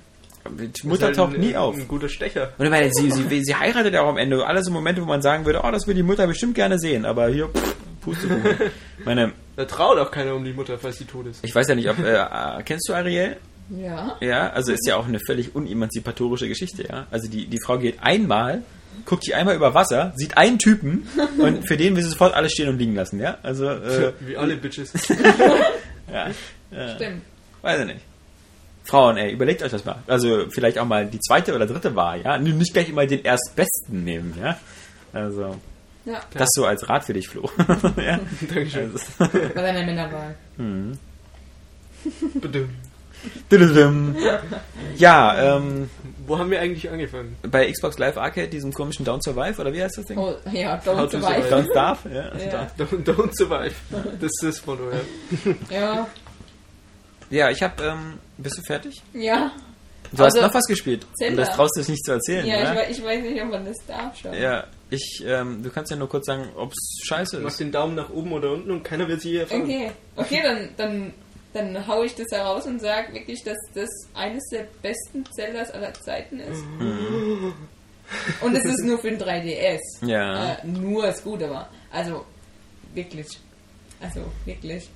die Mutter halt taucht ein, nie auf. Ein guter Stecher. Und ich meine, sie, sie, sie heiratet ja auch am Ende. Alles so Momente, wo man sagen würde, oh, das will die Mutter bestimmt gerne sehen. Aber hier, pff, Pustekuchen. Meine, Da traut auch keiner um die Mutter, falls sie tot ist. ich weiß ja nicht, ob, äh, äh, kennst du Ariel? Ja. Ja, also ist ja auch eine völlig unemanzipatorische Geschichte, ja. Also die, die Frau geht einmal, guckt sich einmal über Wasser, sieht einen Typen *laughs* und für den will sie sofort alles stehen und liegen lassen, ja. Also, äh, Wie alle Bitches. *laughs* ja, äh, Stimmt. weiß ich nicht. Frauen, ey, überlegt euch das mal. Also vielleicht auch mal die zweite oder dritte Wahl, ja. Nicht gleich immer den erstbesten nehmen, ja. Also, Ja, das so als Rat für dich, Flo. *laughs* ja. Dankeschön. Also, bei deiner Männerwahl. Bedimmt. Tududum. Ja, ähm, Wo haben wir eigentlich angefangen? bei Xbox Live Arcade, diesem komischen Down Survive, oder wie heißt das Ding? Oh, ja, How don't to survive. survive. Don't Starve? Ja, Ja. Don't, don't survive. Das ist das Motto, ja. Ja, Ja, ich habe. Ähm, bist du fertig? ja. Du hast Also, noch was gespielt. Zelda. Und das traust du dich nicht zu erzählen, Ja, ich, oder? wei- ich weiß nicht, ob man das darf schon. Ja, ich. Ähm, du kannst ja nur kurz sagen, ob's scheiße Mach ist. den Daumen nach oben oder unten und keiner wird sie erfahren. Okay, okay, dann, dann, dann hau ich das heraus und sage wirklich, dass das eines der besten Zeldas aller Zeiten ist. Und es ist nur für den 3DS. Ja. Äh, nur ist gut, aber also wirklich. Also wirklich.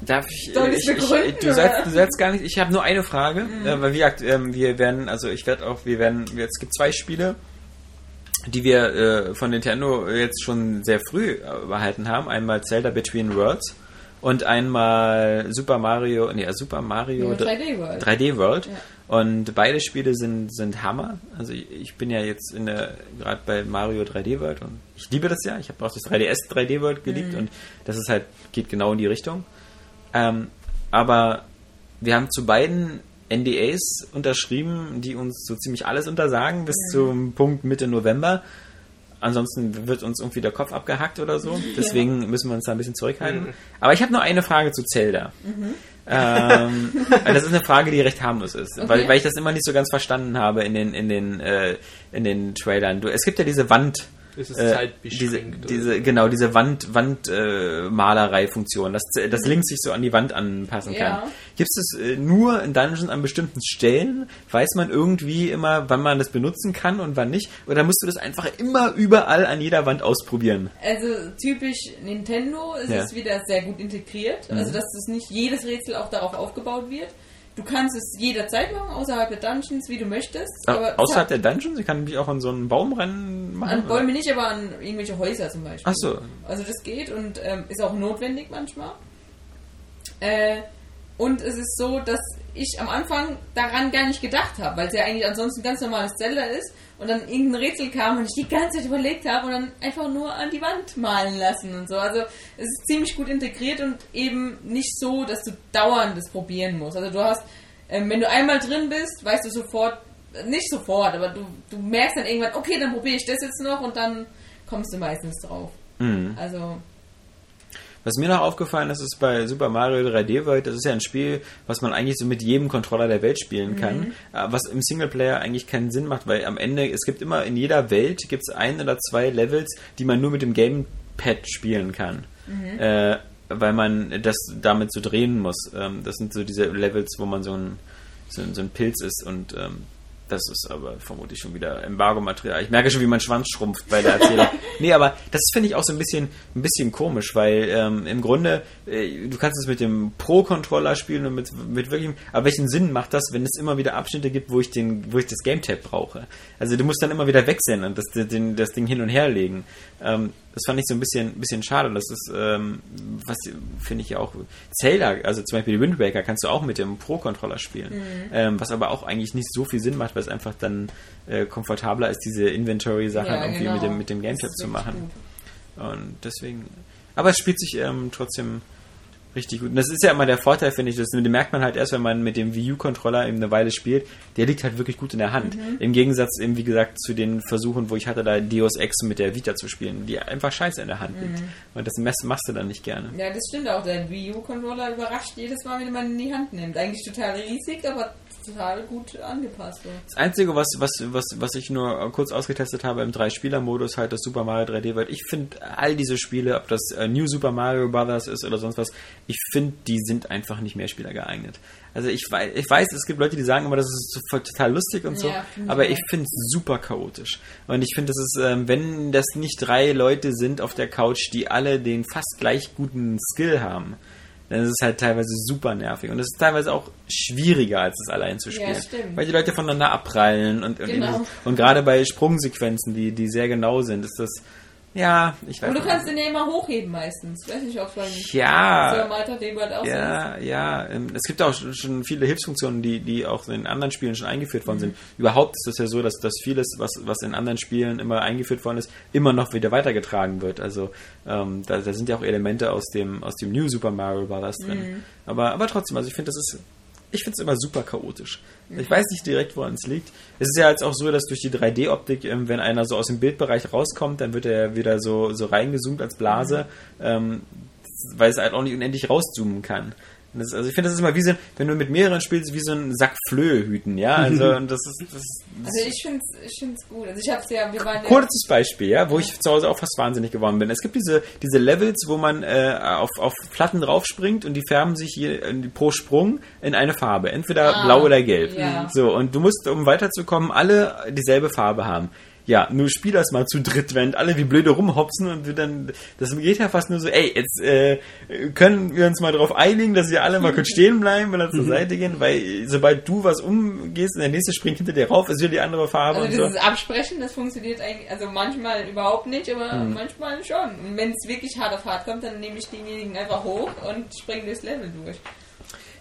Darf ich. Soll äh, ich, ich begründen, du, sollst, oder? du sollst gar nicht. Ich habe nur eine Frage. Äh, weil wie gesagt, ähm, wir werden, also ich werde auch, wir werden, es gibt zwei Spiele, die wir äh, von Nintendo jetzt schon sehr früh äh, erhalten haben. Einmal Zelda Between Worlds und einmal Super Mario, nee, äh, Super Mario Ja, 3D World. 3D World. Ja. Und beide Spiele sind, sind Hammer. Also ich, ich bin ja jetzt in der gerade bei Mario 3D World und ich liebe das ja. Ich habe auch das 3DS 3D World geliebt und das ist halt geht genau in die Richtung. Ähm, aber wir haben zu beiden NDAs unterschrieben, die uns so ziemlich alles untersagen bis zum Punkt Mitte November. Ansonsten wird uns irgendwie der Kopf abgehackt oder so. *laughs* Deswegen müssen wir uns da ein bisschen zurückhalten. Aber ich habe nur eine Frage zu Zelda. Ähm, *laughs* weil das ist eine Frage, die recht harmlos ist, weil, Okay. weil ich das immer nicht so ganz verstanden habe in den in den äh, in den Trailern. Du, es gibt ja diese Wand, Es ist äh, zeitbeschränkt, diese, diese genau diese Wand Wand äh, Malerei-Funktion, dass das Link sich so an die Wand anpassen kann. Ja. Gibt es äh, nur in Dungeons an bestimmten Stellen? Weiß man irgendwie immer, wann man das benutzen kann und wann nicht? Oder musst du das einfach immer überall an jeder Wand ausprobieren? Also typisch Nintendo ist Ja. Mhm. es wieder sehr gut integriert. Also dass es nicht jedes Rätsel auch darauf aufgebaut wird. Du kannst es jederzeit machen, außerhalb der Dungeons, wie du möchtest. Aber es außerhalb der Dungeons? Ich kann mich auch an so einen Baum rennen machen? An oder? Bäume nicht, aber an irgendwelche Häuser zum Beispiel. Ach so. Also das geht und ähm, ist auch notwendig manchmal. Äh, und es ist so, dass ich am Anfang daran gar nicht gedacht habe, weil es ja eigentlich ansonsten ein ganz normales Zelda ist und dann irgendein Rätsel kam und ich die ganze Zeit überlegt habe und dann einfach nur an die Wand malen lassen und so. Also es ist ziemlich gut integriert und eben nicht so, dass du dauernd das probieren musst. Also du hast, ähm, wenn du einmal drin bist, weißt du sofort, nicht sofort, aber du, du merkst dann irgendwann, okay, dann probiere ich das jetzt noch und dann kommst du meistens drauf. Mhm. Also Was mir noch aufgefallen ist, ist bei Super Mario 3D World, das ist ja ein Spiel, was man eigentlich so mit jedem Controller der Welt spielen kann, äh, was im Singleplayer eigentlich keinen Sinn macht, weil am Ende, es gibt immer in jeder Welt, gibt es ein oder zwei Levels, die man nur mit dem Gamepad spielen kann. Äh, weil man das damit so drehen muss. Ähm, das sind so diese Levels, wo man so ein, so, so ein Pilz ist und ähm, Das ist aber vermutlich schon wieder Embargo-Material. Ich merke schon, wie mein Schwanz schrumpft bei der Erzählung. *laughs* nee, aber das finde ich auch so ein bisschen, ein bisschen komisch, weil ähm, im Grunde, äh, du kannst es mit dem Pro-Controller spielen und mit, mit wirklichem, aber welchen Sinn macht das, wenn es immer wieder Abschnitte gibt, wo ich den, wo ich das Game-Tab brauche? Also du musst dann immer wieder wechseln und das, den, das Ding hin und her legen. Ähm, das fand ich so ein bisschen, bisschen schade. Das ist, ähm, was finde ich ja auch, Zelda, also zum Beispiel die Wind Waker kannst du auch mit dem Pro-Controller spielen. Mhm. Ähm, was aber auch eigentlich nicht so viel Sinn macht, weil es einfach dann äh, komfortabler ist, diese Inventory-Sachen Ja, irgendwie genau. mit dem, mit dem Gamepad zu machen. Und deswegen, aber es spielt sich ähm, trotzdem richtig gut. Und das ist ja immer der Vorteil, finde ich, das den merkt man halt erst, wenn man mit dem Wii U-Controller eben eine Weile spielt. Der liegt halt wirklich gut in der Hand. Mhm. Im Gegensatz eben, wie gesagt, zu den Versuchen, wo ich hatte, da Deus Ex mit der Vita zu spielen, die einfach scheiße in der Hand liegt. Mhm. Und das machst du dann nicht gerne. Ja, das stimmt auch. Der Wii U-Controller überrascht jedes Mal, wenn man ihn in die Hand nimmt. Eigentlich total riesig, aber total gut angepasst. So. Das Einzige, was, was, was, was ich nur kurz ausgetestet habe im Drei-Spieler-Modus, halt das Super Mario 3D World. Ich finde all diese Spiele, ob das äh, New Super Mario Brothers ist oder sonst was, ich finde, die sind einfach nicht Mehrspieler geeignet. Also ich weiß, ich weiß, es gibt Leute, die sagen immer, das ist total lustig und so, Ja, aber ich finde es super chaotisch. Und ich finde, das ist, ähm, wenn das nicht drei Leute sind auf der Couch, die alle den fast gleich guten Skill haben, dann ist es halt teilweise super nervig. Und es ist teilweise auch schwieriger, als es allein zu spielen. Ja, stimmt. Weil die Leute voneinander abprallen und, und, Genau. eben- und gerade bei Sprungsequenzen, die, die sehr genau sind, ist das, ja, ich weiß Und du kannst den ja immer hochheben meistens. Weiß nicht, ob schon Ja. Malta Debert auch so ist. Ja, ja. ähm, Es gibt auch schon- viele Hilfsfunktionen, die, die auch in anderen Spielen schon eingeführt Mhm. worden sind. Überhaupt ist es ja so, dass, dass vieles, was, was in anderen Spielen immer eingeführt worden ist, immer noch wieder weitergetragen wird. Also ähm, da, da sind ja auch Elemente aus dem, aus dem New Super Mario Bros. drin. Mhm. Aber, aber trotzdem, also ich finde, das ist. Ich finde es immer super chaotisch. Ich weiß nicht direkt, woran es liegt. Es ist ja jetzt auch so, dass durch die 3D-Optik, ähm, wenn einer so aus dem Bildbereich rauskommt, dann wird er wieder so, so reingezoomt als Blase. Ähm, weil es halt auch nicht unendlich rauszoomen kann. Und Das, also ich finde, das ist immer wie so, ein- wenn du mit mehreren spielst, wie so ein Sack Flöhe hüten, ja. Also *laughs* und das ist, das ist Also ich finde es ich find's gut. Also ich hab's ja, wir waren ja... kurzes Beispiel, ja, wo ich zu Hause auch fast wahnsinnig geworden bin. Es gibt diese, diese Levels, wo man äh, auf, auf Platten draufspringt und die färben sich je, äh, pro Sprung in eine Farbe, entweder Ah, blau oder gelb. ja. So, und du musst, um weiterzukommen, alle dieselbe Farbe haben. Ja, nur spiel das mal zu dritt, wenn alle wie blöde rumhopsen und wir dann, das geht ja fast nur so, ey, jetzt äh, können wir uns mal darauf einigen, dass wir alle mal kurz stehen bleiben oder zur *laughs* Seite gehen, weil sobald du was umgehst und der nächste springt hinter dir rauf, ist wieder die andere Farbe Also und so. dieses Absprechen, das funktioniert eigentlich, also manchmal überhaupt nicht, aber Hm. manchmal schon. Und wenn es wirklich hart auf hart kommt, dann nehme ich denjenigen einfach hoch und springe durchs Level durch.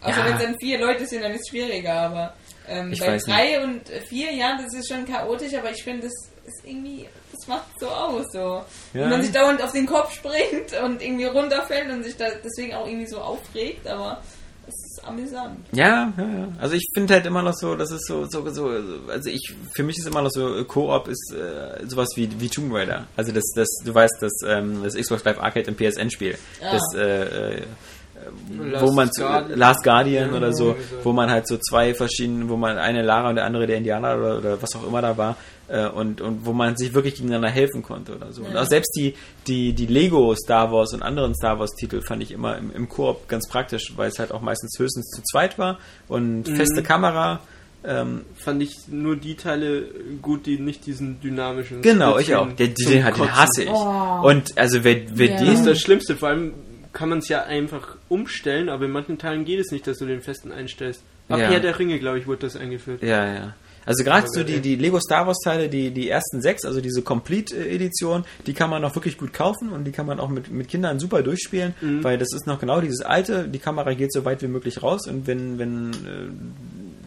Also Ja. wenn es dann vier Leute sind, dann ist es schwieriger, aber ähm, Ich bei drei und vier, ja, das ist schon chaotisch, aber ich finde, das ist irgendwie, das macht so aus, so. Ja. Wenn man sich dauernd auf den Kopf springt und irgendwie runterfällt und sich da deswegen auch irgendwie so aufregt, aber es ist amüsant. Ja, ja, ja. Also ich finde halt immer noch so, das ist so, so, so, also ich, für mich ist immer noch so, äh, Koop ist äh, sowas wie, wie Tomb Raider. Also das, das, du weißt, das, ähm, das Xbox Live Arcade im PSN-Spiel. Ah. Das, äh, äh, Last wo man zu, Guardian. Last Guardian oder so, wo man halt so zwei verschiedene, wo man eine Lara und der andere der Indianer oder, oder was auch immer da war, äh, und, und wo man sich wirklich gegeneinander helfen konnte oder so. Und auch selbst die, die, die Lego Star Wars und anderen Star Wars Titel fand ich immer im, im Koop ganz praktisch, weil es halt auch meistens höchstens zu zweit war und Mhm. feste Kamera. Ähm, Fand ich nur die Teile gut, die nicht diesen dynamischen. genau, ich Splitscreen auch. Der, den, hat- den hasse ich. Oh. Und also wer, wer Ja. Das ist den das Schlimmste. Vor allem kann man es ja einfach umstellen, aber in manchen Teilen geht es nicht, dass du den festen einstellst. Ab Ja. Herr der Ringe, glaube ich, wurde das eingeführt. Ja, ja. Also gerade so die, die Lego Star Wars Teile, die, die ersten sechs, also diese Complete-Edition, die kann man auch wirklich gut kaufen und die kann man auch mit, mit Kindern super durchspielen, Mhm. weil das ist noch genau dieses alte, die Kamera geht so weit wie möglich raus und wenn, wenn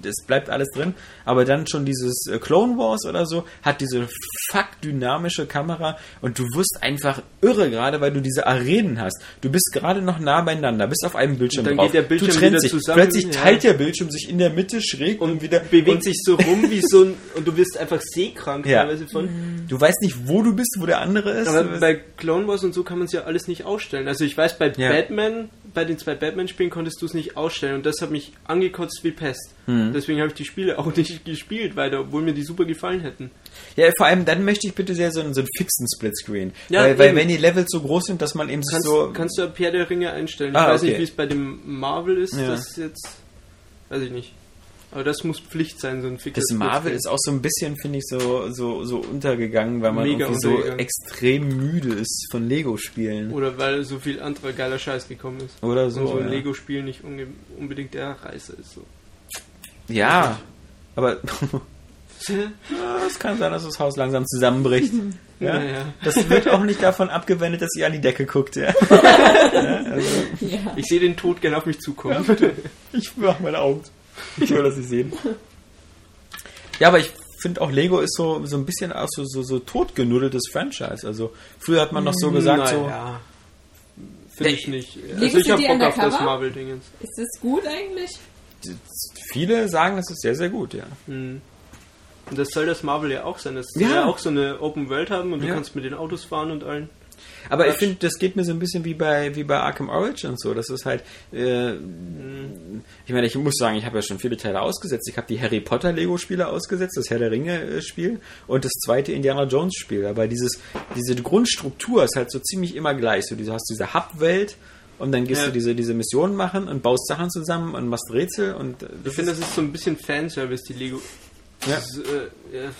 das bleibt alles drin, aber dann schon dieses äh, Clone Wars oder so hat diese fuck dynamische Kamera und du wirst einfach irre gerade, weil du diese Arenen hast. Du bist gerade noch nah beieinander, bist auf einem Bildschirm Und dann drauf. geht der Bildschirm du trennst zusammen, Plötzlich teilt der Bildschirm sich in der Mitte schräg und, Und wieder bewegt und sich so rum wie so ein. Und du wirst einfach seekrank Ja. teilweise von. Du weißt nicht, wo du bist, wo der andere ist. Aber bei Clone Wars und so kann man es ja alles nicht ausstellen. Also ich weiß, bei Ja. Batman, bei den zwei Batman-Spielen konntest du es nicht ausstellen und das hat mich angekotzt wie Pest. Hm. Deswegen habe ich die Spiele *laughs* auch nicht gespielt weiter, obwohl mir die super gefallen hätten. ja, vor allem dann möchte ich bitte sehr so einen, so einen fixen Splitscreen. Ja, weil, weil wenn die Levels so groß sind, dass man eben Kannst, so. kannst du Herr der Ringe einstellen. Ich Ah, weiß okay. nicht, wie es bei dem Marvel ist. Ja. Das ist jetzt. Weiß ich nicht. Aber das muss Pflicht sein, so ein Das Marvel ist auch so ein bisschen, finde ich, so, so, so untergegangen, weil man Mega irgendwie so extrem müde ist von Lego-Spielen. Oder weil so viel anderer geiler Scheiß gekommen ist. Oder so. Und so ein ja. Lego-Spiel nicht unbedingt der Reißer ist. So. Ja, aber *laughs* es kann sein, dass das Haus langsam zusammenbricht. Ja? ja? Das wird auch nicht davon abgewendet, dass ihr an die Decke guckt. Ja? *laughs* ja, also. Ich sehe den Tod gerne auf mich zukommen. ich mache meine Augen. Ich will das nicht sehen. Ja, aber ich finde auch Lego ist so, so ein bisschen auch so, so, so totgenudeltes Franchise. Also früher hat man noch so gesagt, so. Ja. Finde ich nicht. Also ich habe Bock auf das Marvel-Dingens. Ist das gut eigentlich? Viele sagen, das ist sehr, sehr gut, ja. Mhm. Und das soll das Marvel ja auch sein. Das soll ja, auch so eine Open World haben und du ja. kannst mit den Autos fahren und allen. Aber Quatsch. ich finde, das geht mir so ein bisschen wie bei wie bei Arkham Origins so. Das ist halt, äh, ich meine, ich muss sagen, ich habe ja schon viele Teile ausgesetzt. Ich habe die Harry Potter Lego Spiele ausgesetzt, das Herr der Ringe äh, Spiel und das zweite Indiana Jones Spiel. Aber dieses diese Grundstruktur ist halt so ziemlich immer gleich. So, du hast diese Hub-Welt und dann gehst ja. du diese, diese Missionen machen und baust Sachen zusammen und machst Rätsel und ich finde, das ist so ein bisschen Fanservice, die Lego ja. Das, äh, ja.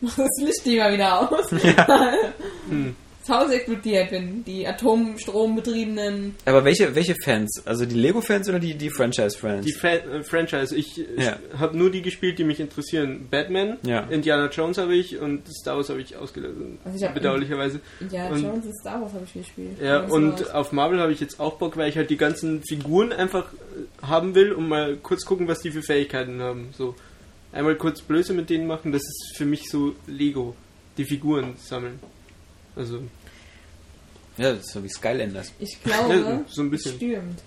*laughs* das Licht die mal wieder aus. Ja. *laughs* hm. Das Haus explodiert, wenn die atomstrombetriebenen. Aber welche, welche Fans? Also die Lego-Fans oder die, die Franchise-Fans? Die Fa äh, Franchise. Ich, ja. ich habe nur die gespielt, die mich interessieren. Batman, ja. Indiana Jones habe ich und Star Wars habe ich ausgelöst. Also ich bedauerlicherweise. Indiana und, Jones und Star Wars habe ich gespielt. Ja, und auf Marvel habe ich jetzt auch Bock, weil ich halt die ganzen Figuren einfach äh, haben will und mal kurz gucken, was die für Fähigkeiten haben. So einmal kurz Blöße mit denen machen, das ist für mich so Lego. Die Figuren sammeln. Also. Ja, das ist so wie Skylanders. Ich glaube, ja, so ein bisschen. stürmt.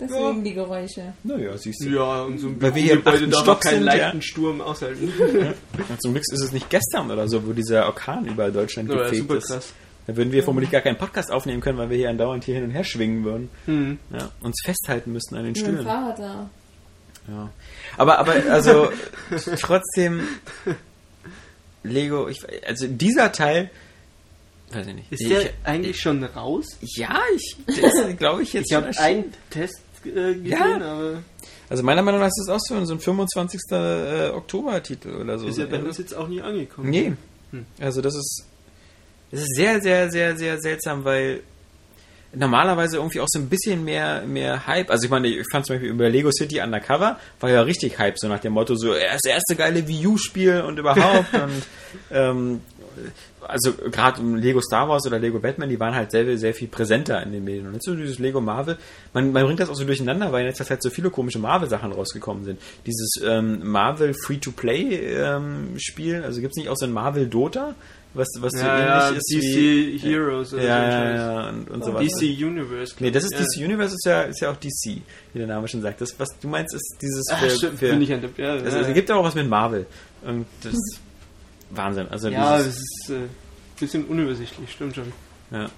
Deswegen ja. die Geräusche. Naja, siehst du. Ja, und so ein Weil wir hier Gebäude da Stock keinen leichten ja. Sturm aushalten. *laughs* Ja, zum Glück ist es nicht gestern oder so, wo dieser Orkan über Deutschland ja, gefegt ist. Krass. Da würden wir vermutlich gar keinen Podcast aufnehmen können, weil wir hier andauernd hier hin und her schwingen würden. Mhm. Ja, uns festhalten müssten an den Stühlen. Mit Fahrrad da. Ja. Aber, aber, also, *laughs* trotzdem, Lego, ich, also dieser Teil, weiß ich nicht. Ist der ich, eigentlich ich, schon raus? Ja, ich, glaube ich jetzt Ich habe einen Test äh, gesehen, ja. aber. Also meiner Meinung nach ist das auch so, so ein 25. Äh, Oktober-Titel oder so. Ist ja bei uns jetzt auch nie angekommen. Nee. Hm. Also das ist, das ist sehr, sehr, sehr, sehr seltsam, weil normalerweise irgendwie auch so ein bisschen mehr, mehr Hype. Also ich meine, ich fand zum Beispiel über Lego City Undercover war ja richtig Hype, so nach dem Motto, so das erste geile Wii U-Spiel und überhaupt. *laughs* und ähm, also gerade Lego Star Wars oder Lego Batman, die waren halt sehr, sehr viel präsenter in den Medien. Und jetzt so dieses Lego Marvel, man, man bringt das auch so durcheinander, weil jetzt halt so viele komische Marvel-Sachen rausgekommen sind. Dieses ähm, Marvel Free-to-Play-Spiel, ähm, also gibt es nicht auch so ein Marvel Dota? was, was ja, so ähnlich ja, ist DC wie, Heroes oder ja, so. Ja, ja, und, und so weiter. DC Universe. Nee, das ist DC Universe, ist ja, ist ja auch DC, wie der Name schon sagt. Das, was du meinst, ist dieses Ach, für, stimmt, für, ich an ja, also, Es gibt ja auch was mit Marvel. Und das *laughs* Wahnsinn. Also ja, das ist ein äh, bisschen unübersichtlich, stimmt schon. Ja.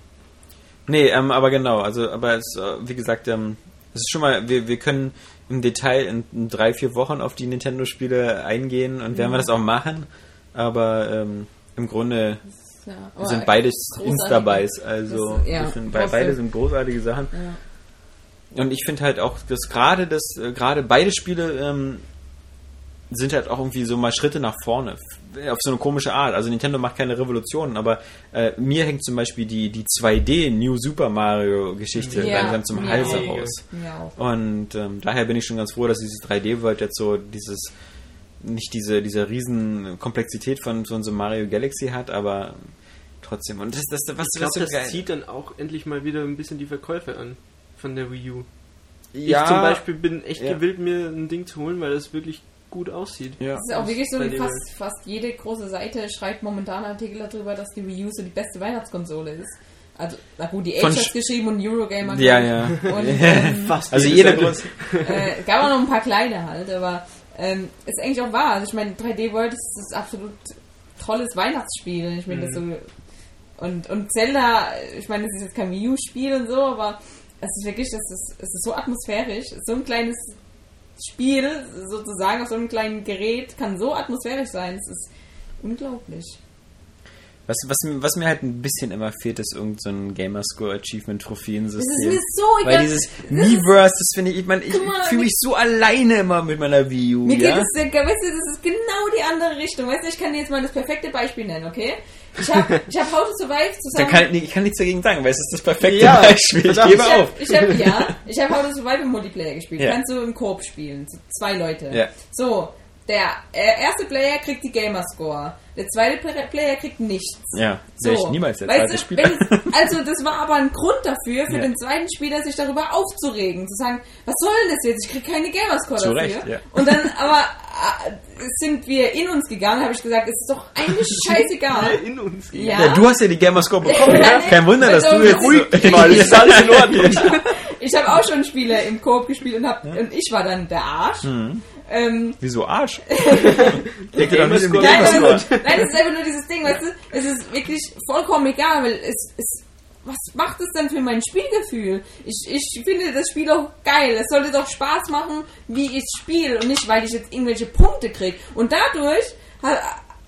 Nee, ähm, aber genau, also, aber es, äh, wie gesagt, ähm, es ist schon mal, wir, wir können im Detail in, in drei, vier Wochen auf die Nintendo-Spiele eingehen und werden wir das auch machen. Aber ähm, im Grunde ja, sind beides Insta-Buys, also das, ja, sind, beide sind großartige Sachen. Ja. Und ich finde halt auch, dass gerade das, äh, gerade beide Spiele ähm, sind halt auch irgendwie so mal Schritte nach vorne. Auf so eine komische Art. Also Nintendo macht keine Revolutionen, aber äh, mir hängt zum Beispiel die, die 2D New Super Mario Geschichte ja, langsam zum Halse raus. Und ähm, daher bin ich schon ganz froh, dass dieses 3D-World jetzt so dieses nicht diese, diese riesen Komplexität von, von so Mario Galaxy hat, aber trotzdem. Und das, das, was, ich glaube, das geil. zieht dann auch endlich mal wieder ein bisschen die Verkäufe an von der Wii U. Ja, ich zum Beispiel bin echt ja. gewillt, mir ein Ding zu holen, weil das wirklich gut aussieht. Ja. Das ist auch wirklich so, fast, fast jede große Seite schreibt momentan Artikel darüber, dass die Wii U so die beste Weihnachtskonsole ist. Also, na gut, die Age hat geschrieben und Eurogamer. Ja, ja. Und, *laughs* ähm, Fast also jeder. Äh, gab auch noch ein paar kleine halt, aber ähm, ist eigentlich auch wahr. Also ich meine, 3D World ist das absolut tolles Weihnachtsspiel. Ich meine, mhm. das so und und Zelda, ich meine, das ist jetzt kein Wii U-Spiel und so, aber es ist wirklich, es ist, es ist so atmosphärisch, so ein kleines Spiel sozusagen auf so einem kleinen Gerät kann so atmosphärisch sein. Es ist unglaublich. Was, was, was mir halt ein bisschen immer fehlt, ist irgendein so ein Gamerscore Achievement Trophäensystem. Das ist mir so Weil egal. dieses Miiverse, das finde ich, ich meine, ich fühle mich so alleine immer mit meiner Wii U, Mir ja? geht es, weißt du, das ist genau die andere Richtung. Weißt du, ich kann dir jetzt mal das perfekte Beispiel nennen, okay? Ich habe ich hab How to Survive zusammen... kann, ich nicht- ich kann nichts dagegen sagen, weil es ist das perfekte Ja, Beispiel. Ich gebe ich auf. hab, ich hab, ja, ich habe How to Survive im Multiplayer gespielt. Ja. Kannst du im Koop spielen. Zwei Leute. Ja. So, der äh, erste Player kriegt die Gamerscore. Der zweite Pla- Player kriegt nichts. Ja, So. wäre ich niemals der Weißt zweite du, Spieler. wenn es, *laughs* also das war aber ein Grund dafür, für Ja. den zweiten Spieler sich darüber aufzuregen, zu sagen, was soll denn das jetzt? Ich krieg keine Gamerscore Zu dafür. Recht, ja. Und dann aber äh, sind wir in uns gegangen, habe ich gesagt, es ist doch eigentlich *laughs* scheißegal. in uns gehen. Ja. Ja, du hast ja die Gamerscore bekommen. Ja. Kein Wunder, dass Also, du jetzt... ruhig dich mal, ist *laughs* alles in Ordnung. Ich habe auch schon Spiele im Koop gespielt und, hab, und ich war dann der Arsch. Mhm. Ähm, Wieso Arsch? *laughs* Doch nicht Nein, nein, das ist einfach nur dieses Ding, weißt du, es ist wirklich vollkommen egal, weil es, es was macht es denn für mein Spielgefühl? Ich, ich finde das Spiel auch geil. Es sollte doch Spaß machen, wie ich spiele und nicht, weil ich jetzt irgendwelche Punkte kriege. Und dadurch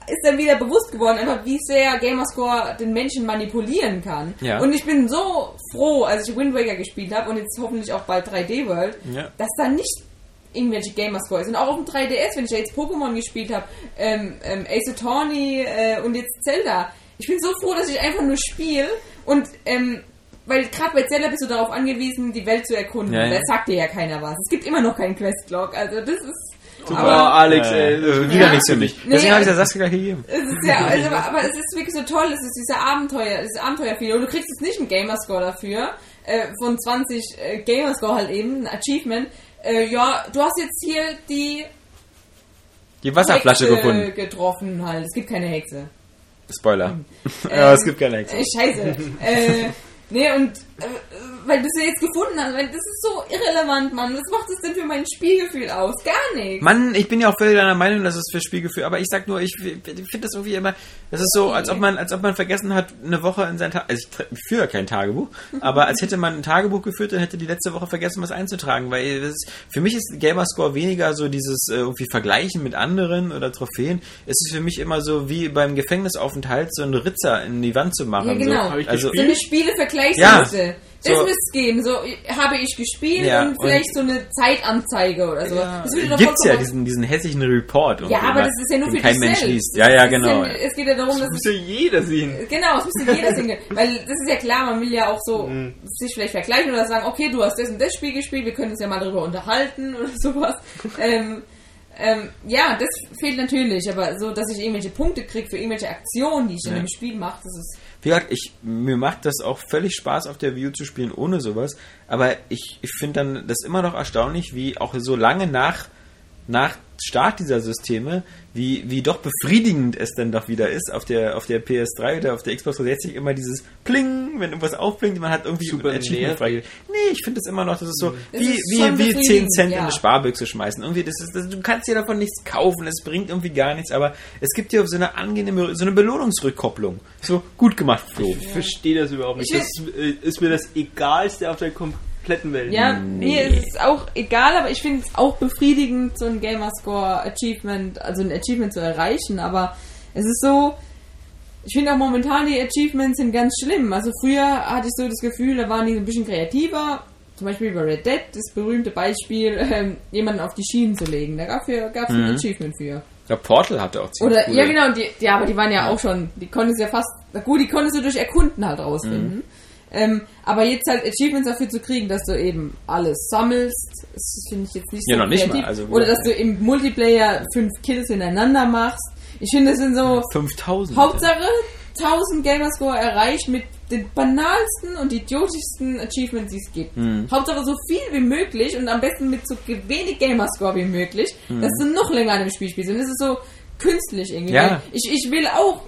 ist dann wieder bewusst geworden, einfach wie sehr Gamerscore den Menschen manipulieren kann. Ja. Und ich bin so froh, als ich Wind Waker gespielt habe und jetzt hoffentlich auch bald 3D World, Ja. dass da nicht irgendwelche Gamerscores sind. Auch auf dem 3DS, wenn ich ja jetzt Pokémon gespielt habe, ähm, ähm, Ace Attorney äh, und jetzt Zelda. Ich bin so froh, dass ich einfach nur spiele und ähm, weil gerade bei Zelda bist du darauf angewiesen, die Welt zu erkunden. Ja, ja. Da sagt dir ja keiner was. Es gibt immer noch keinen Questlog. Also das ist. Super, Aber Alex, Äh, äh, wieder Ja. nichts für mich. Nee, Deswegen habe ich also- der Saskia gegeben. es ist ja, also, aber es ist wirklich so toll, es ist dieser Abenteuer, dieses Abenteuerfeeling. Und du kriegst jetzt nicht einen Gamerscore dafür, äh, von 20 äh, Gamerscore halt eben, ein Achievement. Äh, ja, du hast jetzt hier die Die Wasserflasche Hexe gefunden. getroffen halt. Es gibt keine Hexe. Spoiler. *laughs* ja, Ähm, es gibt keine Hexe. Äh, scheiße. äh, nee, und weil du sie jetzt gefunden hast, weil das ist so irrelevant, Mann. Was macht das denn für mein Spielgefühl aus? Gar nichts. Mann, ich bin ja auch völlig deiner Meinung, dass es für Spielgefühl, aber ich sag nur, ich, ich finde das irgendwie immer, das ist so, als ob man, als ob man vergessen hat, eine Woche in sein Tagebuch, also ich führe kein Tagebuch, *laughs* aber als hätte man ein Tagebuch geführt und hätte die letzte Woche vergessen, was einzutragen, weil das ist, für mich ist Gamerscore weniger so dieses äh, irgendwie Vergleichen mit anderen oder Trophäen, es ist für mich immer so wie beim Gefängnisaufenthalt so einen Ritzer in die Wand zu machen. Ja, genau. So. Also, So eine Spielevergleichsliste. Ja. Das So. müsste es geben. So habe ich gespielt Ja, und vielleicht so eine Zeitanzeige oder so. Das würde doch gibt's ja diesen, diesen hässlichen Report. Ja, aber das ist ja nur den für kein dich Mensch selbst. liest. Ja, ja, Das ist genau. es geht ja darum, dass Das muss es ja jeder sehen. Genau, es müsste jeder singen. Weil das ist ja klar, man will ja auch so sich vielleicht vergleichen oder sagen, okay, du hast das und das Spiel gespielt, wir können uns ja mal darüber unterhalten oder *laughs* sowas. ähm, ähm, ja, das fehlt natürlich, aber so, dass ich irgendwelche Punkte kriege für irgendwelche Aktionen, die ich in Ja. einem Spiel mache, das ist. Wie gesagt, ich, mir macht das auch völlig Spaß, auf der View zu spielen ohne sowas. Aber ich, ich finde dann das immer noch erstaunlich, wie auch so lange nach, nach Start dieser Systeme, wie, wie doch befriedigend es dann doch wieder ist, auf der, auf der PS3 oder auf der Xbox 360 immer dieses Pling, wenn irgendwas aufblinkt, man hat irgendwie Super Achievement freigegeben. Nee, ich finde das immer noch, das ist so, Es wie, ist wie, wie 10 befriedigend, Cent in ja. eine Sparbüchse schmeißen. Irgendwie, das ist, das, du kannst dir davon nichts kaufen, es bringt irgendwie gar nichts, aber es gibt dir so eine angenehme, so eine Belohnungsrückkopplung. So, gut gemacht, Flo. Ich verstehe das überhaupt nicht. Ich Das äh, ist mir das Egalste auf der kompletten Welt. Ja, mir ist es auch egal, aber ich finde es auch befriedigend, so ein Gamerscore Achievement, also ein Achievement zu erreichen, aber es ist so, ich finde auch momentan die Achievements sind ganz schlimm. Also früher hatte ich so das Gefühl, da waren die so ein bisschen kreativer. Zum Beispiel bei Red Dead, das berühmte Beispiel, *laughs* ähm, jemanden auf die Schienen zu legen. Da gab es gab's ein Achievement für. Ja, Portal hatte auch ziemlich Oder, coole- ja genau, die, ja, aber die waren ja, auch schon, die konntest ja fast, na gut, die konntest du durch Erkunden halt rausfinden. Ähm, aber jetzt halt Achievements dafür zu kriegen, dass du eben alles sammelst, das finde ich jetzt nicht so Ja, noch nicht mal, also- Oder dass du im Multiplayer fünf Kills hintereinander machst. Ich finde, das sind so, 5000. Hauptsache 1000 Gamerscore erreicht mit den banalsten und idiotischsten Achievements, die es gibt. Mhm. Hauptsache so viel wie möglich und am besten mit so wenig Gamerscore wie möglich, Mhm. dass du noch länger an dem Spiel spielst. Und das ist so künstlich irgendwie. Ja. Ich, ich will auch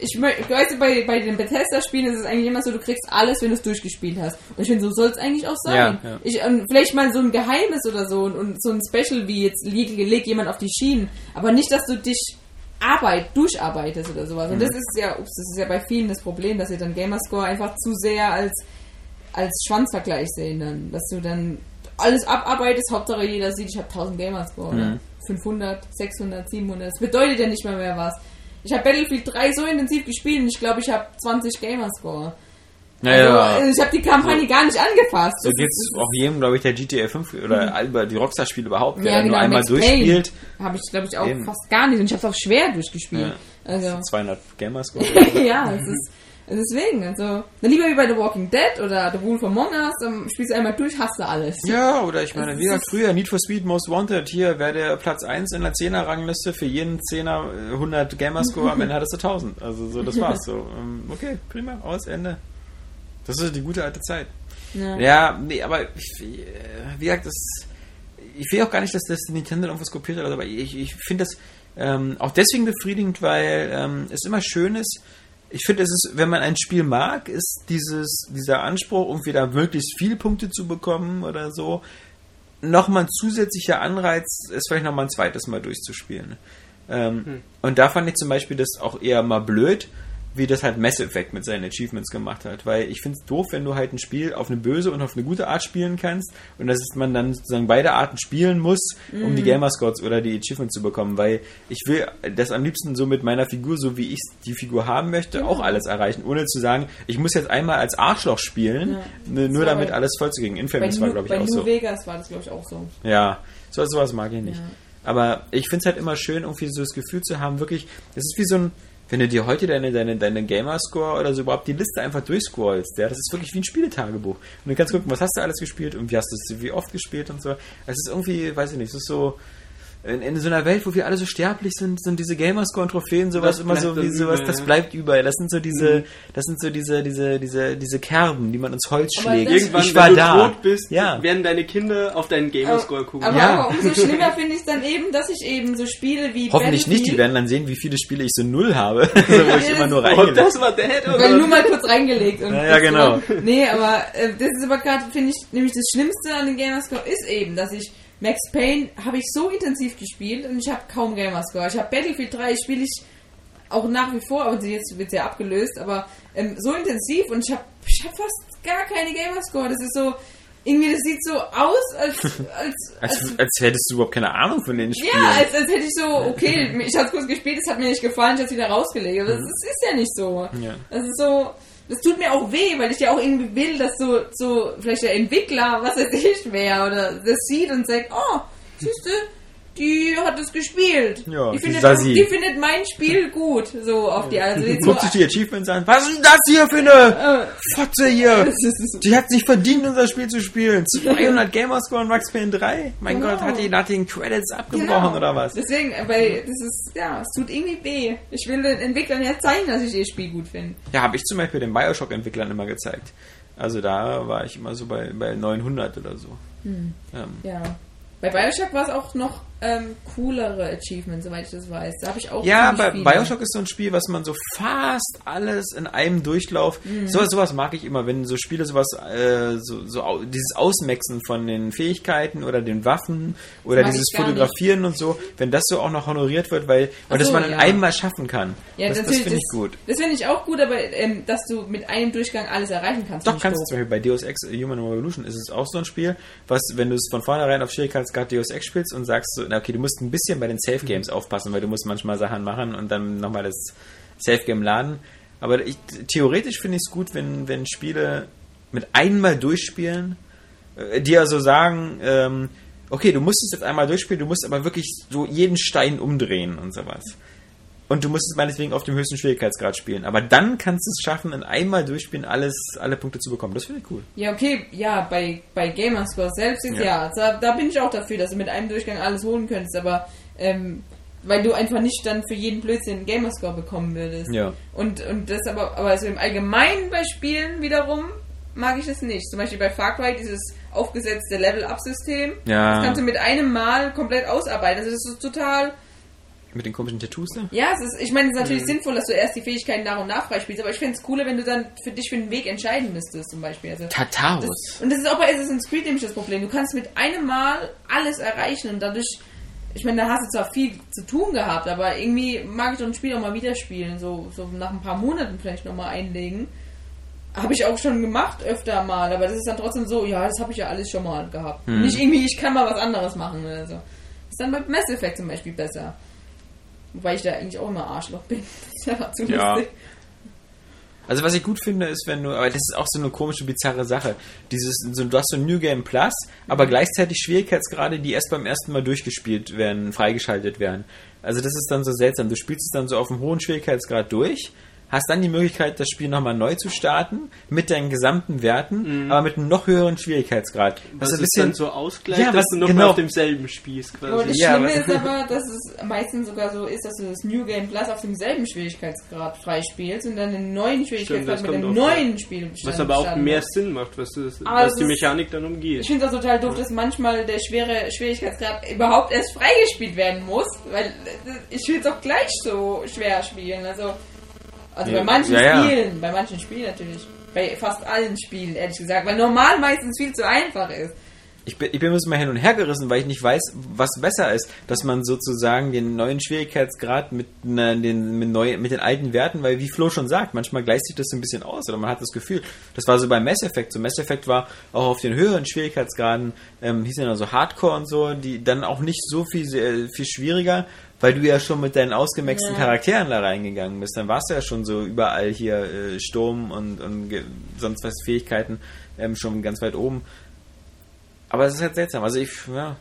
ich du, bei, bei den Bethesda-Spielen ist es eigentlich immer so, du kriegst alles, wenn du es durchgespielt hast. Und ich finde, so soll es eigentlich auch sein. Ja, ja. Ich, und vielleicht mal so ein Geheimnis oder so und, und so ein Special wie jetzt leg, leg jemand auf die Schienen. Aber nicht, dass du dich Arbeit durcharbeitest oder sowas. Und Mhm. das ist ja, ups, das ist ja bei vielen das Problem, dass sie dann Gamerscore einfach zu sehr als, als Schwanzvergleich sehen dann. Dass du dann alles abarbeitest, Hauptsache jeder sieht, ich habe 1000 Gamerscore oder Mhm. 500, 600, 700. Das bedeutet ja nicht mal mehr was. Ich habe Battlefield 3 so intensiv gespielt und ich glaube, ich habe 20 Gamerscore. Naja. Also, ich habe die Kampagne gar nicht angefasst. So geht's ist- auch jedem, glaube ich, der GTA 5 oder über die Rockstar-Spiele überhaupt, der Ja, dann nur genau, einmal Max durchspielt. Habe ich, glaube ich, auch Eben. fast gar nicht. Und ich habe es auch schwer durchgespielt. Ja. Also, 200 Gamerscore. *laughs* ja, es ist deswegen. Also, dann lieber wie bei The Walking Dead oder The Wolf Among Us, dann spielst du einmal durch, hast du alles. Ja, oder ich meine, wie gesagt, früher Need for Speed Most Wanted, hier wäre der Platz 1 in der 10er Rangliste, für jeden 10er äh, 100 Gamerscore, am Ende hattest du 1000. Also so, das *laughs* war's so. Ähm, Okay, prima, aus, Ende. Das ist die gute alte Zeit. Ja. Ja, nee, aber ich, äh, wie gesagt, das, ich will auch gar nicht, dass das Nintendo irgendwas kopiert hat, aber ich, ich finde das ähm, auch deswegen befriedigend, weil ähm, es immer schön ist. Ich finde, es ist, wenn man ein Spiel mag, ist dieses, dieser Anspruch, irgendwie da möglichst viele Punkte zu bekommen oder so, nochmal ein zusätzlicher Anreiz, es vielleicht nochmal ein zweites Mal durchzuspielen. Ähm, Und da fand ich zum Beispiel das auch eher mal blöd, wie das halt Mass Effect mit seinen Achievements gemacht hat. Weil ich finde es doof, wenn du halt ein Spiel auf eine böse und auf eine gute Art spielen kannst und dass man dann sozusagen beide Arten spielen muss, um die Gamerscores oder die Achievements zu bekommen. Weil ich will das am liebsten so mit meiner Figur, so wie ich die Figur haben möchte, auch alles erreichen, ohne zu sagen, ich muss jetzt einmal als Arschloch spielen, Ja. ne, nur damit bei- alles voll zu kriegen. Bei, Infamous war, glaube ich, bei auch New so. Vegas war das, glaube ich, auch so. Ja, so sowas mag ich nicht. Ja. Aber ich finde es halt immer schön, irgendwie so das Gefühl zu haben, wirklich, das ist wie so ein, wenn du dir heute deine, deine, deine Gamerscore oder so überhaupt die Liste einfach durchscrollst, ja, das ist wirklich wie ein Spieletagebuch. Und du kannst gucken, was hast du alles gespielt und wie hast du es, wie oft gespielt und so. Es ist irgendwie, weiß ich nicht, es ist so, in, in so einer Welt, wo wir alle so sterblich sind, sind diese Gamerscore und Trophäen sowas Das immer so bleibt wie sowas, über, das ja. bleibt über. Das sind so diese, das sind so diese, diese, diese, diese Kerben, die man ins Holz Aber schlägt. Irgendwann, ich war wenn du da. tot bist, ja. werden deine Kinder auf deinen Gamerscore gucken. Aber, Ja. aber umso schlimmer finde ich es dann eben, dass ich eben so Spiele wie Hoffentlich nicht, die werden dann sehen, wie viele Spiele ich so null habe, also, *laughs* wo ich immer nur oh, reingelegt das war der Head Weil nur mal kurz reingelegt. Und Ja, ja, genau. Nee, aber äh, das ist aber gerade, finde ich, nämlich das Schlimmste an den Gamerscore ist eben, dass ich Max Payne habe ich so intensiv gespielt und ich habe kaum Gamerscore. Ich habe Battlefield 3 spiele ich auch nach wie vor, aber jetzt wird ja abgelöst, aber ähm, so intensiv und ich habe ich hab fast gar keine Gamerscore. Das ist so, irgendwie, das sieht so aus, *laughs* als, als, Als, als hättest du überhaupt keine Ahnung von den Spielen. ja, als, als hätte ich so, okay, ich habe kurz gespielt, es hat mir nicht gefallen, ich habe es wieder rausgelegt. Aber das ist, ist ja nicht so. Ja. Das ist so, das tut mir auch weh, weil ich ja auch irgendwie will, dass so, so vielleicht der Entwickler, was weiß ich, wer, oder das sieht und sagt, oh, siehste, die hat es gespielt. Ja, die, findet, Sasi. die findet mein Spiel gut, so auf die also jetzt *laughs* so, Guckt sich die Achievements an. Was ist denn das hier für eine äh, Fotze hier? *laughs* Die hat nicht verdient, unser Spiel zu spielen. *laughs* 200 Gamerscore und Max Payne 3? Mein Genau. Gott, hat die nach den Credits abgebrochen Genau. oder was? Deswegen, weil das ist, ja, es tut irgendwie weh. Ich will den Entwicklern ja zeigen, dass ich ihr Spiel gut finde. Ja, habe ich zum Beispiel den Bioshock-Entwicklern immer gezeigt. Also da war ich immer so bei, bei 900 oder so. Hm. Ähm, Ja. Bei Bioshock war es auch noch ähm, coolere Achievements, soweit ich das weiß. Da habe ich auch Ja, bei viele. Bioshock ist so ein Spiel, was man so fast alles in einem Durchlauf. Mhm. So, sowas mag ich immer, wenn so Spiele sowas, äh, so, so dieses Ausmaxen von den Fähigkeiten oder den Waffen oder dieses Fotografieren und so, wenn das so auch noch honoriert wird, weil und das so, man in ja. einem Mal schaffen kann. Ja, das das finde ich gut. Das finde ich auch gut, aber ähm, dass du mit einem Durchgang alles erreichen kannst. Doch, kannst du zum Beispiel bei Deus Ex Human Revolution ist es auch so ein Spiel, was, wenn du es von vornherein auf Schwierigkeitsgrad Deus Ex spielst und sagst so, na okay, du musst ein bisschen bei den Safe Games aufpassen, weil du musst manchmal Sachen machen und dann nochmal das Safe Game laden. Aber ich, theoretisch finde ich es gut, wenn, wenn Spiele mit einmal durchspielen, äh, die also sagen, ähm, okay, du musst es jetzt einmal durchspielen, du musst aber wirklich so jeden Stein umdrehen und sowas. Und du musst es meinetwegen auf dem höchsten Schwierigkeitsgrad spielen. Aber dann kannst du es schaffen, in einmal durchspielen, alles, alle Punkte zu bekommen. Das finde ich cool. Ja, okay, ja, bei, bei Gamerscore selbst ist Ja. ja, da, da bin ich auch dafür, dass du mit einem Durchgang alles holen könntest, aber ähm, weil du einfach nicht dann für jeden Blödsinn einen Gamerscore bekommen würdest. Ja. Und, und das aber, aber so im Allgemeinen bei Spielen wiederum mag ich das nicht. Zum Beispiel bei Far Cry dieses aufgesetzte Level-Up-System. Ja. Das kannst du mit einem Mal komplett ausarbeiten. Also das ist total Mit den komischen Tattoos da? Ja, es ist, ich meine, es ist Mhm. natürlich sinnvoll, dass du erst die Fähigkeiten nach und nach freispielst, aber ich fände es cooler, wenn du dann für dich für den Weg entscheiden müsstest, zum Beispiel. Also, Tatarus. das, und das ist auch bei Assassin's Creed nämlich das Problem. Du kannst mit einem Mal alles erreichen und dadurch, ich meine, da hast du zwar viel zu tun gehabt, aber irgendwie mag ich doch ein Spiel auch mal wieder spielen, so, so nach ein paar Monaten vielleicht nochmal einlegen. Habe ich auch schon gemacht, öfter mal, aber das ist dann trotzdem so, ja, das habe ich ja alles schon mal gehabt. Hm. Nicht irgendwie, ich kann mal was anderes machen oder so. Ist dann bei Mass Effect zum Beispiel besser. Wobei ich da eigentlich auch immer Arschloch bin. *laughs* Das ist ja zu Ja. lustig. Also was ich gut finde, ist, wenn du, aber das ist auch so eine komische, bizarre Sache. Dieses, so, du hast so ein New Game Plus, aber gleichzeitig Schwierigkeitsgrade, die erst beim ersten Mal durchgespielt werden, freigeschaltet werden. Also das ist dann so seltsam. Du spielst es dann so auf einem hohen Schwierigkeitsgrad durch, hast dann die Möglichkeit, das Spiel nochmal neu zu starten, mit deinen gesamten Werten, aber mit einem noch höheren Schwierigkeitsgrad. Was ein ist dann so ausgleicht, Ja, dass was- du noch genau. auf demselben spielst Aber quasi. das Ja, Schlimme aber- ist aber, dass es meistens sogar so ist, dass du das New Game Plus auf demselben Schwierigkeitsgrad freispielst und dann einen neuen Schwierigkeitsgrad das mit einem neuen Spiel Was aber auch mehr. Sinn macht, was, das, Aber was es die Mechanik dann umgeht. Ich finde es auch total doof, dass manchmal der schwere Schwierigkeitsgrad überhaupt erst freigespielt werden muss, weil äh, ich will es auch gleich so schwer spielen. Also, also Ja, bei manchen ja. Spielen, bei manchen Spielen natürlich. Bei fast allen Spielen, ehrlich gesagt, weil normal meistens viel zu einfach ist. Ich bin, ich bin mal hin und her gerissen, weil ich nicht weiß, was besser ist, dass man sozusagen den neuen Schwierigkeitsgrad mit, na, den, mit, neu, mit den alten Werten, weil wie Flo schon sagt, manchmal gleicht sich das so ein bisschen aus oder man hat das Gefühl, das war so bei Mass Effect, so Mass Effect war auch auf den höheren Schwierigkeitsgraden, ähm, hieß ja noch so Hardcore und so, die dann auch nicht so viel, sehr, viel schwieriger, weil du ja schon mit deinen ausgemaxten Ja. Charakteren da reingegangen bist, dann warst du ja schon so überall hier äh, Sturm und, und sonst was Fähigkeiten ähm, schon ganz weit oben. Aber es ist halt seltsam. Also ich, ja,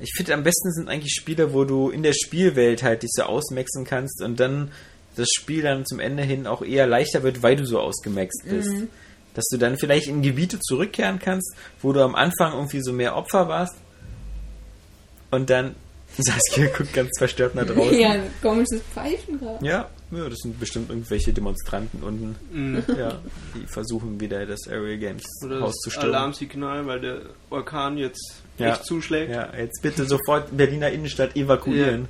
ich finde am besten sind eigentlich Spiele, wo du in der Spielwelt halt dich so ausmaxen kannst und dann das Spiel dann zum Ende hin auch eher leichter wird, weil du so ausgemaxt bist. Dass du dann vielleicht in Gebiete zurückkehren kannst, wo du am Anfang irgendwie so mehr Opfer warst und dann Saskia guckt ganz verstört nach draußen. Ja, ein komisches Pfeifen gerade. Ja, ja, das sind bestimmt irgendwelche Demonstranten unten, Mhm. ja, die versuchen wieder das Area Games Oder Haus das zu stürmen. Alarmsignal, weil der Orkan jetzt Ja. echt zuschlägt. Ja, jetzt bitte sofort Berliner Innenstadt evakuieren.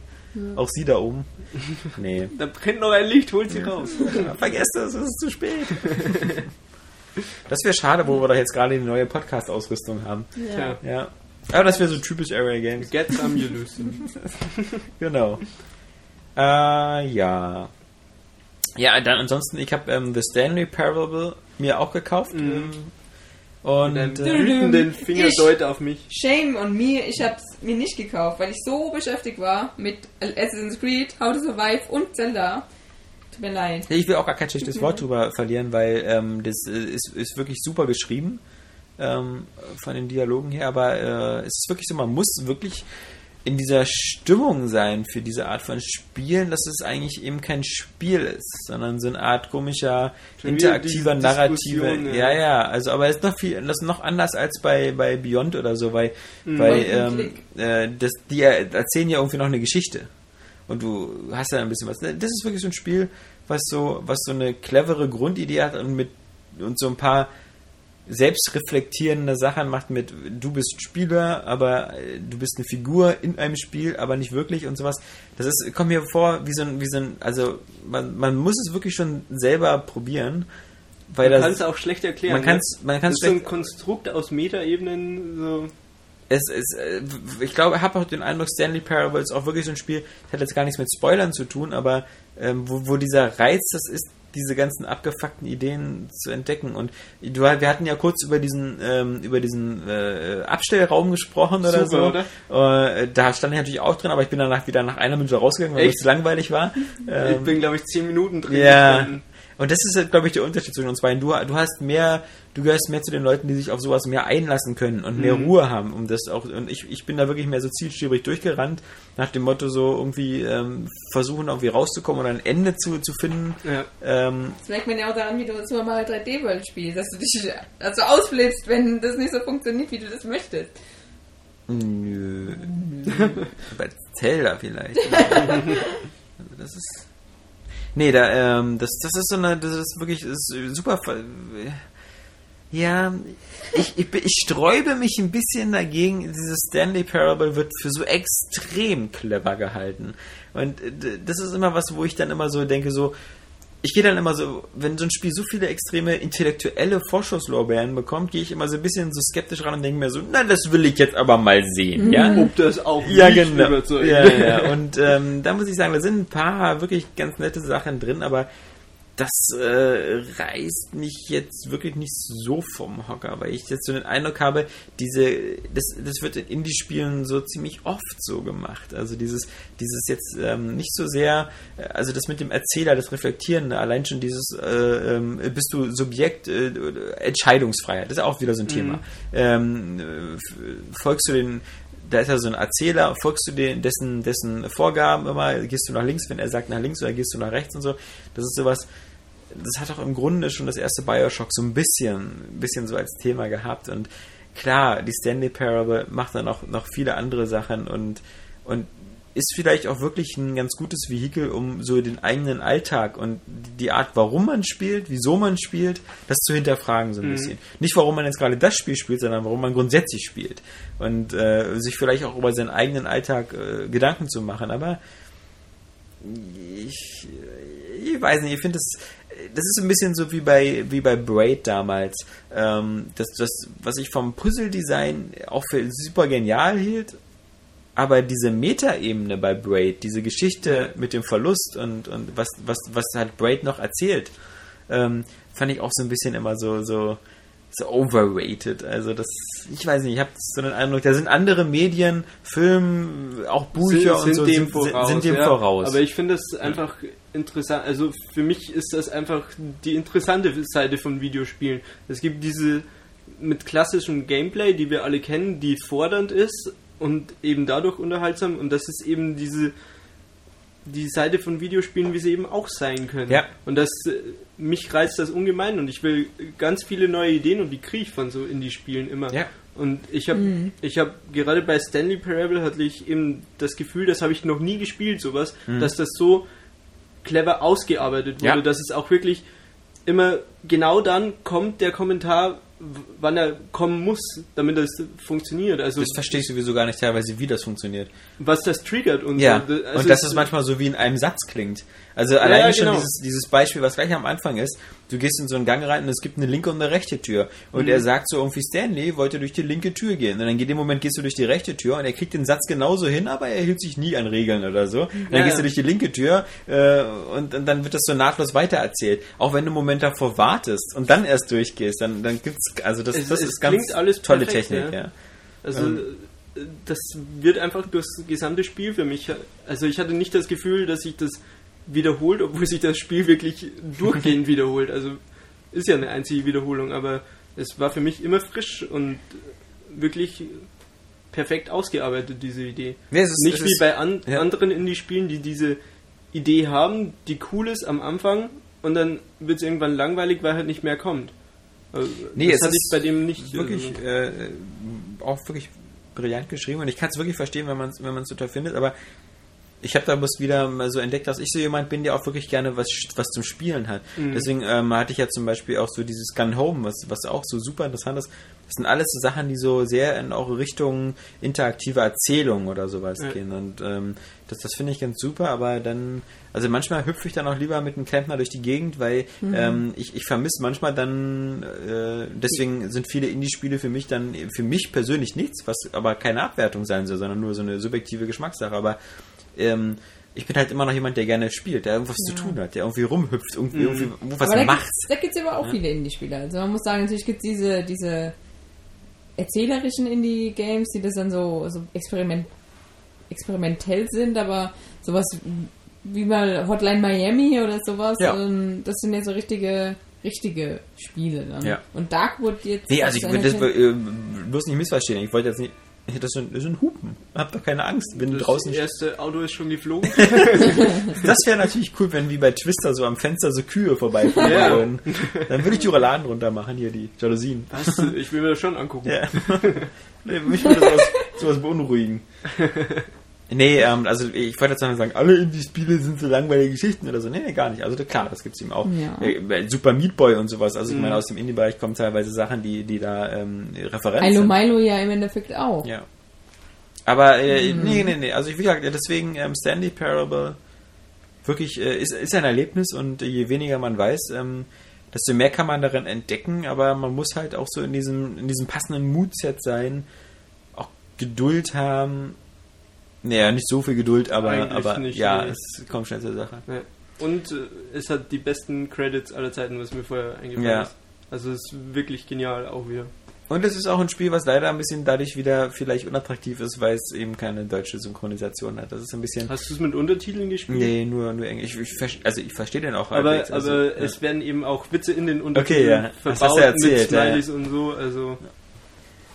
Auch sie da oben. *laughs* Nee. Da brennt noch ein Licht, holt sie raus. Ja, vergesst es, es ist zu spät. *laughs* Das wäre schade, wo wir doch jetzt gerade die neue Podcast-Ausrüstung haben. Tja, Ja. Aber das wäre so typisch Area Games. get some, you lose some. *laughs* Genau. Äh, ja. Ja, dann ansonsten, ich habe ähm, The Stanley Parable mir auch gekauft. Ähm, und einem äh, wütenden Fingerdeut auf mich. Shame on me, ich hab's mir nicht gekauft, weil ich so beschäftigt war mit Assassin's Creed, How to Survive und Zelda. Tut mir leid. ich will auch gar kein schlechtes Wort drüber verlieren, weil ähm, das äh, ist, ist wirklich super geschrieben ähm, von den Dialogen her, aber äh, es ist wirklich so, man muss wirklich in dieser Stimmung sein für diese Art von Spielen, dass es eigentlich eben kein Spiel ist, sondern so eine Art komischer, interaktiver, narrativer. Ja, ja. ja, also aber es ist noch viel, das ist noch anders als bei, bei Beyond oder so, weil, Mhm. weil ähm, äh, das, die erzählen ja irgendwie noch eine Geschichte. Und du hast ja ein bisschen was. Das ist wirklich so ein Spiel, was so, was so eine clevere Grundidee hat und mit und so ein paar selbstreflektierende Sachen macht mit du bist Spieler, aber äh, du bist eine Figur in einem Spiel, aber nicht wirklich und sowas. Das ist, kommt mir vor wie so ein, wie so ein, also man, man muss es wirklich schon selber probieren, weil Man kann es auch schlecht erklären. man ne? man kann's das ist so ein Konstrukt aus Metaebenen. So. es ist, äh, ich glaube, ich habe auch den Eindruck, Stanley Parable ist auch wirklich so ein Spiel, das hat jetzt gar nichts mit Spoilern zu tun, aber ähm, wo, wo dieser Reiz das ist, diese ganzen abgefuckten Ideen zu entdecken. Und du, wir hatten ja kurz über diesen, ähm, über diesen äh, Abstellraum gesprochen oder Super, so. Äh, da stand ich natürlich auch drin, aber ich bin danach wieder nach einer Minute rausgegangen, weil es langweilig war. *laughs* ich Ähm, bin, glaube ich, zehn Minuten drin. ja. Und das ist, glaube ich, der Unterschied zwischen uns beiden. Du, du hast mehr, du gehörst mehr zu den Leuten, die sich auf sowas mehr einlassen können und mehr Mhm. Ruhe haben, um das auch. Und ich, ich bin da wirklich mehr so zielstrebig durchgerannt, nach dem Motto so irgendwie ähm, versuchen, irgendwie rauszukommen oder ein Ende zu, zu finden. Ja. Ähm, Das merkt man ja auch daran, wie du Super Mario 3D World spielst, dass du dich also ausflippst, wenn das nicht so funktioniert, wie du das möchtest. nö. *laughs* Bei Zelda vielleicht. also das ist. Nee, da, ähm, das, das ist so eine, das ist wirklich das ist super. Ja, ich, ich, ich sträube mich ein bisschen dagegen. Dieses Stanley Parable wird für so extrem clever gehalten. Und äh, das ist immer was, wo ich dann immer so denke, so, ich gehe dann immer so, wenn so ein Spiel so viele extreme intellektuelle Vorschusslorbeeren bekommt, gehe ich immer so ein bisschen so skeptisch ran und denke mir so, na, das will ich jetzt aber mal sehen, ja? Ob das auch Ja, mich genau. überzeugt. Ja, ja. Und ähm, da muss ich sagen, da sind ein paar wirklich ganz nette Sachen drin, aber das äh, reißt mich jetzt wirklich nicht so vom Hocker, weil ich jetzt so den Eindruck habe, diese, das, das wird in Indie-Spielen so ziemlich oft so gemacht. Also dieses, dieses jetzt ähm, nicht so sehr, äh, also das mit dem Erzähler, das Reflektieren, allein schon dieses, äh, ähm, bist du Subjekt, äh, Entscheidungsfreiheit, das ist auch wieder so ein Thema. Mhm. Ähm, folgst du den da ist ja so ein Erzähler, folgst du den, dessen, dessen Vorgaben immer, gehst du nach links, wenn er sagt nach links oder gehst du nach rechts und so. Das ist sowas, das hat auch im Grunde schon das erste Bioshock so ein bisschen, ein bisschen so als Thema gehabt und klar, die Stanley Parable macht dann auch noch viele andere Sachen und, und ist vielleicht auch wirklich ein ganz gutes Vehikel, um so den eigenen Alltag und die Art, warum man spielt, wieso man spielt, das zu hinterfragen so ein mhm. bisschen. Nicht, warum man jetzt gerade das Spiel spielt, sondern warum man grundsätzlich spielt. Und äh, sich vielleicht auch über seinen eigenen Alltag äh, Gedanken zu machen. Aber ich, ich weiß nicht, ich finde das, das ist ein bisschen so wie bei, wie bei Braid damals. Ähm, das, das, was ich vom Puzzle-Design auch für super genial hielt, aber diese Metaebene bei Braid, diese Geschichte mit dem Verlust und, und was, was, was hat Braid noch erzählt, ähm, fand ich auch so ein bisschen immer so, so, so overrated. Also das, ich weiß nicht, ich habe so den Eindruck, da sind andere Medien, Film, auch Bücher sind, und so, dem sind, voraus, sind dem ja, voraus. Aber ich finde es einfach interessant, also für mich ist das einfach die interessante Seite von Videospielen. Es gibt diese mit klassischem Gameplay, die wir alle kennen, die fordernd ist, und eben dadurch unterhaltsam und das ist eben diese die Seite von Videospielen, wie sie eben auch sein können. Ja. Und das mich reizt das ungemein und ich will ganz viele neue Ideen und die kriege ich von so Indie-Spielen immer. Ja. Und ich habe mhm. ich habe gerade bei Stanley Parable hatte ich eben das Gefühl, das habe ich noch nie gespielt, sowas, mhm. dass das so clever ausgearbeitet wurde, ja. dass es auch wirklich immer genau dann kommt der Kommentar, wann er kommen muss, damit das funktioniert. Also das verstehe ich sowieso gar nicht teilweise, wie das funktioniert. Was das triggert und ja. so. Also und dass es manchmal so wie in einem Satz klingt. Also ja, alleine ja, genau. schon dieses, dieses Beispiel, was gleich am Anfang ist, du gehst in so einen Gang rein und es gibt eine linke und eine rechte Tür. Und mhm. er sagt so irgendwie, Stanley wollte durch die linke Tür gehen. Und dann geht im Moment gehst du durch die rechte Tür und er kriegt den Satz genauso hin, aber er hielt sich nie an Regeln oder so. Und dann ja, gehst du durch die linke Tür äh, und, und, dann wird das so nahtlos weitererzählt. Auch wenn du einen Moment davor wartest und dann erst durchgehst, dann, dann gibt's, also das, es, das es ist ganz alles tolle perfekt, Technik, ja. Also ähm, das wird einfach durchs gesamte Spiel für mich. Also ich hatte nicht das Gefühl, dass ich das wiederholt, obwohl sich das Spiel wirklich durchgehend *laughs* wiederholt. Also ist ja eine einzige Wiederholung, aber es war für mich immer frisch und wirklich perfekt ausgearbeitet, diese Idee. Nee, ist, Nicht wie bei an, ja. anderen Indie-Spielen, die diese Idee haben, die cool ist am Anfang und dann wird es irgendwann langweilig, weil halt nicht mehr kommt. Also, nee, das hatte ich bei dem nicht. Wirklich, äh, auch wirklich brillant geschrieben und ich kann es wirklich verstehen, wenn man es wenn so toll findet, aber ich habe da bloß wieder mal so entdeckt, dass ich so jemand bin, der auch wirklich gerne was, was zum Spielen hat. Mhm. Deswegen ähm, hatte ich ja zum Beispiel auch so dieses Gun Home, was, was auch so super interessant ist. Das sind alles so Sachen, die so sehr in auch Richtung interaktive Erzählung oder sowas ja. gehen. Und ähm, das, das finde ich ganz super, aber dann, also manchmal hüpfe ich dann auch lieber mit einem Klempner durch die Gegend, weil mhm. ähm, ich, ich vermisse manchmal dann, äh, deswegen sind viele Indie-Spiele für mich dann, für mich persönlich nichts, was aber keine Abwertung sein soll, sondern nur so eine subjektive Geschmackssache. Aber ähm, ich bin halt immer noch jemand, der gerne spielt, der irgendwas ja. zu tun hat, der irgendwie rumhüpft, irgendwie, mhm. irgendwie was aber macht. Da gibt es aber auch ja. viele Indie-Spieler. Also man muss sagen, natürlich gibt es diese, diese erzählerischen Indie-Games, die das dann so, so experiment, experimentell sind, aber sowas wie mal Hotline Miami oder sowas, ja. ähm, das sind ja so richtige richtige Spiele dann. Ja. Und Darkwood jetzt. Nee, also ich will das äh, bloß nicht missverstehen. Ich wollte jetzt nicht so ein, so ein Hupen. Hab doch keine Angst. Bin das draußen. Das erste Auto ist schon geflogen. *laughs* das wäre natürlich cool, wenn wie bei Twister so am Fenster so Kühe vorbeifahren ja. würden. Dann würde ich die Rouladen runter machen, hier die Jalousien. Was? Ich will mir das schon angucken. Ja. *laughs* Mich würde sowas, sowas beunruhigen. *laughs* Nee, ähm, also ich wollte jetzt sagen, alle Indie-Spiele sind so langweilige Geschichten oder so. Nee, nee, gar nicht. Also klar, das gibt's eben auch. Ja. Äh, Super Meat Boy und sowas. Also ich meine, mhm. aus dem Indie-Bereich kommen teilweise Sachen, die, die da ähm, Referenzen Milo Milo ja im Endeffekt auch. Ja. Aber äh, mhm. nee, nee, nee. Also ich will sagen, deswegen ähm, Stanley Parable wirklich äh, ist, ist ein Erlebnis und je weniger man weiß, ähm, desto mehr kann man darin entdecken, aber man muss halt auch so in diesem, in diesem passenden Moodset sein, auch Geduld haben naja, nicht so viel Geduld, aber, aber nicht, ja, nee. es kommt schnell zur Sache. Ja. Und äh, es hat die besten Credits aller Zeiten, was mir vorher eingefallen Ja. ist. Also es ist wirklich genial auch wieder. Und es ist auch ein Spiel, was leider ein bisschen dadurch wieder vielleicht unattraktiv ist, weil es eben keine deutsche Synchronisation hat. Das ist ein bisschen. Hast du es mit Untertiteln gespielt? Nee, nur, nur Englisch. Ich, also ich verstehe den auch Aber, halbwegs, also, aber ja. es werden eben auch Witze in den Untertiteln Okay, ja. Das verbaut hast du erzählt, mit ja, ja. Smileys und so. Also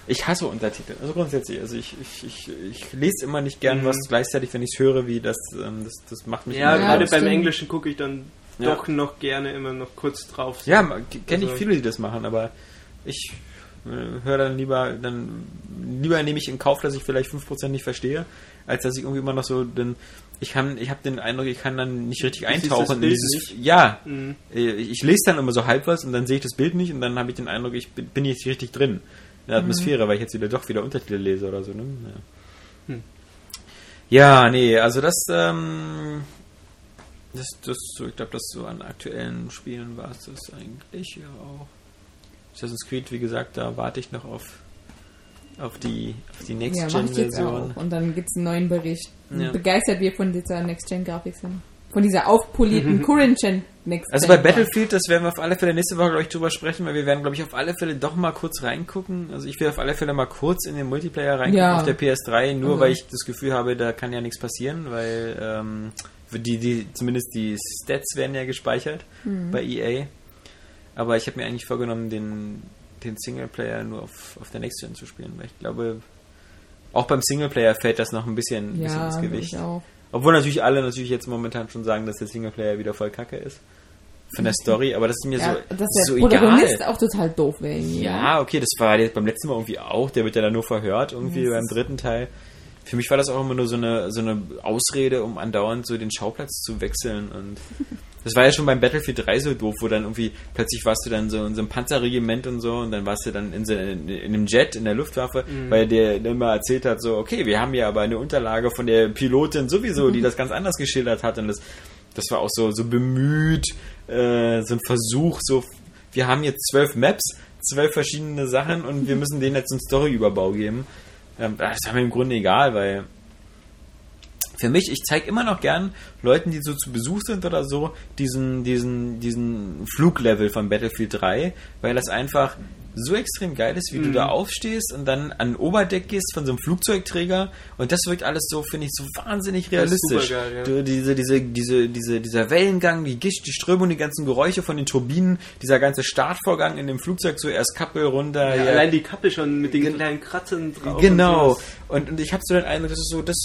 Ich hasse Untertitel. Also grundsätzlich. Also ich, ich, ich, ich lese immer nicht gern Mhm. was gleichzeitig, wenn ich es höre, wie das, ähm, das, das macht mich ja, gerade beim. Englischen gucke ich dann Ja. doch noch gerne immer noch kurz drauf. Ja, kenne ich Also- viele, die das machen, aber ich äh, höre dann lieber, dann lieber nehme ich in Kauf, dass ich vielleicht 5% nicht verstehe, als dass ich irgendwie immer noch so den ich kann, ich habe den Eindruck, ich kann dann nicht richtig eintauchen in dieses ja, Mhm. äh, ich lese dann immer so halb was und dann sehe ich das Bild nicht und dann habe ich den Eindruck, ich bin bin nicht richtig drin in der Atmosphäre, weil ich jetzt wieder doch wieder Untertitel lese oder so, ne? Ja. Hm. Ja, nee, also das, ähm, das, das, so, ich glaube, das so an aktuellen Spielen war es das eigentlich ja auch. Assassin's Creed, wie gesagt, da warte ich noch auf, auf die, auf die Ja, Next-Gen-Version. auch. Und dann gibt's einen neuen Bericht. Ja. Begeistert wir von dieser Next-Gen-Grafik sind. Von dieser aufpolierten *laughs* Current-Gen Next-Gen. also bei Battlefield, das werden wir auf alle Fälle nächste Woche, glaube ich, drüber sprechen, weil wir werden, glaube ich, auf alle Fälle doch mal kurz reingucken. Also ich will auf alle Fälle mal kurz in den Multiplayer reingucken Ja. auf der PS3, nur Also. weil ich das Gefühl habe, da kann ja nichts passieren, weil ähm, die, die, zumindest die Stats werden ja gespeichert bei EA. Aber ich habe mir eigentlich vorgenommen, den, den Singleplayer nur auf, auf der Next Gen zu spielen, weil ich glaube, auch beim Singleplayer fällt das noch ein bisschen, ein bisschen Ja, ins glaub Gewicht. Obwohl natürlich alle natürlich jetzt momentan schon sagen, dass der Singleplayer wieder voll kacke ist. Von der Story, aber das ist mir Ja, so, dass der so Protagonist egal. auch total doof wäre. Ja, okay, das war jetzt beim letzten Mal irgendwie auch. Der wird ja dann nur verhört, irgendwie beim dritten Teil. Für mich war das auch immer nur so eine, so eine Ausrede, um andauernd so den Schauplatz zu wechseln. Und *laughs* das war ja schon beim Battlefield 3 so doof, wo dann irgendwie plötzlich warst du dann so in so einem Panzerregiment und so und dann warst du dann in, so, in, in einem Jet in der Luftwaffe, weil der, der immer erzählt hat, so, okay, wir haben ja aber eine Unterlage von der Pilotin sowieso, die *laughs* das ganz anders geschildert hat und das, das war auch so, so bemüht, äh, so ein Versuch, so, wir haben jetzt zwölf Maps, zwölf verschiedene Sachen und wir müssen denen jetzt einen Storyüberbau geben. Ähm, das ist mir im Grunde egal, weil für mich, ich zeige immer noch gern Leuten, die so zu Besuch sind oder so, diesen, diesen, diesen Fluglevel von Battlefield 3, weil das einfach so extrem geil ist, wie du da aufstehst und dann an Oberdeck gehst von so einem Flugzeugträger und das wirkt alles so, finde ich, so wahnsinnig realistisch. supergeil, ja. Du, diese, diese, diese, diese, dieser Wellengang, die Gischt, die Strömung, die ganzen Geräusche von den Turbinen, dieser ganze Startvorgang in dem Flugzeug, so erst Kappel runter, Ja, ja, Allein die Kappe schon mit den Gen- kleinen Kratzern drauf. Genau. und. Und, und ich habe so den Eindruck, das ist so, das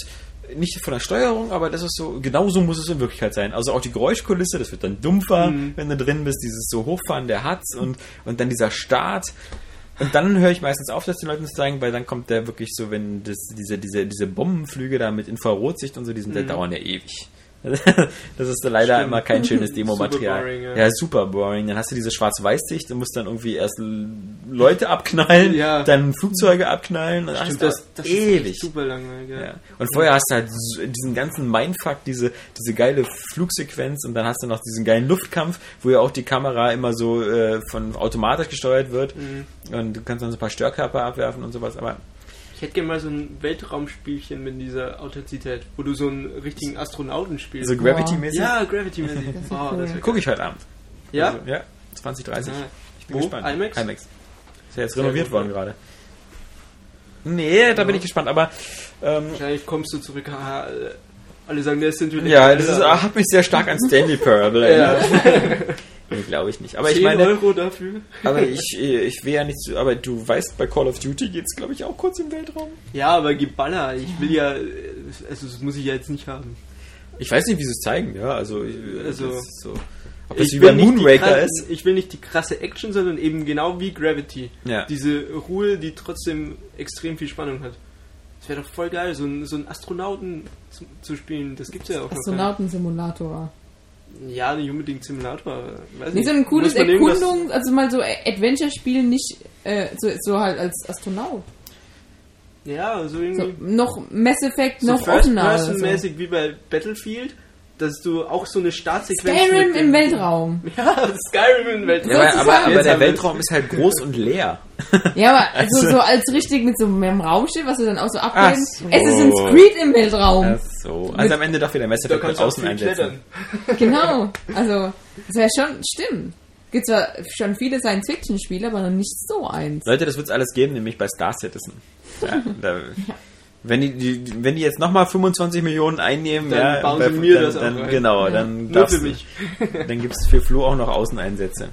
nicht von der Steuerung, aber das ist so, genau so muss es in Wirklichkeit sein. Also auch die Geräuschkulisse, das wird dann dumpfer, Mhm. wenn du drin bist, dieses so Hochfahren der Hatz und, und dann dieser Start. Und dann höre ich meistens auf, das den Leuten zu zeigen, weil dann kommt der wirklich so, wenn das, diese, diese, diese Bombenflüge da mit Infrarotsicht und so, die sind, die dauern ja ewig. *laughs* Das ist leider. Stimmt. immer kein schönes *laughs* Demomaterial. ja. ja, super boring. Dann hast du diese Schwarz-Weiß-Sicht, du musst dann irgendwie erst Leute abknallen, Ja. dann Flugzeuge abknallen. Und Stimmt, das, das, ewig. ist super langweilig. Ja. Und vorher hast du halt diesen ganzen Mindfuck, diese, diese geile Flugsequenz und dann hast du noch diesen geilen Luftkampf, wo ja auch die Kamera immer so äh, von automatisch gesteuert wird Mhm. und du kannst dann so ein paar Störkörper abwerfen und sowas, aber Ich hätte gerne mal so ein Weltraumspielchen mit dieser Authentizität, wo du so einen richtigen Astronauten spielst. so Gravity-mäßig ja, Gravity-mäßig. *laughs* Oh, cool. gucke ich heute Abend. ja? Also, ja, 2030. Ah. Ich bin Wo? gespannt. IMAX? IMAX. Ist ja jetzt Sehr renoviert worden gerade. Nee, da Ja. bin ich gespannt, aber ähm, Wahrscheinlich kommst du zurück, äh, alle sagen, der ist natürlich. ja, das ist, hat mich sehr stark an Stanley Parable erinnert. *laughs* nee, glaube ich nicht. Aber ich 10 meine, Euro dafür? aber ich, ich will ja nicht so, aber du weißt, bei Call of Duty geht's glaube ich auch kurz im Weltraum. Ja, aber Geballer, ich will ja, äh, also das muss ich ja jetzt nicht haben. Ich weiß nicht, wie sie es zeigen, ja, also, ich- Also, so. Ob das Ich wie bei will, nicht die Moonraker ist. ich will nicht die krasse Action, sondern eben genau wie Gravity. Ja. Diese Ruhe, die trotzdem extrem viel Spannung hat. Das wäre doch voll geil, so, einen- so einen Astronauten zu, zu spielen. Das gibt's ja auch noch. Astronautensimulator. Ja, nicht unbedingt Simulator. Weiß nicht. so ein cooles Erkundung, also mal so Adventure-Spiel, nicht äh, so, so halt als Astronaut. Ja, so So, irgendwie. noch Mass Effect, So noch offener. so. First-Person-mäßig wie bei Battlefield, dass du auch so eine Startsequenz Skyrim mit im Weltraum. *laughs* Ja, Skyrim im Weltraum. Ja, aber, aber, aber der wir- Weltraum ist halt groß und leer. *laughs* Ja, aber also Also- so als richtig mit so einem Raumschiff, was du dann auch so abbilden. so. Assassin's Creed im Weltraum. Ach so. Also am Ende doch wieder Mass Da mit außen einsetzen. klettern. *laughs* Genau. Also, das wäre schon, stimmt. Gibt zwar schon viele Science-Fiction-Spiele, aber noch nicht so eins. Leute, das wird es alles geben, nämlich bei Star Citizen. Ja, da, wenn die, die, wenn die jetzt nochmal 25 Millionen einnehmen, Dann ja, bauen bei- sie mir dann, das dann, rein. Genau, Ja. dann Nur darfst für du- mich. *laughs* *laughs* Dann gibt es für Flo auch noch Außeneinsätze.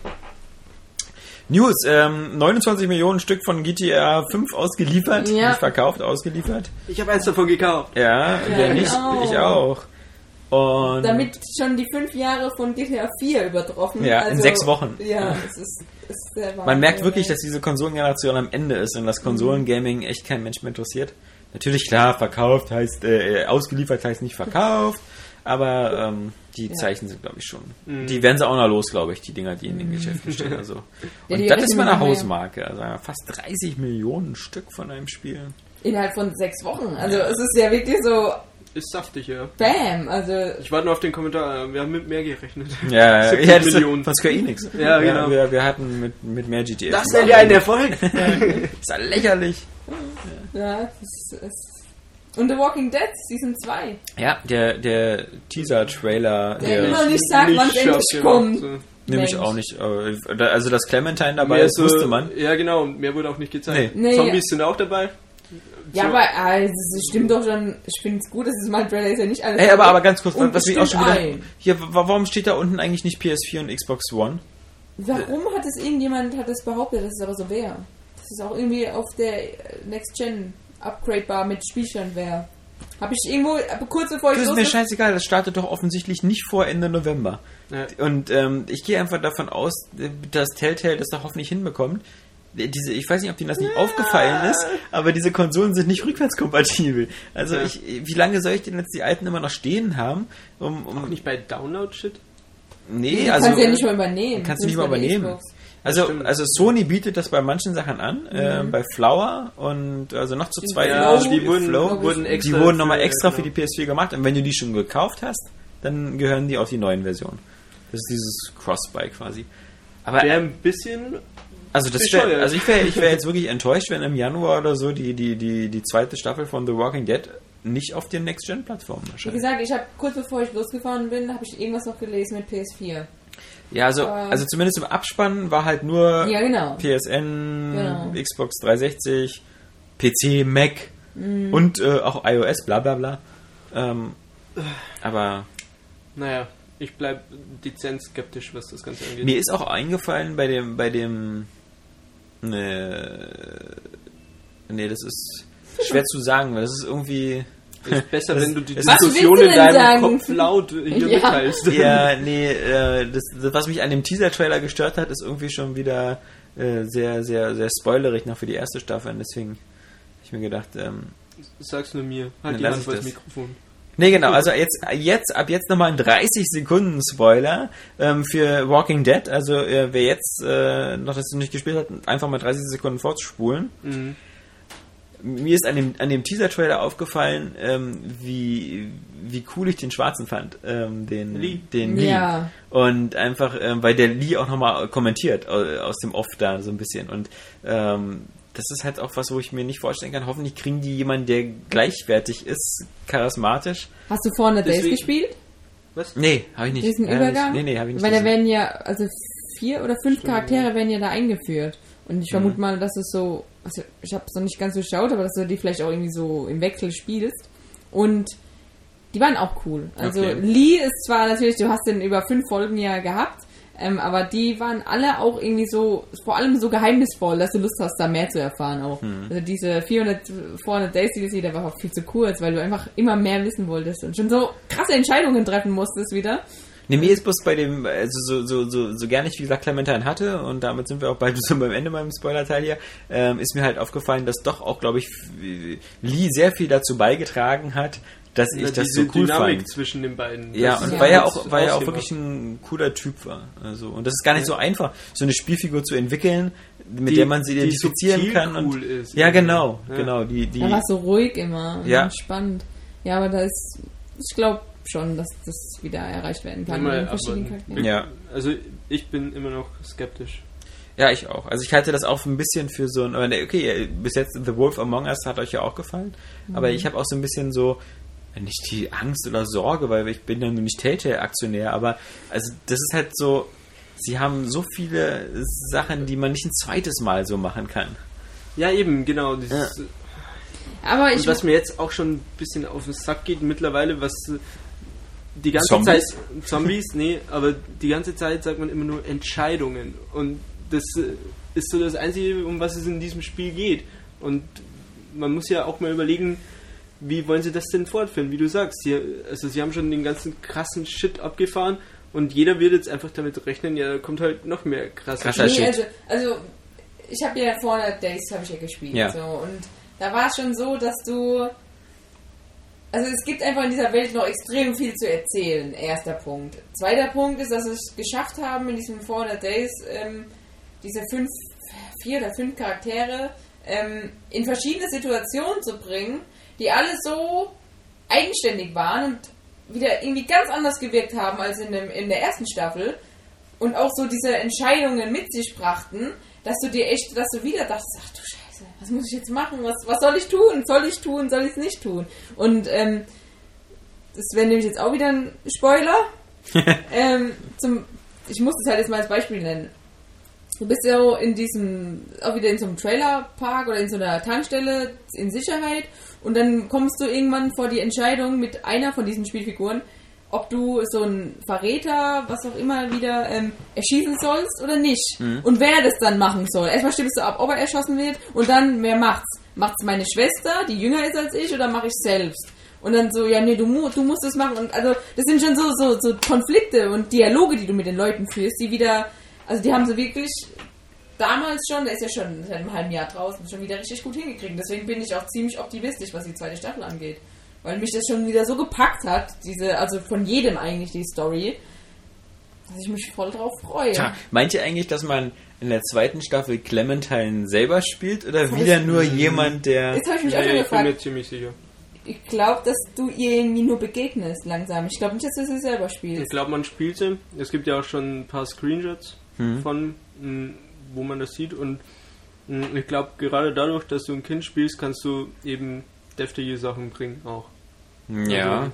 News, ähm, 29 Millionen Stück von GTA 5 ausgeliefert, Ja. nicht verkauft, ausgeliefert. Ich habe eins davon gekauft. Ja, wer ich nicht, auch. ich auch. Und Damit schon die fünf Jahre von GTA 4 übertroffen. Ja, in sechs Wochen. Ja, es ist, es ist sehr man merkt wirklich, dass diese Konsolengeneration am Ende ist und das Konsolengaming echt kein Mensch mehr interessiert. Natürlich, klar, verkauft heißt, äh, ausgeliefert heißt nicht verkauft, aber ähm, die Zeichen sind, glaube ich, schon. Die werden sie auch noch los, glaube ich, die Dinger, die in den Geschäften stehen. Also. *laughs* Ja, Und die das ist mal wir eine noch mehr. Hausmarke. Also fast 30 Millionen Stück von einem Spiel. Innerhalb von sechs Wochen. Also es ist ja wirklich so Ist saftig, ja. Bam. Also Ich warte nur auf den Kommentar. Wir haben mit mehr gerechnet. Ja, 70 ja das ist Millionen. von Square Enix. Ja, genau. wir, wir hatten mit, mit mehr GTA. Das wäre ja ein Erfolg. *laughs* ist ja lächerlich. Ja, es ist, es und The Walking Dead Season 2. Ja, der, der Teaser-Trailer, Der der, immer nicht sagt, wann es endlich kommt. so. nämlich auch nicht. Also, dass Clementine dabei Mehr ist, wusste man. Ja, genau. und Mehr wurde auch nicht gezeigt. Nee. Nee, Zombies ja. sind auch dabei. Ja, So. aber also, es stimmt doch schon. Ich finde es gut, dass es mal ein Trailer ist, ja nicht alles. Ey, aber, aber ganz kurz, was mich auch schon wieder. ein. Hier, wa- warum steht da unten eigentlich nicht PS4 und Xbox One? Warum hat es irgendjemand hat es behauptet, dass es aber so wäre? Dass es auch irgendwie auf der Next Gen upgradebar mit Spielstand wäre. Habe ich irgendwo kurz bevor ich Das ist mir scheißegal, das startet doch offensichtlich nicht vor Ende November. Ja. Und ähm, ich gehe einfach davon aus, dass Telltale das doch hoffentlich hinbekommt. Diese, ich weiß nicht, ob denen das nicht aufgefallen ist, aber diese Konsolen sind nicht rückwärtskompatibel. Also Ja. ich, wie lange soll ich denn jetzt die alten immer noch stehen haben? Um, um, Auch nicht bei Download-Shit? nee, du also kannst ja nicht mal übernehmen. kannst du nicht mal übernehmen. Xbox. Also, also Sony bietet das bei manchen Sachen an, äh, bei Flower und also noch zu zwei Ja, Flow, die wurden, Flow, wurden Die extra. die wurden nochmal extra für die PS4 gemacht und wenn du die schon gekauft hast, dann gehören die auf die neuen Versionen. Das ist dieses Cross-Buy quasi. Aber Wäre ein bisschen. also das wär, also ich wäre ich wär jetzt *laughs* wirklich enttäuscht, wenn im Januar oder so die, die, die, die zweite Staffel von The Walking Dead nicht auf den Next-Gen-Plattformen Wie erscheint. gesagt, ich habe kurz bevor ich losgefahren bin, habe ich irgendwas noch gelesen mit PS4. Ja, also, Aber- also zumindest im Abspann war halt nur Ja, genau. PSN, Genau. Xbox 360, PC, Mac Mhm. und äh, auch iOS, bla bla bla. Ähm, aber Naja, ich bleib dezent skeptisch, was das Ganze angeht. mir ist auch eingefallen bei dem, bei dem, ne, nee, das ist *laughs* schwer zu sagen, weil das ist irgendwie, ist besser, das- wenn du die Diskussion willst du in deinem sagen? Kopf laut hier *laughs* Ja. mitteilst. ja, *laughs* nee, äh, das, das, was mich an dem Teaser-Trailer gestört hat, ist irgendwie schon wieder äh, sehr, sehr, sehr spoilerig noch für die erste Staffel und deswegen habe ich mir gedacht, ähm, Sag's nur mir. Halt die lass Hand das. Mikrofon. Nee, genau, also jetzt, jetzt ab jetzt nochmal ein 30 Sekunden Spoiler ähm, für Walking Dead. Also äh, wer jetzt äh, noch das nicht gespielt hat, einfach mal 30 Sekunden vorzuspulen. Mhm. Mir ist an dem, an dem Teaser-Trailer aufgefallen, ähm, wie, wie cool ich den Schwarzen fand, ähm, den Lee. Den Lee. Ja. Und einfach, ähm, weil der Lee auch nochmal kommentiert au- aus dem Off da so ein bisschen. Und ähm, das ist halt auch was, wo ich mir nicht vorstellen kann. Hoffentlich kriegen die jemanden, der gleichwertig ist, charismatisch. Hast du vorne Days gespielt? Was? Nee, habe ich nicht. Diesen Übergang? Nee, nee, habe ich nicht. Weil da werden ja, also vier oder fünf Charaktere werden ja da eingeführt. Und ich Mhm. vermute mal, dass es so, also ich habe es noch nicht ganz durchschaut, aber dass du die vielleicht auch irgendwie so im Wechsel spielst. Und die waren auch cool. Also Okay. Lee ist zwar natürlich, du hast den über fünf Folgen ja gehabt, ähm, aber die waren alle auch irgendwie so, vor allem so geheimnisvoll, dass du Lust hast, da mehr zu erfahren auch. Mhm. Also diese 400, 400 Days DLC, der war auch viel zu kurz, weil du einfach immer mehr wissen wolltest und schon so krasse Entscheidungen treffen musstest wieder. Nee, mir ist bloß bei dem, also so, so, so, so gerne ich, wie gesagt, Clementine hatte, und damit sind wir auch bald *laughs* so beim Ende beim Spoiler-Teil hier, ähm, ist mir halt aufgefallen, dass doch auch, glaube ich, Lee sehr viel dazu beigetragen hat, dass ich Na, das so cool Dynamik fand. zwischen den beiden. Ja, und Ja. weil er auch, weil er auch wirklich ein cooler Typ war. Also, und das ist gar nicht so einfach, so eine Spielfigur zu entwickeln, mit Die- der man sie identifizieren kann. Und, cool ist. ja, genau, Ja. genau. Die, die, Da war so ruhig immer und Ja. spannend. Ja, aber da ist, ich glaube, schon, dass das wieder erreicht werden kann. Mal in verschiedenen abwarten. Charakteren. Ja. Also ich bin immer noch skeptisch. Ja, ich auch. Also ich halte das auch ein bisschen für so ein. aber ne, Okay, bis jetzt The Wolf Among Us hat euch ja auch gefallen. Aber ich habe auch so ein bisschen so. Nicht die Angst oder Sorge, weil ich bin ja nur nicht Telltale-Aktionär, aber also das ist halt so, sie haben so viele Sachen, die man nicht ein zweites Mal so machen kann. Ja, eben, genau. Dieses, Aber ich Und was mir jetzt auch schon ein bisschen auf den Sack geht mittlerweile, was äh, die ganze Zombies? Zeit Zombies, nee, aber die ganze Zeit sagt man immer nur Entscheidungen und das äh, ist so das einzige, um was es in diesem Spiel geht. Und man muss ja auch mal überlegen, wie wollen sie das denn fortführen, wie du sagst. Sie, also sie haben schon den ganzen krassen Shit abgefahren und jeder wird jetzt einfach damit rechnen, ja, da kommt halt noch mehr krasser Krasser Shit. Nee, also, also ich habe ja 400 Days habe ich ja gespielt Ja. so und da war es schon so, dass du also es gibt einfach in dieser Welt noch extrem viel zu erzählen. Erster Punkt. Zweiter Punkt ist, dass wir es geschafft haben in diesen 400 Days ähm, diese fünf, vier oder fünf Charaktere ähm, in verschiedene Situationen zu bringen, die alle so eigenständig waren und wieder irgendwie ganz anders gewirkt haben als in, dem, in der ersten Staffel und auch so diese Entscheidungen mit sich brachten, dass du dir echt, dass du wieder dachtest, ach du Scheiße, was muss ich jetzt machen? Was, was soll ich tun? Soll ich tun? Soll ich es nicht tun? Und ähm, das wäre nämlich jetzt auch wieder ein Spoiler. *laughs* ähm, zum, ich muss es halt jetzt mal als Beispiel nennen. Du bist ja in diesem, auch wieder in so einem Trailerpark oder in so einer Tankstelle in Sicherheit und dann kommst du irgendwann vor die Entscheidung mit einer von diesen Spielfiguren, ob du so einen Verräter, was auch immer, wieder ähm, erschießen sollst oder nicht. Und wer das dann machen soll. Erstmal stimmst du ab, ob er erschossen wird und dann, wer macht's? Macht's meine Schwester, die jünger ist als ich, oder mache ich selbst? Und dann so, ja, nee, du, du musst es machen. Und also, das sind schon so, so, so Konflikte und Dialoge, die du mit den Leuten führst, die wieder, also die haben sie wirklich damals schon, der ist ja schon seit einem halben Jahr draußen, schon wieder richtig gut hingekriegt. Deswegen bin ich auch ziemlich optimistisch, was die zweite Staffel angeht. Weil mich das schon wieder so gepackt hat, diese, also von jedem eigentlich die Story, dass ich mich voll drauf freue. Tja, meint ihr eigentlich, dass man in der zweiten Staffel Clementine selber spielt oder Das wieder nur ich jemand, der. Jetzt habe ich mich auch schon Nee, ich bin mir gefragt. ziemlich sicher. Ich glaube, dass du ihr irgendwie nur begegnest langsam. Ich glaube nicht, dass du sie selber Ich spielst. glaube, man spielt sie. Es gibt ja auch schon ein paar Screenshots Mhm. von, mh, wo man das sieht. Und mh, ich glaube, gerade dadurch, dass du ein Kind spielst, kannst du eben deftige Sachen bringen auch. Ja. Also,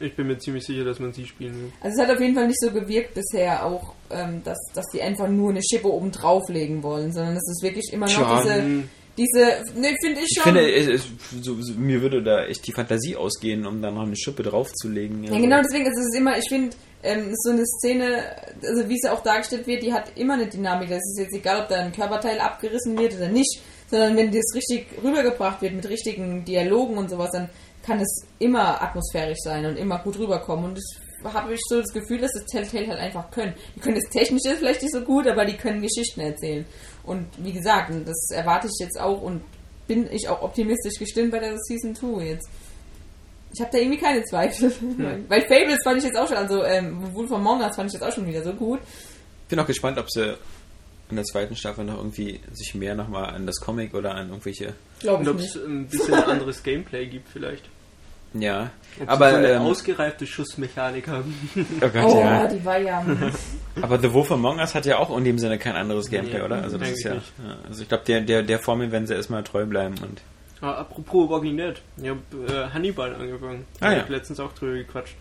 ich bin mir ziemlich sicher, dass man sie spielen will. Also es hat auf jeden Fall nicht so gewirkt bisher auch, ähm, dass, dass die einfach nur eine Schippe oben drauflegen wollen, sondern es ist wirklich immer noch Tja, diese, Hm, diese, ne, finde ich Ich schon. finde, es, es, so, so, mir würde da echt die Fantasie ausgehen, um da noch eine Schippe draufzulegen. Ja, genau deswegen ist es immer, ich finde, ähm, so eine Szene, also wie sie auch dargestellt wird, die hat immer eine Dynamik. Es ist jetzt egal, ob da ein Körperteil abgerissen wird oder nicht, sondern wenn das richtig rübergebracht wird mit richtigen Dialogen und sowas, dann kann es immer atmosphärisch sein und immer gut rüberkommen. Und das habe ich so das Gefühl, dass das Telltale halt einfach können. Die können das Technische vielleicht nicht so gut, aber die können Geschichten erzählen. Und wie gesagt, das erwarte ich jetzt auch und bin ich auch optimistisch gestimmt bei der Season 2 jetzt. Ich habe da irgendwie keine Zweifel. *laughs* Weil Fables fand ich jetzt auch schon, also ähm, Wolf Among Us fand ich jetzt auch schon wieder so gut. bin auch gespannt, ob sie in der zweiten Staffel noch irgendwie sich mehr nochmal an das Comic oder an irgendwelche. Glaube und ich ob es nicht. ein bisschen anderes Gameplay gibt vielleicht. Ja. Ob aber sie so eine ähm, ausgereifte Schussmechanik haben. oh Gott, Oh, ja. die war ja. Aber The Wolf Among Us hat ja auch in dem Sinne kein anderes Gameplay, Nee, oder? Also das ist ja, ja. Also ich glaube, der, der, der Formel werden sie erstmal treu bleiben und. Ah, apropos Walking Dead. Ich habe äh, Hannibal angefangen. Ah, Da ja. hab ich letztens auch drüber gequatscht.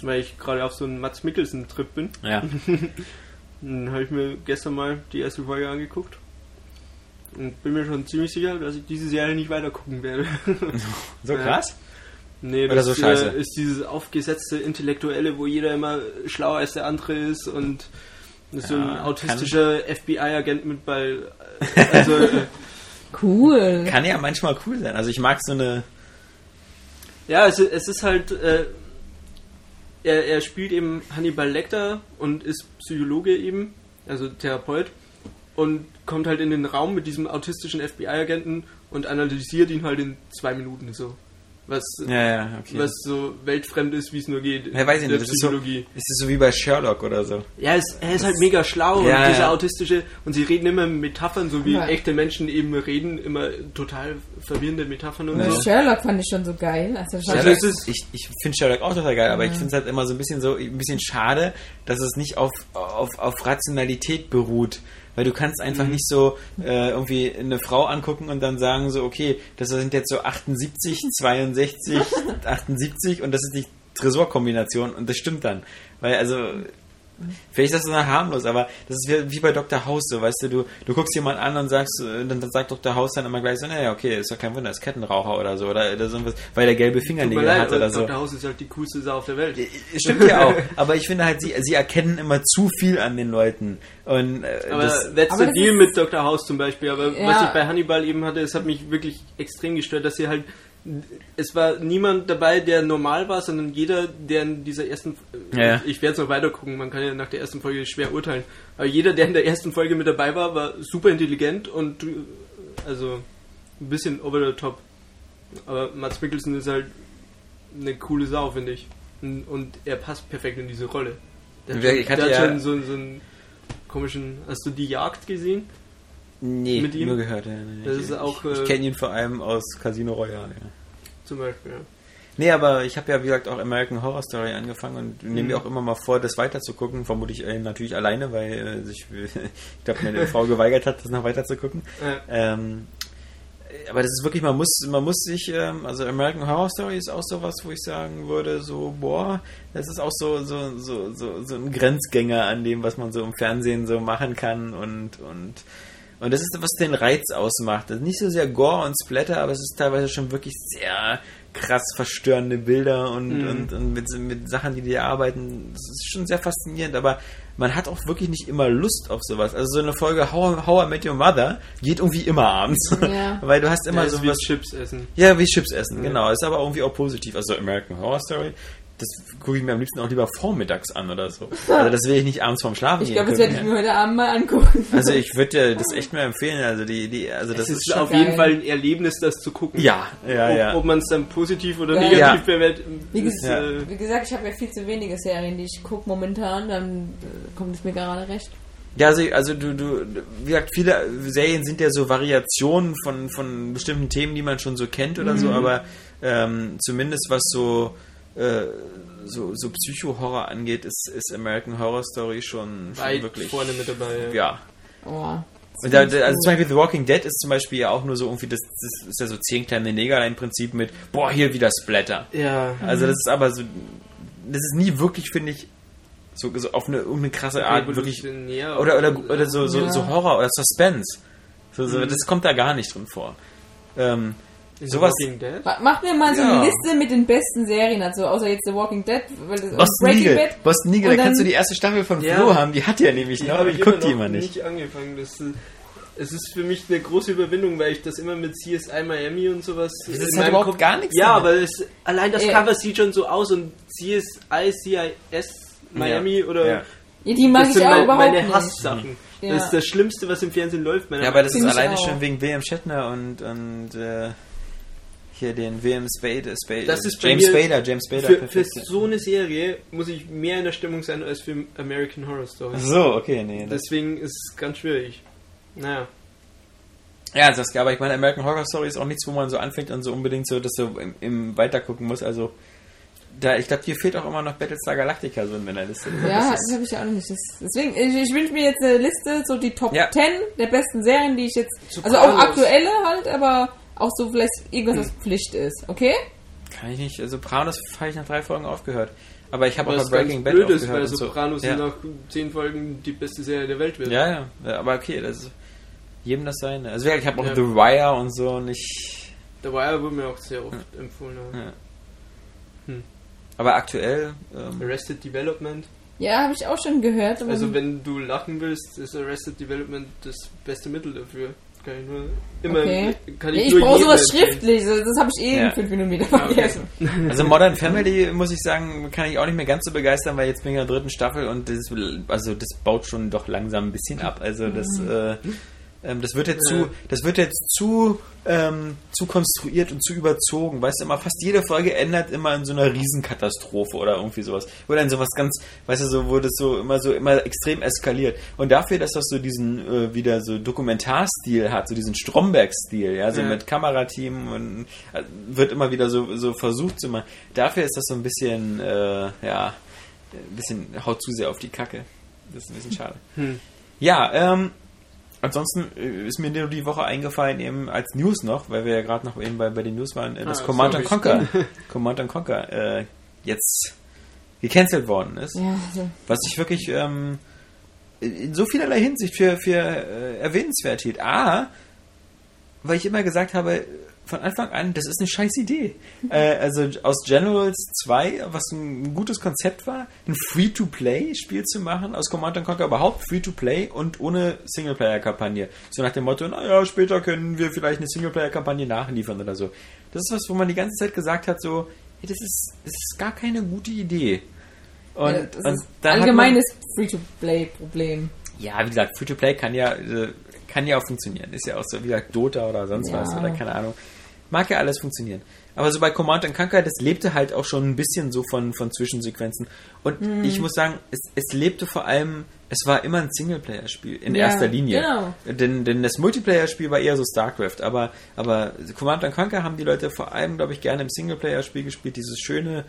Weil ich gerade auf so einen Mats Mikkelsen-Trip bin. Ja. *laughs* Dann habe ich mir gestern mal die erste Folge angeguckt. Und bin mir schon ziemlich sicher, dass ich diese Serie nicht weiter gucken werde. *laughs* So Ja. Nee, Oder das so scheiße. äh, ist dieses aufgesetzte Intellektuelle, wo jeder immer schlauer als der andere ist und ist so ein Ja, autistischer FBI-Agent mit bei. *laughs* Also, äh, Cool. Kann ja manchmal cool sein. Also ich mag so eine. Ja, es, es ist halt, äh, er, er spielt eben Hannibal Lecter und ist Psychologe eben, also Therapeut, und kommt halt in den Raum mit diesem autistischen FBI-Agenten und analysiert ihn halt in zwei Minuten so. Was, Ja, ja, okay. was so weltfremd ist, wie es nur geht. ja, weiß ich in der nicht, das ist, so, ist das so wie bei Sherlock oder so. Ja, es, er ist halt mega schlau Ja, und dieser ja. autistische und sie reden immer Metaphern, so wie Ja. echte Menschen eben reden, immer total verwirrende Metaphern und Ja. so. Sherlock fand ich schon so geil. Also Sherlock, ist- ich ich finde Sherlock auch total geil, aber ich finde es halt immer so ein bisschen so ein bisschen schade, dass es nicht auf, auf, auf Rationalität beruht. Weil du kannst einfach nicht so äh, irgendwie eine Frau angucken und dann sagen so, okay, das sind jetzt so 78, 62, 78 und das ist die Tresorkombination und das stimmt dann. Weil also Vielleicht ist das so harmlos, aber das ist wie, bei Dr. House so, weißt du, du, du guckst jemand an und sagst, äh, dann, dann sagt Dr. House dann immer gleich so, naja, okay, ist doch kein Wunder, ist Kettenraucher oder so, oder, oder so was, weil der gelbe Fingernägel leid, hat oder aber so. Dr. House ist halt die coolste Sau auf der Welt. Stimmt ja *laughs* auch, aber ich finde halt, sie, sie erkennen immer zu viel an den Leuten. Und äh, Aber das, that's Aber the deal mit Dr. House zum Beispiel. Aber Ja. was ich bei Hannibal eben hatte, es hat mich wirklich extrem gestört, dass sie halt. Es war niemand dabei, der normal war, sondern jeder, der in dieser ersten. Ja, ja. Ich werde es noch weiter gucken, man kann ja nach der ersten Folge schwer urteilen. Aber jeder, der in der ersten Folge mit dabei war, war super intelligent und. äh, Also. Ein bisschen over the top. Aber Mats Mikkelsen ist halt eine coole Sau, finde ich. Und, und er passt perfekt in diese Rolle. Der hat, ich hatte der hat ja- schon so, so einen komischen. Hast du die Jagd gesehen? Nee, mit ihm? nur gehört. Ja, Das ich, ist auch, ich, ich äh, kenne ihn vor allem aus Casino Royale. Ja. Zum Beispiel, ja. Nee, aber ich habe ja, wie gesagt, auch American Horror Story angefangen und nehme Mhm. mir auch immer mal vor, das weiterzugucken. Vermutlich äh, natürlich alleine, weil äh, sich, *laughs* ich glaube, meine Frau geweigert hat, das noch weiterzugucken. Ja. Ähm, aber das ist wirklich, man muss, man muss sich, ähm, also American Horror Story ist auch sowas, wo ich sagen würde, so, boah, das ist auch so, so, so, so, so ein Grenzgänger an dem, was man so im Fernsehen so machen kann und, und, und das ist, was den Reiz ausmacht. Das ist nicht so sehr Gore und Splatter, aber es ist teilweise schon wirklich sehr krass verstörende Bilder und, Mhm. und, und mit, mit Sachen, die die arbeiten. Das ist schon sehr faszinierend, aber man hat auch wirklich nicht immer Lust auf sowas. Also so eine Folge How, How I Met Your Mother geht irgendwie immer abends. Ja. *laughs* Weil du hast immer Ja, ist so wie. Chips essen. Ja, wie Chips essen, Ja. genau. Ist aber irgendwie auch positiv. Also American Horror Story, das gucke ich mir am liebsten auch lieber vormittags an oder so. Also das will ich nicht abends vorm Schlafen Ich glaube, das werde ich ja. mir heute Abend mal angucken. Also ich würde dir das echt mal empfehlen. Also die, die, also das Das ist, ist schon, auf geil. jeden Fall ein Erlebnis, das zu gucken. ja, ja, ob, ja. ob man es dann positiv oder Ja. negativ Ja. bewertet. Wie, ges äh, wie gesagt, ich habe ja viel zu wenige Serien, die ich gucke momentan, dann äh, kommt es mir gerade recht. Ja, also, also du, du, wie gesagt, viele Serien sind ja so Variationen von, von bestimmten Themen, die man schon so kennt oder Mhm. so, aber ähm, zumindest was so, äh, so, so Psycho-Horror angeht, ist, ist American Horror Story schon, schon weit wirklich. vorne mit dabei. Ja. Oh, Und da, also zum Beispiel The Walking Dead ist zum Beispiel ja auch nur so irgendwie, das, das ist ja so zehn kleine Neger im Prinzip mit, boah, hier wieder Splatter. Ja. Also das ist aber so, das ist nie wirklich, finde ich, so, so auf eine, irgendeine krasse Art wirklich oder, oder, oder so, so, Ja. so Horror oder Suspense. So, so, Mhm. Das kommt da gar nicht drin vor. Ähm, sowas. Mach mir mal so Ja. eine Liste mit den besten Serien, also außer jetzt The Walking Dead, weil das Boston Breaking. Bad. Boston Und da kannst du die erste Staffel von Ja. Flo haben. Die hat ja nämlich Die noch ich immer guckt die noch mal nicht. nicht. angefangen. Das, es ist für mich eine große Überwindung, weil ich das immer mit CSI Miami und sowas. Das in hat meinem überhaupt Kopf- gar nichts Ja, damit. aber es, allein das Ja. Cover sieht schon so aus und CSI, CIS Miami Ja. oder. Ja. Ja, die mag das ich sind auch mein, überhaupt meine nicht. Hasssachen. Ja. Das ist das Schlimmste, was im Fernsehen läuft. meiner Ja, aber das ist Find alleine schon wegen William Shatner und, und äh, hier den William Spade, Spade Das ist James Spader, James Spader. Für, für so eine Serie muss ich mehr in der Stimmung sein als für American Horror Story. Ach so, okay, nee. Das, Deswegen ist es ganz schwierig. Naja. ja, Saskia, aber ich meine, American Horror Story ist auch nichts, wo man so anfängt und so unbedingt so, dass du im, im Weitergucken muss. Also, da, ich glaube, dir fehlt auch immer noch Battlestar Galactica so in meiner Liste. Ja, Das das habe ich ja auch noch nicht. Das, deswegen, ich, ich wünsche mir jetzt eine Liste, so die Top Ja. 10 der besten Serien, die ich jetzt. Also Sopranos. auch aktuelle halt, aber auch so vielleicht irgendwas, was Pflicht ist, okay? kann ich nicht. Also, Sopranos habe ich nach drei Folgen aufgehört. Aber ich habe auch bei Breaking Bad blöd ist, aufgehört. weil und so. Sopranos ja. nach zehn Folgen die beste Serie der Welt wird. ja, ja, ja. Aber okay, das ist jedem das seine. Also, ja, ich habe auch Ja. The Wire und so und ich. The Wire wurde mir auch sehr oft empfohlen. Ja. Ja. Hm. Aber aktuell. Ähm, Arrested Development. Ja, habe ich auch schon gehört. Aber Also wenn du lachen willst, ist Arrested Development das beste Mittel dafür. Kann ich nur immer okay. kann ja, ich, ich nur brauche sowas schriftlich. Das, habe ich eh Ja. in fünf Minuten wieder Ah, okay. vergessen. Also Modern Family, muss ich sagen, kann ich auch nicht mehr ganz so begeistern, weil jetzt bin ich in der dritten Staffel und das, also das baut schon doch langsam ein bisschen ab. Also das, Mhm. äh, das wird jetzt zu, das wird jetzt zu, ähm, zu konstruiert und zu überzogen. Weißt du, immer fast jede Folge ändert immer in so einer Riesenkatastrophe oder irgendwie sowas. Oder in sowas ganz, weißt du, so, wo das so immer so immer extrem eskaliert. Und dafür, dass das so diesen äh, wieder so Dokumentarstil hat, so diesen Stromberg-Stil, ja, so Ja. mit Kamerateam und äh, wird immer wieder so, so versucht zu machen. Dafür ist das so ein bisschen, äh, ja, ein bisschen haut zu sehr auf die Kacke. Das ist ein bisschen schade. Hm. Ja, ähm, ansonsten äh, ist mir nur die Woche eingefallen, eben als News noch, weil wir ja gerade noch eben bei, bei den News waren, äh, dass Ah, Command sorry, Conquer, *laughs* Command Conquer äh, jetzt gecancelt worden ist. Ja, so. Was ich wirklich ähm, in so vielerlei Hinsicht für, für äh, erwähnenswert hielt. A, weil ich immer gesagt habe, von Anfang an, das ist eine scheiß Idee. äh, also aus Generals 2, was ein gutes Konzept war, ein Free-to-Play-Spiel zu machen, aus Command Conquer überhaupt Free-to-Play und ohne Singleplayer-Kampagne. So nach dem Motto, naja, später können wir vielleicht eine Singleplayer-Kampagne nachliefern oder so. Das ist was, wo man die ganze Zeit gesagt hat, so, hey, das ist, das ist gar keine gute Idee. Und, ja, das und ist allgemeines Free-to-Play-Problem. ja, wie gesagt, Free-to-Play kann ja, äh, kann ja auch funktionieren. Ist ja auch so, wie gesagt, Dota oder sonst Ja. was oder keine Ahnung. Mag ja alles funktionieren. Aber so bei Command Conquer, das lebte halt auch schon ein bisschen so von, von Zwischensequenzen. Und Mhm. ich muss sagen, es, es lebte vor allem, es war immer ein Singleplayer-Spiel in Ja, erster Linie. genau. Denn, denn das Multiplayer-Spiel war eher so StarCraft. Aber, aber Command Conquer haben die Leute vor allem, glaube ich, gerne im Singleplayer-Spiel gespielt. Dieses schöne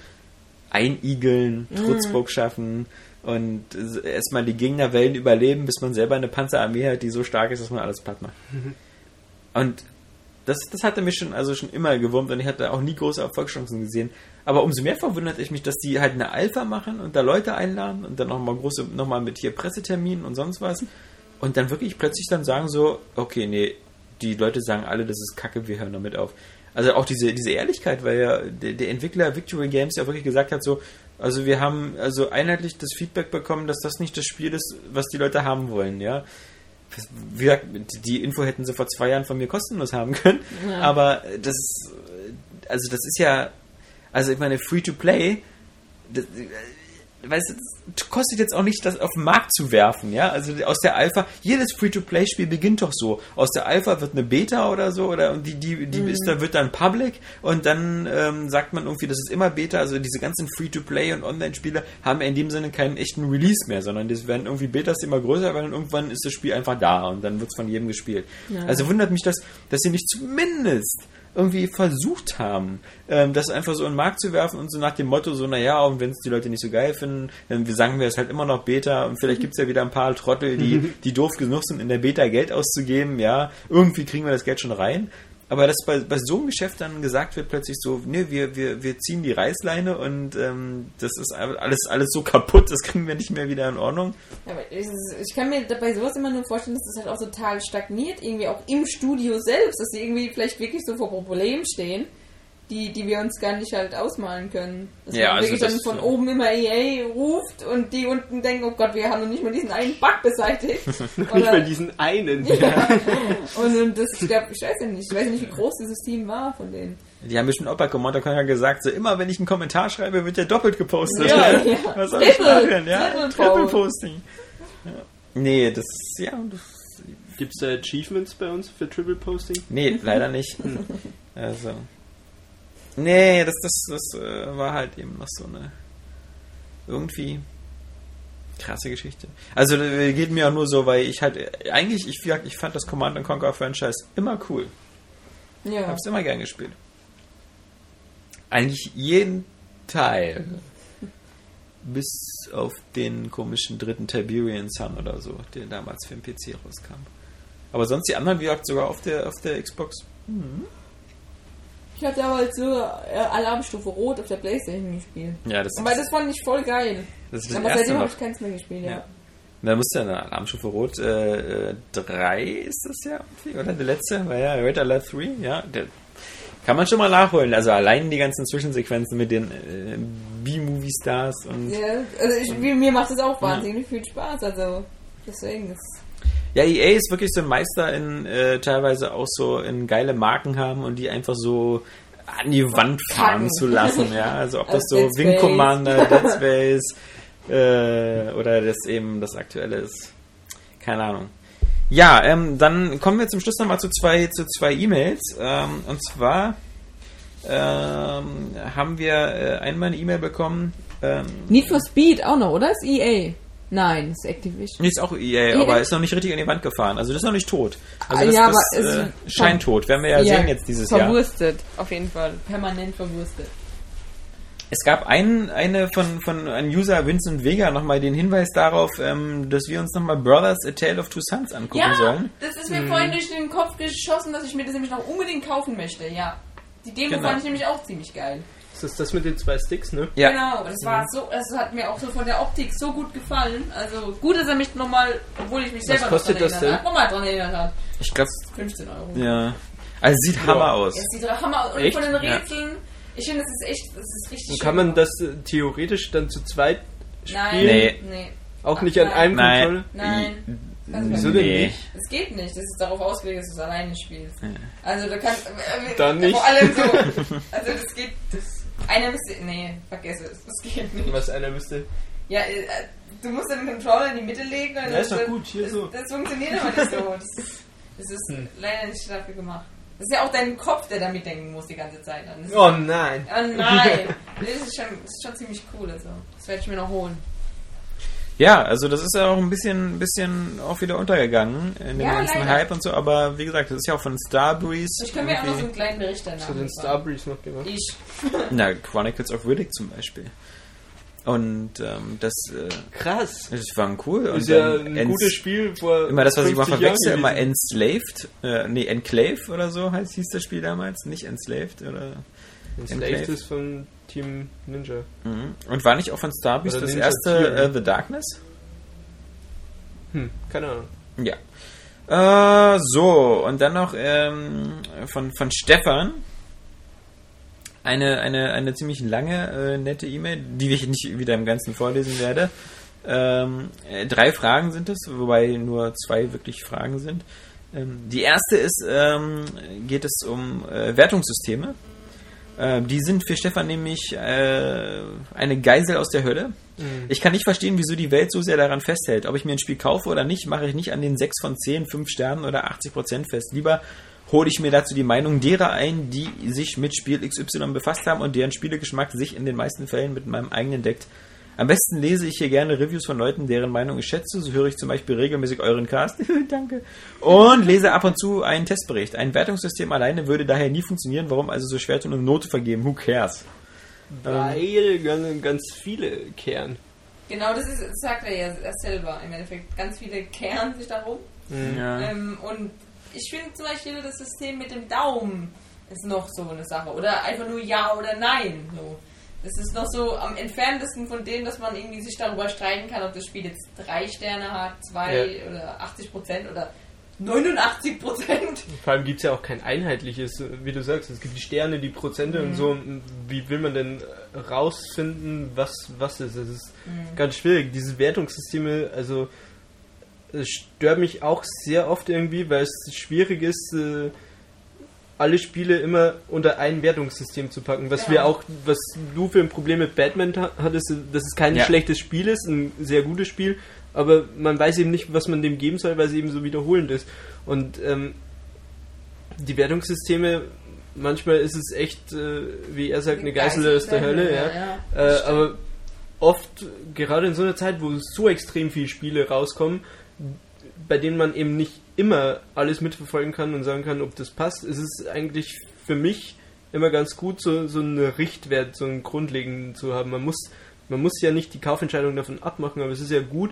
Einigeln, Mhm. Trutzburg schaffen und erstmal die Gegnerwellen überleben, bis man selber eine Panzerarmee hat, die so stark ist, dass man alles platt macht. *laughs* Und das, das hatte mich schon, also schon immer gewurmt und ich hatte auch nie große Erfolgschancen gesehen. Aber umso mehr verwundert ich mich, dass die halt eine Alpha machen und da Leute einladen und dann nochmal große, nochmal mit hier Presseterminen und sonst was. Und dann wirklich plötzlich dann sagen so, okay, nee, die Leute sagen alle, das ist kacke, wir hören damit auf. Also auch diese, diese Ehrlichkeit, weil ja der, der Entwickler Victory Games ja wirklich gesagt hat, so, also wir haben also einheitlich das Feedback bekommen, dass das nicht das Spiel ist, was die Leute haben wollen, ja. Die Info hätten sie vor zwei Jahren von mir kostenlos haben können, Ja. aber das, also das ist ja, also ich meine, Free-to-Play, das, weißt du, kostet jetzt auch nicht, das auf den Markt zu werfen, ja. Also aus der Alpha, jedes Free-to-Play-Spiel beginnt doch so. Aus der Alpha wird eine Beta oder so, oder und die, die, die ist da, wird dann Public und dann ähm, sagt man irgendwie, das ist immer Beta. Also diese ganzen Free-to-Play und Online-Spiele haben in dem Sinne keinen echten Release mehr, sondern das werden irgendwie Betas immer größer, weil dann irgendwann ist das Spiel einfach da und dann wird es von jedem gespielt. Ja. Also wundert mich das, dass sie nicht zumindest irgendwie versucht haben, ähm, das einfach so in den Markt zu werfen und so nach dem Motto, so, naja, und wenn es die Leute nicht so geil finden, dann wir sagen wir es halt immer noch Beta und vielleicht gibt es ja wieder ein paar Trottel, die, *laughs* die doof genug sind, in der Beta Geld auszugeben, ja, irgendwie kriegen wir das Geld schon rein. Aber dass bei, bei so einem Geschäft dann gesagt wird plötzlich so, ne, wir, wir, wir ziehen die Reißleine und ähm, das ist alles, alles so kaputt, das kriegen wir nicht mehr wieder in Ordnung. Ja, ich, ich kann mir bei sowas immer nur vorstellen, dass das halt auch total stagniert, irgendwie auch im Studio selbst, dass sie irgendwie vielleicht wirklich so vor Problemen stehen, die, die wir uns gar nicht halt ausmalen können. Dass Ja, man also wirklich dann von oben immer EA ruft und die unten denken, oh Gott, wir haben noch nicht mal diesen einen Bug beseitigt. *laughs* Nicht mal diesen einen. *laughs* und, und das, ich glaube, ich weiß ja nicht, ich weiß ja nicht, wie groß dieses Team war von denen. Die haben bestimmt auch bei Commander Conquer gesagt, so immer wenn ich einen Kommentar schreibe, wird der doppelt gepostet. Ja, *laughs* ja. Was soll ich Triple, machen? Ja, Triple Triple Post. Posting. Ja. Nee, das ist, ja, das, Gibt es da Achievements bei uns für Triple Posting? nee, leider nicht. Also, nee, das, das, das äh, war halt eben noch so eine, irgendwie krasse Geschichte. Also, äh, geht mir auch nur so, weil ich halt, äh, eigentlich, ich, ich fand das Command Conquer Franchise immer cool. Ja. Hab's immer gern gespielt. Eigentlich jeden Teil. Bis auf den komischen dritten Tiberian Sun oder so, der damals für den PC rauskam. Aber sonst die anderen, wie gesagt, sogar auf der, auf der Xbox. Ich hatte aber halt so äh, Alarmstufe Rot auf der Playstation gespielt. Ja, das Aber das fand ich voll geil. das ist das aber seitdem habe ich keins mehr gespielt, ja. Ja. Da musste ja eine Alarmstufe Rot 3 äh, drei ist das ja, oder? Der letzte, war ja Red Alert 3, ja. Der, kann man schon mal nachholen. Also allein die ganzen Zwischensequenzen mit den äh, B-Movie-Stars und Ja, also ich, mir, mir macht es auch wahnsinnig viel Spaß, also deswegen ist Ja, EA ist wirklich so ein Meister in äh, teilweise auch so in geile Marken haben und die einfach so an die Wand fahren zu lassen, ja. Also ob das so Dead Wing. Commander, *laughs* Dead Space äh, oder das eben das aktuelle ist. Keine Ahnung. Ja, ähm, dann kommen wir zum Schluss nochmal zu zwei, zu zwei E-Mails. Ähm, und zwar ähm, haben wir äh, einmal eine E-Mail bekommen. Ähm, Need for Speed auch noch, oder? Ist EA? Nein, ist Activision. ist auch EA, aber ist noch nicht richtig in die Wand gefahren. Also das ist noch nicht tot. Also Ah, das, ja, das aber äh, es- scheint tot. Werden wir ja, sehen jetzt dieses Jahr. verwurstet, auf jeden Fall. Permanent verwurstet. Es gab einen, eine von, von einem User Vincent Vega nochmal den Hinweis darauf, ähm, dass wir uns nochmal Brothers A Tale of Two Sons angucken Ja, sollen. das ist mir vorhin durch den Kopf geschossen, dass ich mir das nämlich noch unbedingt kaufen möchte, ja. Die Demo Genau. fand ich nämlich auch ziemlich geil. Ist das das mit den zwei Sticks, ne? Ja. Genau, das war so, es hat mir auch so von der Optik so gut gefallen. Also gut, dass er mich nochmal, obwohl ich mich selber kostet noch das dran erinnert denn? habe, nochmal dran erinnert hat. Ich glaube, 15 Euro. ja. Also es sieht Hammer aus. Es sieht Hammer aus. Und Echt? von den Ja. Rätseln, ich finde, das ist echt, das ist richtig Und schön kann man das äh, theoretisch dann zu zweit Nein, spielen? Nee. nee. Auch nicht an Nein. einem Nein. Controller? Nein. Also, Wieso denn Nee. nicht? Es geht nicht, das ist darauf ausgelegt, dass du es alleine spielst. Also du kannst. Äh, Dann nicht. Vor allem so. *laughs* Also das geht. Das, einer müsste. Nee, vergiss es. Das geht nicht. Was einer müsste. Ja, äh, du musst den Controller in die Mitte legen. Ja, ist doch das, gut, hier das, so. Das funktioniert aber nicht so. *laughs* Das ist, das ist Hm. leider nicht dafür gemacht. Das ist ja auch dein Kopf, der da mitdenken muss die ganze Zeit. Oh nein. Oh nein! Das ist, schon, das ist schon ziemlich cool. Also. Das werde ich mir noch holen. Ja, also das ist ja auch ein bisschen, bisschen auch wieder untergegangen in dem Ja, ganzen leider. Hype und so, aber wie gesagt, das ist ja auch von Starbreeze. Ich kann mir auch noch so einen kleinen Bericht danach hat denn machen. Starbreeze noch gemacht? Ich. *laughs* Na, Chronicles of Riddick zum Beispiel. Und ähm, das, äh, Krass. das war cool. Und Ist ja ein gutes Spiel vor. Immer das, was ich mal 50 Jahren verwechsel, immer. Enslaved, äh, nee, Enclave oder so heißt, hieß das Spiel damals, nicht Enslaved oder. Enslaved ist von Team Ninja. Mhm. Und war nicht auch von Oder das Ninja erste äh, The Darkness? Hm, keine Ahnung. Ja. Äh, so, und dann noch ähm, von, von Stefan. Eine, eine, eine ziemlich lange, äh, nette E-Mail, die ich nicht wieder im Ganzen vorlesen werde. Ähm, äh, drei Fragen sind es, wobei nur zwei wirklich Fragen sind. Ähm, die erste ist, ähm, geht es um äh, Wertungssysteme. Äh, die sind für Stefan nämlich äh, eine Geisel aus der Hölle. Ich kann nicht verstehen, wieso die Welt so sehr daran festhält. Ob ich mir ein Spiel kaufe oder nicht, mache ich nicht an den 6 von 10, 5 Sternen oder 80 Prozent fest. Lieber hole ich mir dazu die Meinung derer ein, die sich mit Spiel XY befasst haben und deren Spielegeschmack sich in den meisten Fällen mit meinem eigenen deckt. Am besten lese ich hier gerne Reviews von Leuten, deren Meinung ich schätze. So höre ich zum Beispiel regelmäßig euren Cast. *laughs* Danke. Und lese ab und zu einen Testbericht. Ein Wertungssystem alleine würde daher nie funktionieren. Warum also so schwer tun und Note vergeben? Who cares? Weil ganz, ganz viele kehren. Genau, das, ist, das sagt er ja er selber im Endeffekt. Ganz viele kehren sich darum. Ja. Ähm, und ich finde zum Beispiel das System mit dem Daumen ist noch so eine Sache. Oder einfach nur Ja oder Nein. So. Das ist noch so am entferntesten von dem, dass man irgendwie sich darüber streiten kann, ob das Spiel jetzt drei Sterne hat, zwei oder 80 Prozent oder 89 Prozent. Vor allem gibt es ja auch kein einheitliches, wie du sagst, es gibt die Sterne, die Prozente und so. Wie will man denn rausfinden, was was ist? Es ist ganz schwierig. Diese Wertungssysteme, also es stört mich auch sehr oft irgendwie, weil es schwierig ist, äh, alle Spiele immer unter ein Wertungssystem zu packen. Was Ja. wir auch, was du für ein Problem mit Batman ha- hattest, dass es kein Ja. schlechtes Spiel ist, ein sehr gutes Spiel, aber man weiß eben nicht, was man dem geben soll, weil es eben so wiederholend ist. Und ähm, die Wertungssysteme, manchmal ist es echt, äh, wie er sagt, eine Geißel aus der Hölle, ja. Äh, aber oft, gerade in so einer Zeit, wo so extrem viele Spiele rauskommen, bei denen man eben nicht immer alles mitverfolgen kann und sagen kann, ob das passt, ist es eigentlich für mich immer ganz gut, so, so einen Richtwert, so einen grundlegenden zu haben. Man muss, man muss ja nicht die Kaufentscheidung davon abmachen, aber es ist ja gut,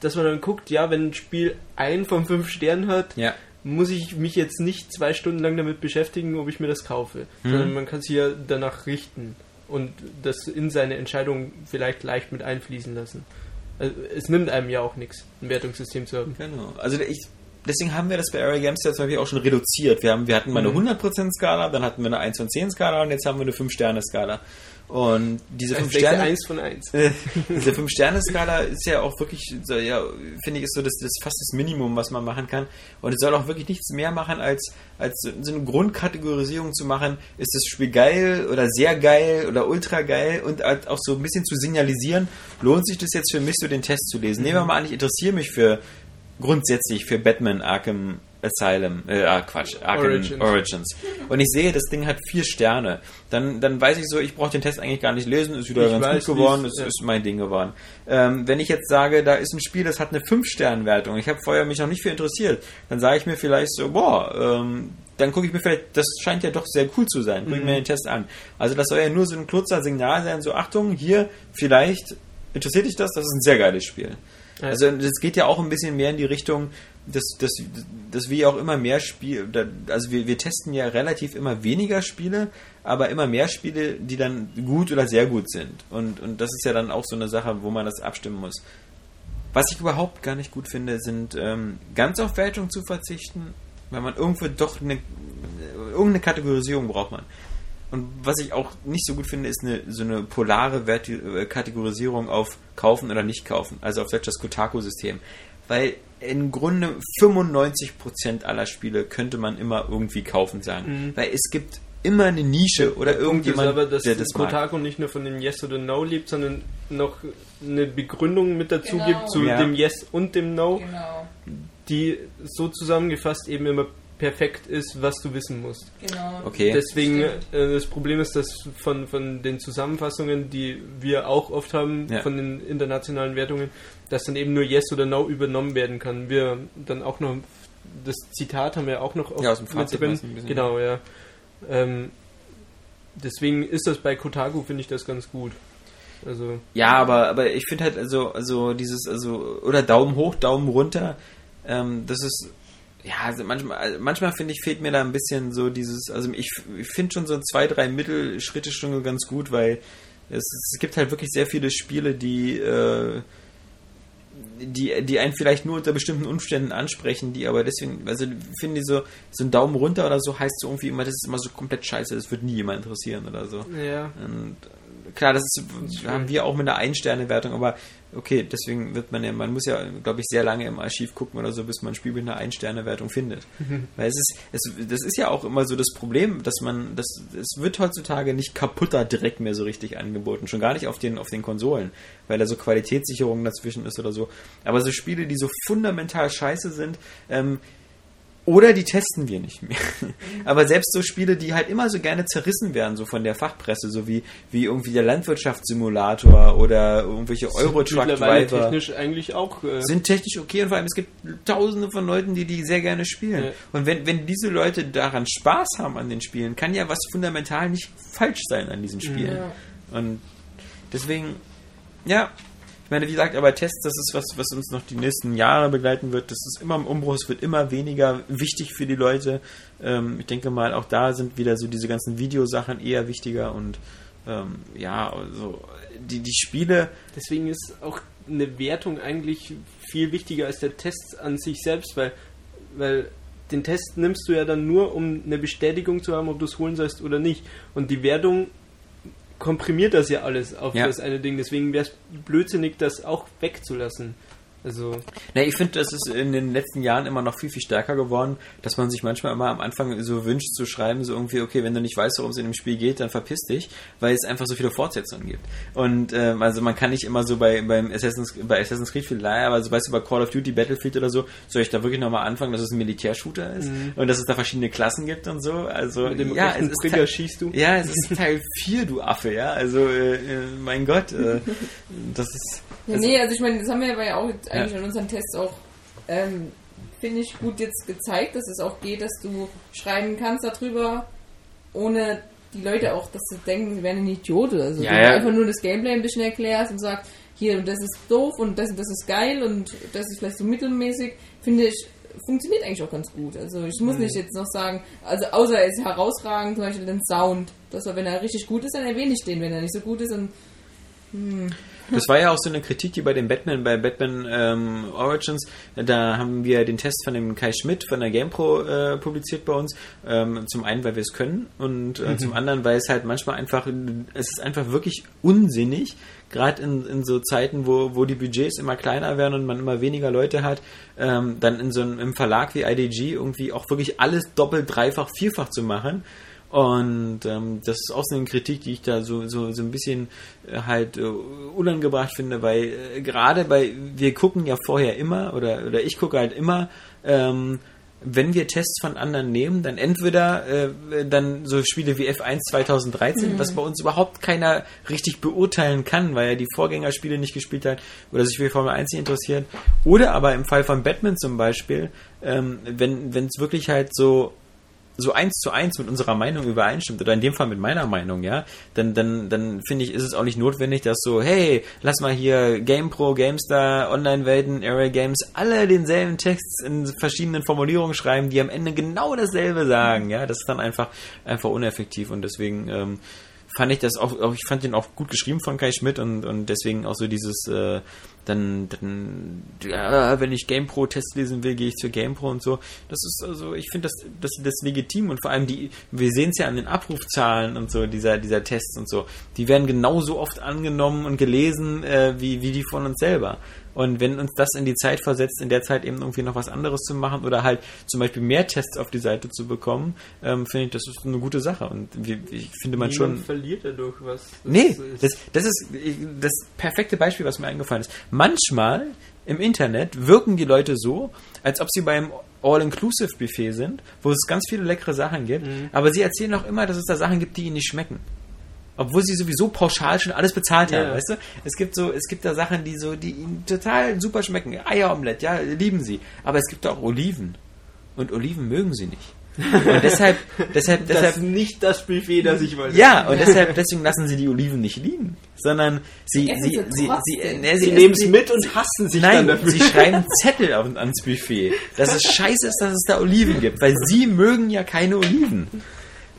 dass man dann guckt, ja, wenn ein Spiel ein von fünf Sternen hat, Ja. muss ich mich jetzt nicht zwei Stunden lang damit beschäftigen, ob ich mir das kaufe, Mhm. sondern man kann sich ja danach richten und das in seine Entscheidung vielleicht leicht mit einfließen lassen. Also, es nimmt einem ja auch nichts, ein Wertungssystem zu haben. Genau. Also ich, deswegen haben wir das bei Area Games ja zum Beispiel auch schon reduziert. Wir, haben, wir hatten mal eine Mhm. 100% Skala, dann hatten wir eine 1 von 10 Skala und jetzt haben wir eine 5-Sterne-Skala. Und diese Also 5 denkst du Sterne... eins von eins. Äh, *laughs* diese 5-Sterne-Skala ist ja auch wirklich, so, ja, finde ich, ist so das, das fast das Minimum, was man machen kann. Und es soll auch wirklich nichts mehr machen, als, als so eine Grundkategorisierung zu machen, ist das Spiel geil oder sehr geil oder ultra geil und halt auch so ein bisschen zu signalisieren, lohnt sich das jetzt für mich, so den Test zu lesen. Nehmen wir mal an, ich interessiere mich für grundsätzlich für Batman Arkham Asylum, äh, ah, Quatsch, Arkham Origins. Origins. Und ich sehe, das Ding hat vier Sterne. Dann, dann weiß ich so, ich brauche den Test eigentlich gar nicht lesen, ist wieder ich ganz gut geworden, es ja. ist mein Ding geworden. Ähm, wenn ich jetzt sage, da ist ein Spiel, das hat eine 5-Sterne-Wertung, ich habe vorher mich noch nicht für interessiert, dann sage ich mir vielleicht so, boah, ähm, dann gucke ich mir vielleicht, das scheint ja doch sehr cool zu sein, gucke ich mhm. mir den Test an. Also das soll ja nur so ein kurzer Signal sein, so Achtung, hier, vielleicht interessiert dich das, das ist ein sehr geiles Spiel. Also das geht ja auch ein bisschen mehr in die Richtung, dass, dass, dass wir auch immer mehr Spiele, also wir, wir testen ja relativ immer weniger Spiele, aber immer mehr Spiele, die dann gut oder sehr gut sind. Und, und das ist ja dann auch so eine Sache, wo man das abstimmen muss. Was ich überhaupt gar nicht gut finde, sind ähm, ganz auf Wertung zu verzichten, weil man irgendwo doch eine, irgendeine Kategorisierung braucht man. Und was ich auch nicht so gut finde, ist eine, so eine polare Verti äh, Kategorisierung auf kaufen oder nicht kaufen. Also auf das Kotaku-System. Weil im Grunde 95% aller Spiele könnte man immer irgendwie kaufen sagen. Mhm. Weil es gibt immer eine Nische oder der irgendjemand, aber, dass der das Kotaku mag. nicht nur von dem Yes oder No lebt, sondern noch eine Begründung mit dazu genau. gibt zu ja. dem Yes und dem No, genau. die so zusammengefasst eben immer perfekt ist, was du wissen musst. Genau. Okay. Deswegen, äh, das Problem ist, dass von, von den Zusammenfassungen, die wir auch oft haben, ja. von den internationalen Wertungen, dass dann eben nur Yes oder No übernommen werden kann. Wir dann auch noch, das Zitat haben wir auch noch ja, aus dem Fazit. Genau, ja. Ähm, deswegen ist das bei Kotaku, finde ich das ganz gut. Also ja, aber aber ich finde halt also also dieses also oder Daumen hoch, Daumen runter, ähm, das ist ja, also manchmal, also manchmal finde ich, fehlt mir da ein bisschen so dieses, also ich, ich finde schon so zwei, drei Mittelschritte schon ganz gut, weil es, es gibt halt wirklich sehr viele Spiele, die, äh, die, die einen vielleicht nur unter bestimmten Umständen ansprechen, die aber deswegen, also finde ich so, so ein Daumen runter oder so heißt so irgendwie immer, das ist immer so komplett scheiße, das wird nie jemand interessieren oder so. Ja. Und klar, das, ist, das haben wir auch mit einer Ein-Sterne-Wertung, aber okay, deswegen wird man ja, man muss ja, glaube ich, sehr lange im Archiv gucken oder so, bis man ein Spiel mit einer Ein-Sterne-Wertung findet. Mhm. Weil es ist, es, das ist ja auch immer so das Problem, dass man, das, es wird heutzutage nicht kaputter direkt mehr so richtig angeboten, schon gar nicht auf den, auf den Konsolen, weil da so Qualitätssicherung dazwischen ist oder so. Aber so Spiele, die so fundamental scheiße sind, ähm, oder die testen wir nicht mehr. *laughs* Aber selbst so Spiele, die halt immer so gerne zerrissen werden, so von der Fachpresse, so wie, wie irgendwie der Landwirtschaftssimulator oder irgendwelche Eurotruck-Driver. technisch eigentlich auch. Äh sind technisch okay und vor allem es gibt tausende von Leuten, die die sehr gerne spielen. Ja. Und wenn, wenn diese Leute daran Spaß haben an den Spielen, kann ja was fundamental nicht falsch sein an diesen Spielen. Ja. Und deswegen, ja, ich meine, wie gesagt, aber Tests, das ist was, was uns noch die nächsten Jahre begleiten wird. Das ist immer im Umbruch, es wird immer weniger wichtig für die Leute. Ähm, ich denke mal, auch da sind wieder so diese ganzen Videosachen eher wichtiger und ähm, ja, also die, die Spiele. Deswegen ist auch eine Wertung eigentlich viel wichtiger als der Test an sich selbst, weil, weil den Test nimmst du ja dann nur, um eine Bestätigung zu haben, ob du es holen sollst oder nicht. Und die Wertung komprimiert das ja alles auf ja. das eine Ding. Deswegen wäre es blödsinnig, das auch wegzulassen. Also. Na, ich finde, das ist in den letzten Jahren immer noch viel, viel stärker geworden, dass man sich manchmal immer am Anfang so wünscht zu schreiben, so irgendwie, okay, wenn du nicht weißt, worum es in dem Spiel geht, dann verpiss dich, weil es einfach so viele Fortsetzungen gibt. Und ähm, also man kann nicht immer so bei beim Assassin's, bei Assassin's Creed vielleicht, aber so weißt du, bei Call of Duty Battlefield oder so, soll ich da wirklich nochmal anfangen, dass es ein Militärshooter ist mhm. und dass es da verschiedene Klassen gibt und so. Also Mit dem ja, es ist Trigger schießt du. Ja, es ist Teil 4, du Affe, ja. Also äh, äh, mein Gott, äh, *laughs* das ist ja, nee, also ich meine, das haben wir ja auch eigentlich ja. in unseren Tests auch, ähm, finde ich, gut jetzt gezeigt, dass es auch geht, dass du schreiben kannst darüber, ohne die Leute auch, dass sie denken, sie wären ein Idiot. Also ja, du ja. einfach nur das Gameplay ein bisschen erklärst und sagst, hier, das ist doof und das, das ist geil und das ist vielleicht so mittelmäßig, finde ich, funktioniert eigentlich auch ganz gut. Also ich muss mhm. nicht jetzt noch sagen, also außer er ist herausragend, zum Beispiel den Sound, dass er, wenn er richtig gut ist, dann erwähne ich den, wenn er nicht so gut ist, dann hm. Das war ja auch so eine Kritik, die bei dem Batman, bei Batman ähm, Origins, da haben wir den Test von dem Kai Schmidt von der GamePro äh, publiziert bei uns. Ähm, zum einen, weil wir es können und äh, mhm. zum anderen, weil es halt manchmal einfach, es ist einfach wirklich unsinnig, gerade in, in so Zeiten, wo, wo die Budgets immer kleiner werden und man immer weniger Leute hat, ähm, dann in so einem im Verlag wie IDG irgendwie auch wirklich alles doppelt, dreifach, vierfach zu machen Und ähm, das ist auch so eine Kritik, die ich da so, so, so ein bisschen äh, halt äh, unangebracht finde, weil äh, gerade bei, wir gucken ja vorher immer, oder, oder ich gucke halt immer, ähm, wenn wir Tests von anderen nehmen, dann entweder äh, dann so Spiele wie F1 2013, mhm. was bei uns überhaupt keiner richtig beurteilen kann, weil er die Vorgängerspiele nicht gespielt hat oder sich für Formel 1 nicht interessiert. Oder aber im Fall von Batman zum Beispiel, ähm, wenn es wirklich halt so so eins zu eins mit unserer Meinung übereinstimmt, oder in dem Fall mit meiner Meinung, ja, dann, dann, dann finde ich, ist es auch nicht notwendig, dass so, hey, lass mal hier GamePro, GameStar, Online-Welten, Array Games, alle denselben Text in verschiedenen Formulierungen schreiben, die am Ende genau dasselbe sagen, ja, das ist dann einfach, einfach uneffektiv und deswegen, ähm, fand ich das auch, auch, ich fand den auch gut geschrieben von Kai Schmidt und, und deswegen auch so dieses, äh, dann, dann ja, wenn ich GamePro Tests lesen will, gehe ich zur GamePro und so. Das ist also, ich finde das, das, das legitim und vor allem die, wir sehen es ja an den Abrufzahlen und so, dieser, dieser Tests und so. Die werden genauso oft angenommen und gelesen, äh, wie, wie die von uns selber. Und wenn uns das in die Zeit versetzt, in der Zeit eben irgendwie noch was anderes zu machen oder halt zum Beispiel mehr Tests auf die Seite zu bekommen, ähm, finde ich, das ist eine gute Sache. Und wie, ich finde man Niemand schon. verliert dadurch was. Das nee, das, das ist das perfekte Beispiel, was mir eingefallen ist. Manchmal im Internet wirken die Leute so, als ob sie beim All-Inclusive-Buffet sind, wo es ganz viele leckere Sachen gibt, mhm. aber sie erzählen auch immer, dass es da Sachen gibt, die ihnen nicht schmecken obwohl sie sowieso pauschal schon alles bezahlt haben, weißt du? Es gibt so, es gibt da Sachen, die so, die ihnen total super schmecken. Eieromelett, ja, lieben sie. Aber es gibt auch Oliven. Und Oliven mögen sie nicht. Und deshalb, *laughs* deshalb, das deshalb. ist nicht das Buffet, das ich wollte. Ja, und deshalb, deswegen lassen sie die Oliven nicht liegen. Sondern sie, sie, sie, sie, äh, ne, sie, sie nehmen es mit und hassen sich nein, dann dafür. sie schreiben *laughs* Zettel ans Buffet, dass es scheiße ist, dass es da Oliven gibt, weil sie mögen ja keine Oliven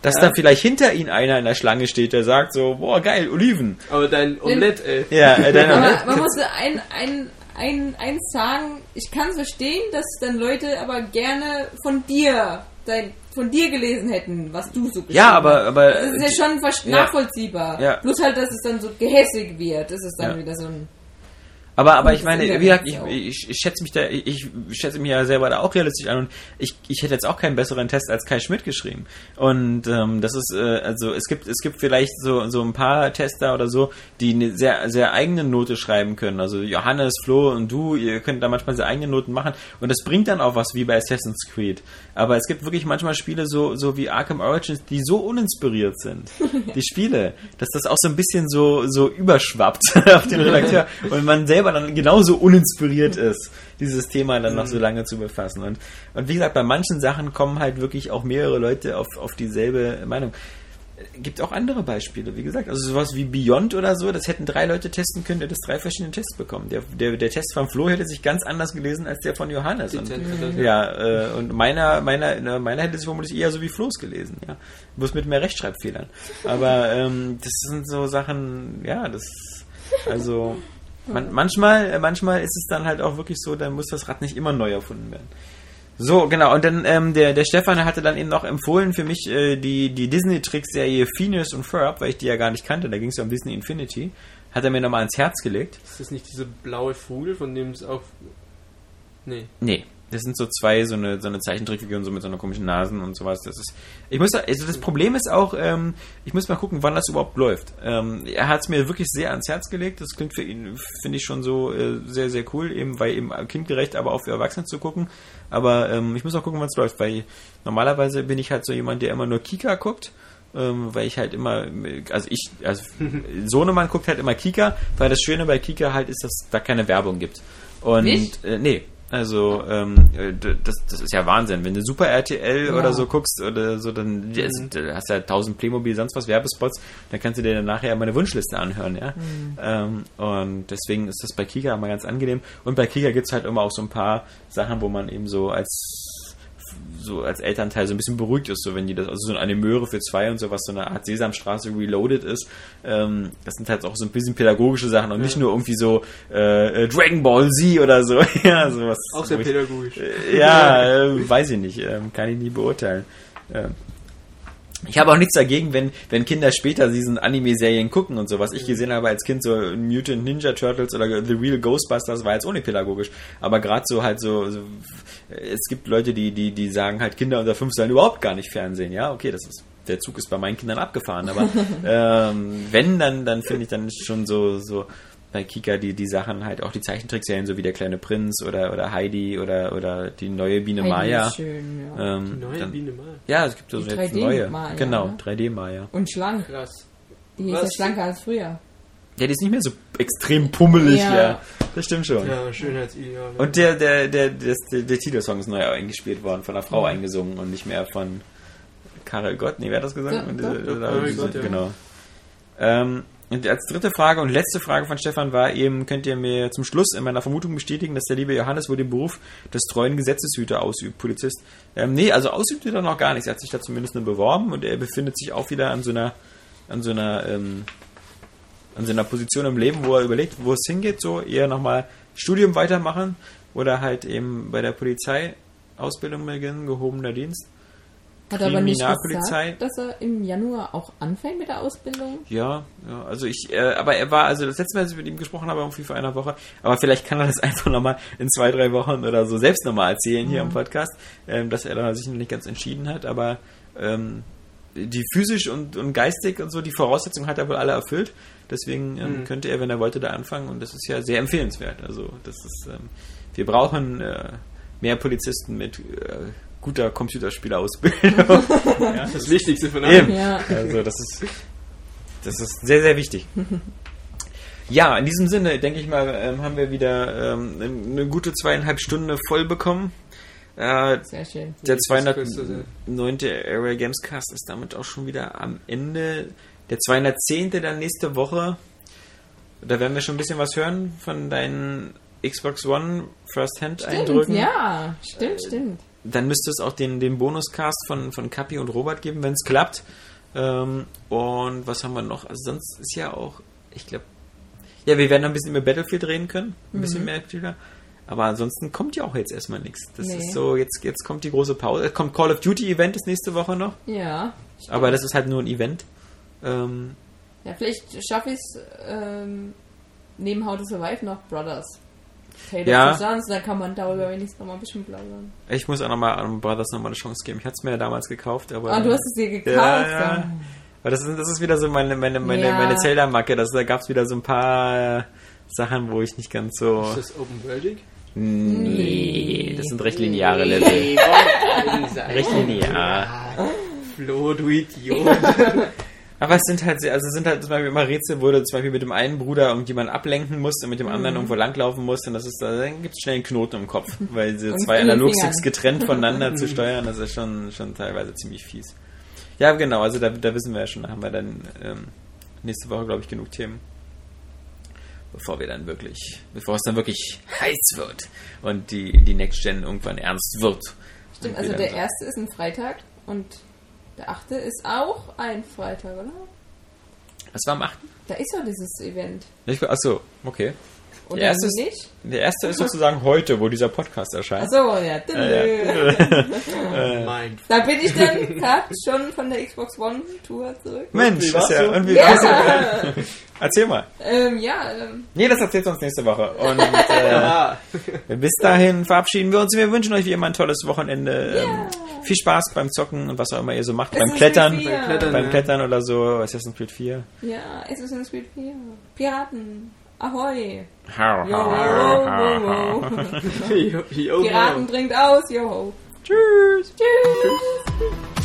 dass ja. dann vielleicht hinter ihnen einer in der Schlange steht, der sagt so, boah, geil, Oliven. Aber dein Omelette, ey. Ja, äh, dein Omelette. Aber man muss ein, ein, ein, eins sagen, ich kann es verstehen, dass dann Leute aber gerne von dir, dein, von dir gelesen hätten, was du so geschrieben Ja, aber, aber. Das ist ja schon nachvollziehbar. Ja. Plus halt, dass es dann so gehässig wird. Das ist dann ja. wieder so ein. Aber, aber ich meine, wie gesagt, ich, ich, ich, schätze mich da, ich schätze mich ja selber da auch realistisch an und ich, ich hätte jetzt auch keinen besseren Test als Kai Schmidt geschrieben. Und ähm, das ist, äh, also es gibt, es gibt vielleicht so, so ein paar Tester oder so, die eine sehr, sehr eigene Note schreiben können. Also Johannes, Flo und du, ihr könnt da manchmal sehr eigene Noten machen und das bringt dann auch was wie bei Assassin's Creed. Aber es gibt wirklich manchmal Spiele so, so wie Arkham Origins, die so uninspiriert sind. *laughs* Die Spiele, dass das auch so ein bisschen so, so überschwappt *laughs* auf den Redakteur *laughs* und man selber dann genauso uninspiriert ist, dieses Thema dann noch so mhm. lange zu befassen. Und, und wie gesagt, bei manchen Sachen kommen halt wirklich auch mehrere Leute auf, auf dieselbe Meinung gibt auch andere Beispiele, wie gesagt. Also sowas wie Beyond oder so, das hätten drei Leute testen können, der das drei verschiedene Tests bekommen. Der, der, der Test von Flo hätte sich ganz anders gelesen als der von Johannes. Und, ja, äh, und meiner, meiner, meiner hätte sich vermutlich eher so wie Flo's gelesen, ja. Bloß mit mehr Rechtschreibfehlern. Aber ähm, das sind so Sachen, ja, das also man, manchmal, manchmal ist es dann halt auch wirklich so, dann muss das Rad nicht immer neu erfunden werden. So, genau. Und dann ähm, der, der Stefan hatte dann eben noch empfohlen für mich äh, die, die Disney-Trickserie Phineas und Ferb, weil ich die ja gar nicht kannte. Da ging es ja um Disney Infinity. Hat er mir nochmal ans Herz gelegt. Ist das nicht diese blaue Vogel, von dem es auch... Nee. Nee. Das sind so zwei, so eine, so eine Zeichentrickfiguren, so mit so einer komischen Nasen und sowas. Das ist, ich muss, also das Problem ist auch, ähm, ich muss mal gucken, wann das überhaupt läuft. Ähm, er hat es mir wirklich sehr ans Herz gelegt. Das klingt für ihn, finde ich schon so äh, sehr, sehr cool, eben, weil eben kindgerecht, aber auch für Erwachsene zu gucken. Aber ähm, ich muss auch gucken, wann es läuft, weil normalerweise bin ich halt so jemand, der immer nur Kika guckt. Ähm, weil ich halt immer, also ich, also *laughs* Sohnemann guckt halt immer Kika, weil das Schöne bei Kika halt ist, dass da keine Werbung gibt. Und Nicht? Äh, nee, also, ähm, äh, das, das ist ja Wahnsinn. Wenn du Super RTL ja. oder so guckst oder so, dann mhm. hast du ja tausend Playmobil, sonst was Werbespots, dann kannst du dir dann nachher mal eine Wunschliste anhören, ja. Mhm. Ähm, und deswegen ist das bei Kika immer ganz angenehm. Und bei Kika gibt's halt immer auch so ein paar Sachen, wo man eben so als so als Elternteil so ein bisschen beruhigt ist, so wenn die das, also so eine Möhre für zwei und sowas, so eine Art Sesamstraße reloaded ist. Ähm, das sind halt auch so ein bisschen pädagogische Sachen und nicht nur irgendwie so äh, Dragon Ball Z oder so. *laughs* ja, sowas. Auch sehr pädagogisch. äh, ja, *laughs* äh, weiß ich nicht, äh, kann ich nie beurteilen. Ich habe auch nichts dagegen, wenn, wenn Kinder später diesen Anime-Serien gucken und so. Was ich gesehen habe als Kind, so Mutant Ninja Turtles oder The Real Ghostbusters, war jetzt ohne pädagogisch. Aber gerade so halt so, so, es gibt Leute, die, die, die sagen halt, Kinder unter fünf sollen überhaupt gar nicht Fernsehen. Ja, okay, das ist der Zug ist bei meinen Kindern abgefahren. Aber *laughs* ähm, wenn, dann, dann finde ich dann schon so, so bei Kika die, die Sachen halt auch die Zeichentrickserien, so wie der kleine Prinz oder, oder Heidi oder, oder die neue Biene Heidi Maya. ist schön, ja. Ähm, Die neue dann, Biene Maya. ja, es gibt so Die jetzt 3D neue. Maya, genau, ne? 3D Maya. Und schlank. Krass. Die ist ja Was? schlanker als früher. Ja, die ist nicht mehr so extrem pummelig, ja. Ja. Das stimmt schon. Ja, Schönheitsideal. Und der, der, der, der, der, der Titelsong ist neu eingespielt worden, von einer Frau eingesungen und nicht mehr von Karel Gott. Nee, wer hat das gesagt? Ja, diese- Karel Gott, ja. Genau. Ähm, und als dritte Frage und letzte Frage von Stefan war eben, könnt ihr mir zum Schluss in meiner Vermutung bestätigen, dass der liebe Johannes wohl den Beruf des treuen Gesetzeshüter ausübt, Polizist? Ähm, nee, also ausübt er noch gar nichts. Er hat sich da zumindest nur beworben und er befindet sich auch wieder an so einer, an so einer, ähm, an so einer Position im Leben, wo er überlegt, wo es hingeht, so eher nochmal Studium weitermachen oder halt eben bei der Polizeiausbildung beginnen, gehobener Dienst. Hat aber nicht Kriminalpolizei. gesagt, dass er im Januar auch anfängt mit der Ausbildung. Ja, ja, also ich, äh, aber er war, also das letzte Mal, als ich mit ihm gesprochen habe, irgendwie vor einer Woche, aber vielleicht kann er das *laughs* einfach nochmal in zwei, drei Wochen oder so selbst nochmal erzählen hier im Podcast, ähm, dass er da sich noch nicht ganz entschieden hat, aber ähm, die physisch und, und geistig und so, die Voraussetzungen hat er wohl alle erfüllt, deswegen ähm, Mhm. könnte er, wenn er wollte, da anfangen und das ist ja sehr empfehlenswert, also das ist, ähm, wir brauchen äh, mehr Polizisten mit äh, guter Computerspielausbildung. *laughs* ja, das Wichtigste von allem. Ja. Also das ist das ist sehr, sehr wichtig. Ja, in diesem Sinne, denke ich mal, ähm, haben wir wieder ähm, eine gute zweieinhalb Stunden voll bekommen. Äh, Sehr schön. der Das 209. Area Games Cast ist damit auch schon wieder am Ende. Der 210. dann nächste Woche. Da werden wir schon ein bisschen was hören von deinen Xbox One First Hand Stimmt, Eindrücken. ja. Stimmt, stimmt. Dann müsste es auch den, den Bonuscast von, von Kapi und Robert geben, wenn es klappt. Ähm, und was haben wir noch? Also sonst ist ja auch, ich glaube, ja, wir werden ein bisschen über Battlefield reden können. Ein bisschen mehr Spieler. Aber ansonsten kommt ja auch jetzt erstmal nichts. Das Nee. ist so, jetzt, jetzt kommt die große Pause. Es kommt Call of Duty Event ist nächste Woche noch. Ja. Aber das ist halt nur ein Event. Ähm, Ja, vielleicht schaffe ich es ähm, neben How to Survive noch Brothers. Taylor Ja. ja. Sons, da kann man darüber wenigstens noch mal ein bisschen plaudern. ich muss auch nochmal an Brothers nochmal eine Chance geben. Ich hatte es mir ja damals gekauft, aber. Ah, du hast es dir gekauft. Ja, ja. dann. Aber das ist, das ist wieder so meine, meine, meine, Ja. meine Zelda-Macke. Das- Da gab es wieder so ein paar äh, Sachen, wo ich nicht ganz so. Ist das Open Worldig? Nee, das sind recht lineare Level. Recht linear. Flo, du Idiot. *laughs* Aber es sind halt, also es sind halt zum Beispiel immer Rätsel, wo du zum Beispiel mit dem einen Bruder irgendjemand ablenken musst und mit dem anderen irgendwo langlaufen musst und das ist, da dann gibt es schnell einen Knoten im Kopf, *laughs* weil diese zwei Analogsticks getrennt voneinander zu *laughs* steuern, das ist schon, schon teilweise ziemlich fies. Ja, genau, also da, da wissen wir ja schon, da haben wir dann ähm, nächste Woche, glaube ich, genug Themen. Bevor wir dann wirklich, bevor es dann wirklich heiß wird und die, die Next Gen irgendwann ernst wird. Stimmt, also der erste ist ein Freitag und der achte ist auch ein Freitag, oder? Was war am 8.? Da ist ja dieses Event. Achso, okay. Oder erste ist- nicht? Der erste ist sozusagen heute, wo dieser Podcast erscheint. Achso, ja. *laughs* Mein Da bin ich dann gerade schon von der Xbox One Tour zurück. Mensch, war's ja, so? und wie, Ja! erzähl mal. ähm, ja, ähm, Nee, das erzählt uns nächste Woche. Und äh, bis dahin verabschieden wir uns. Wir wünschen euch wie immer ein tolles Wochenende. Ähm, viel Spaß beim Zocken und was auch immer ihr so macht. beim Klettern. Creed 4. Beim Klettern. Beim Ja. Klettern oder so. Assassin's Creed 4. Ja, Assassin's Creed 4. Piraten. Ahoi. Hau, Yo, hau, hau, hau. Piraten bringt aus, yo. Tschüss. Tschüss.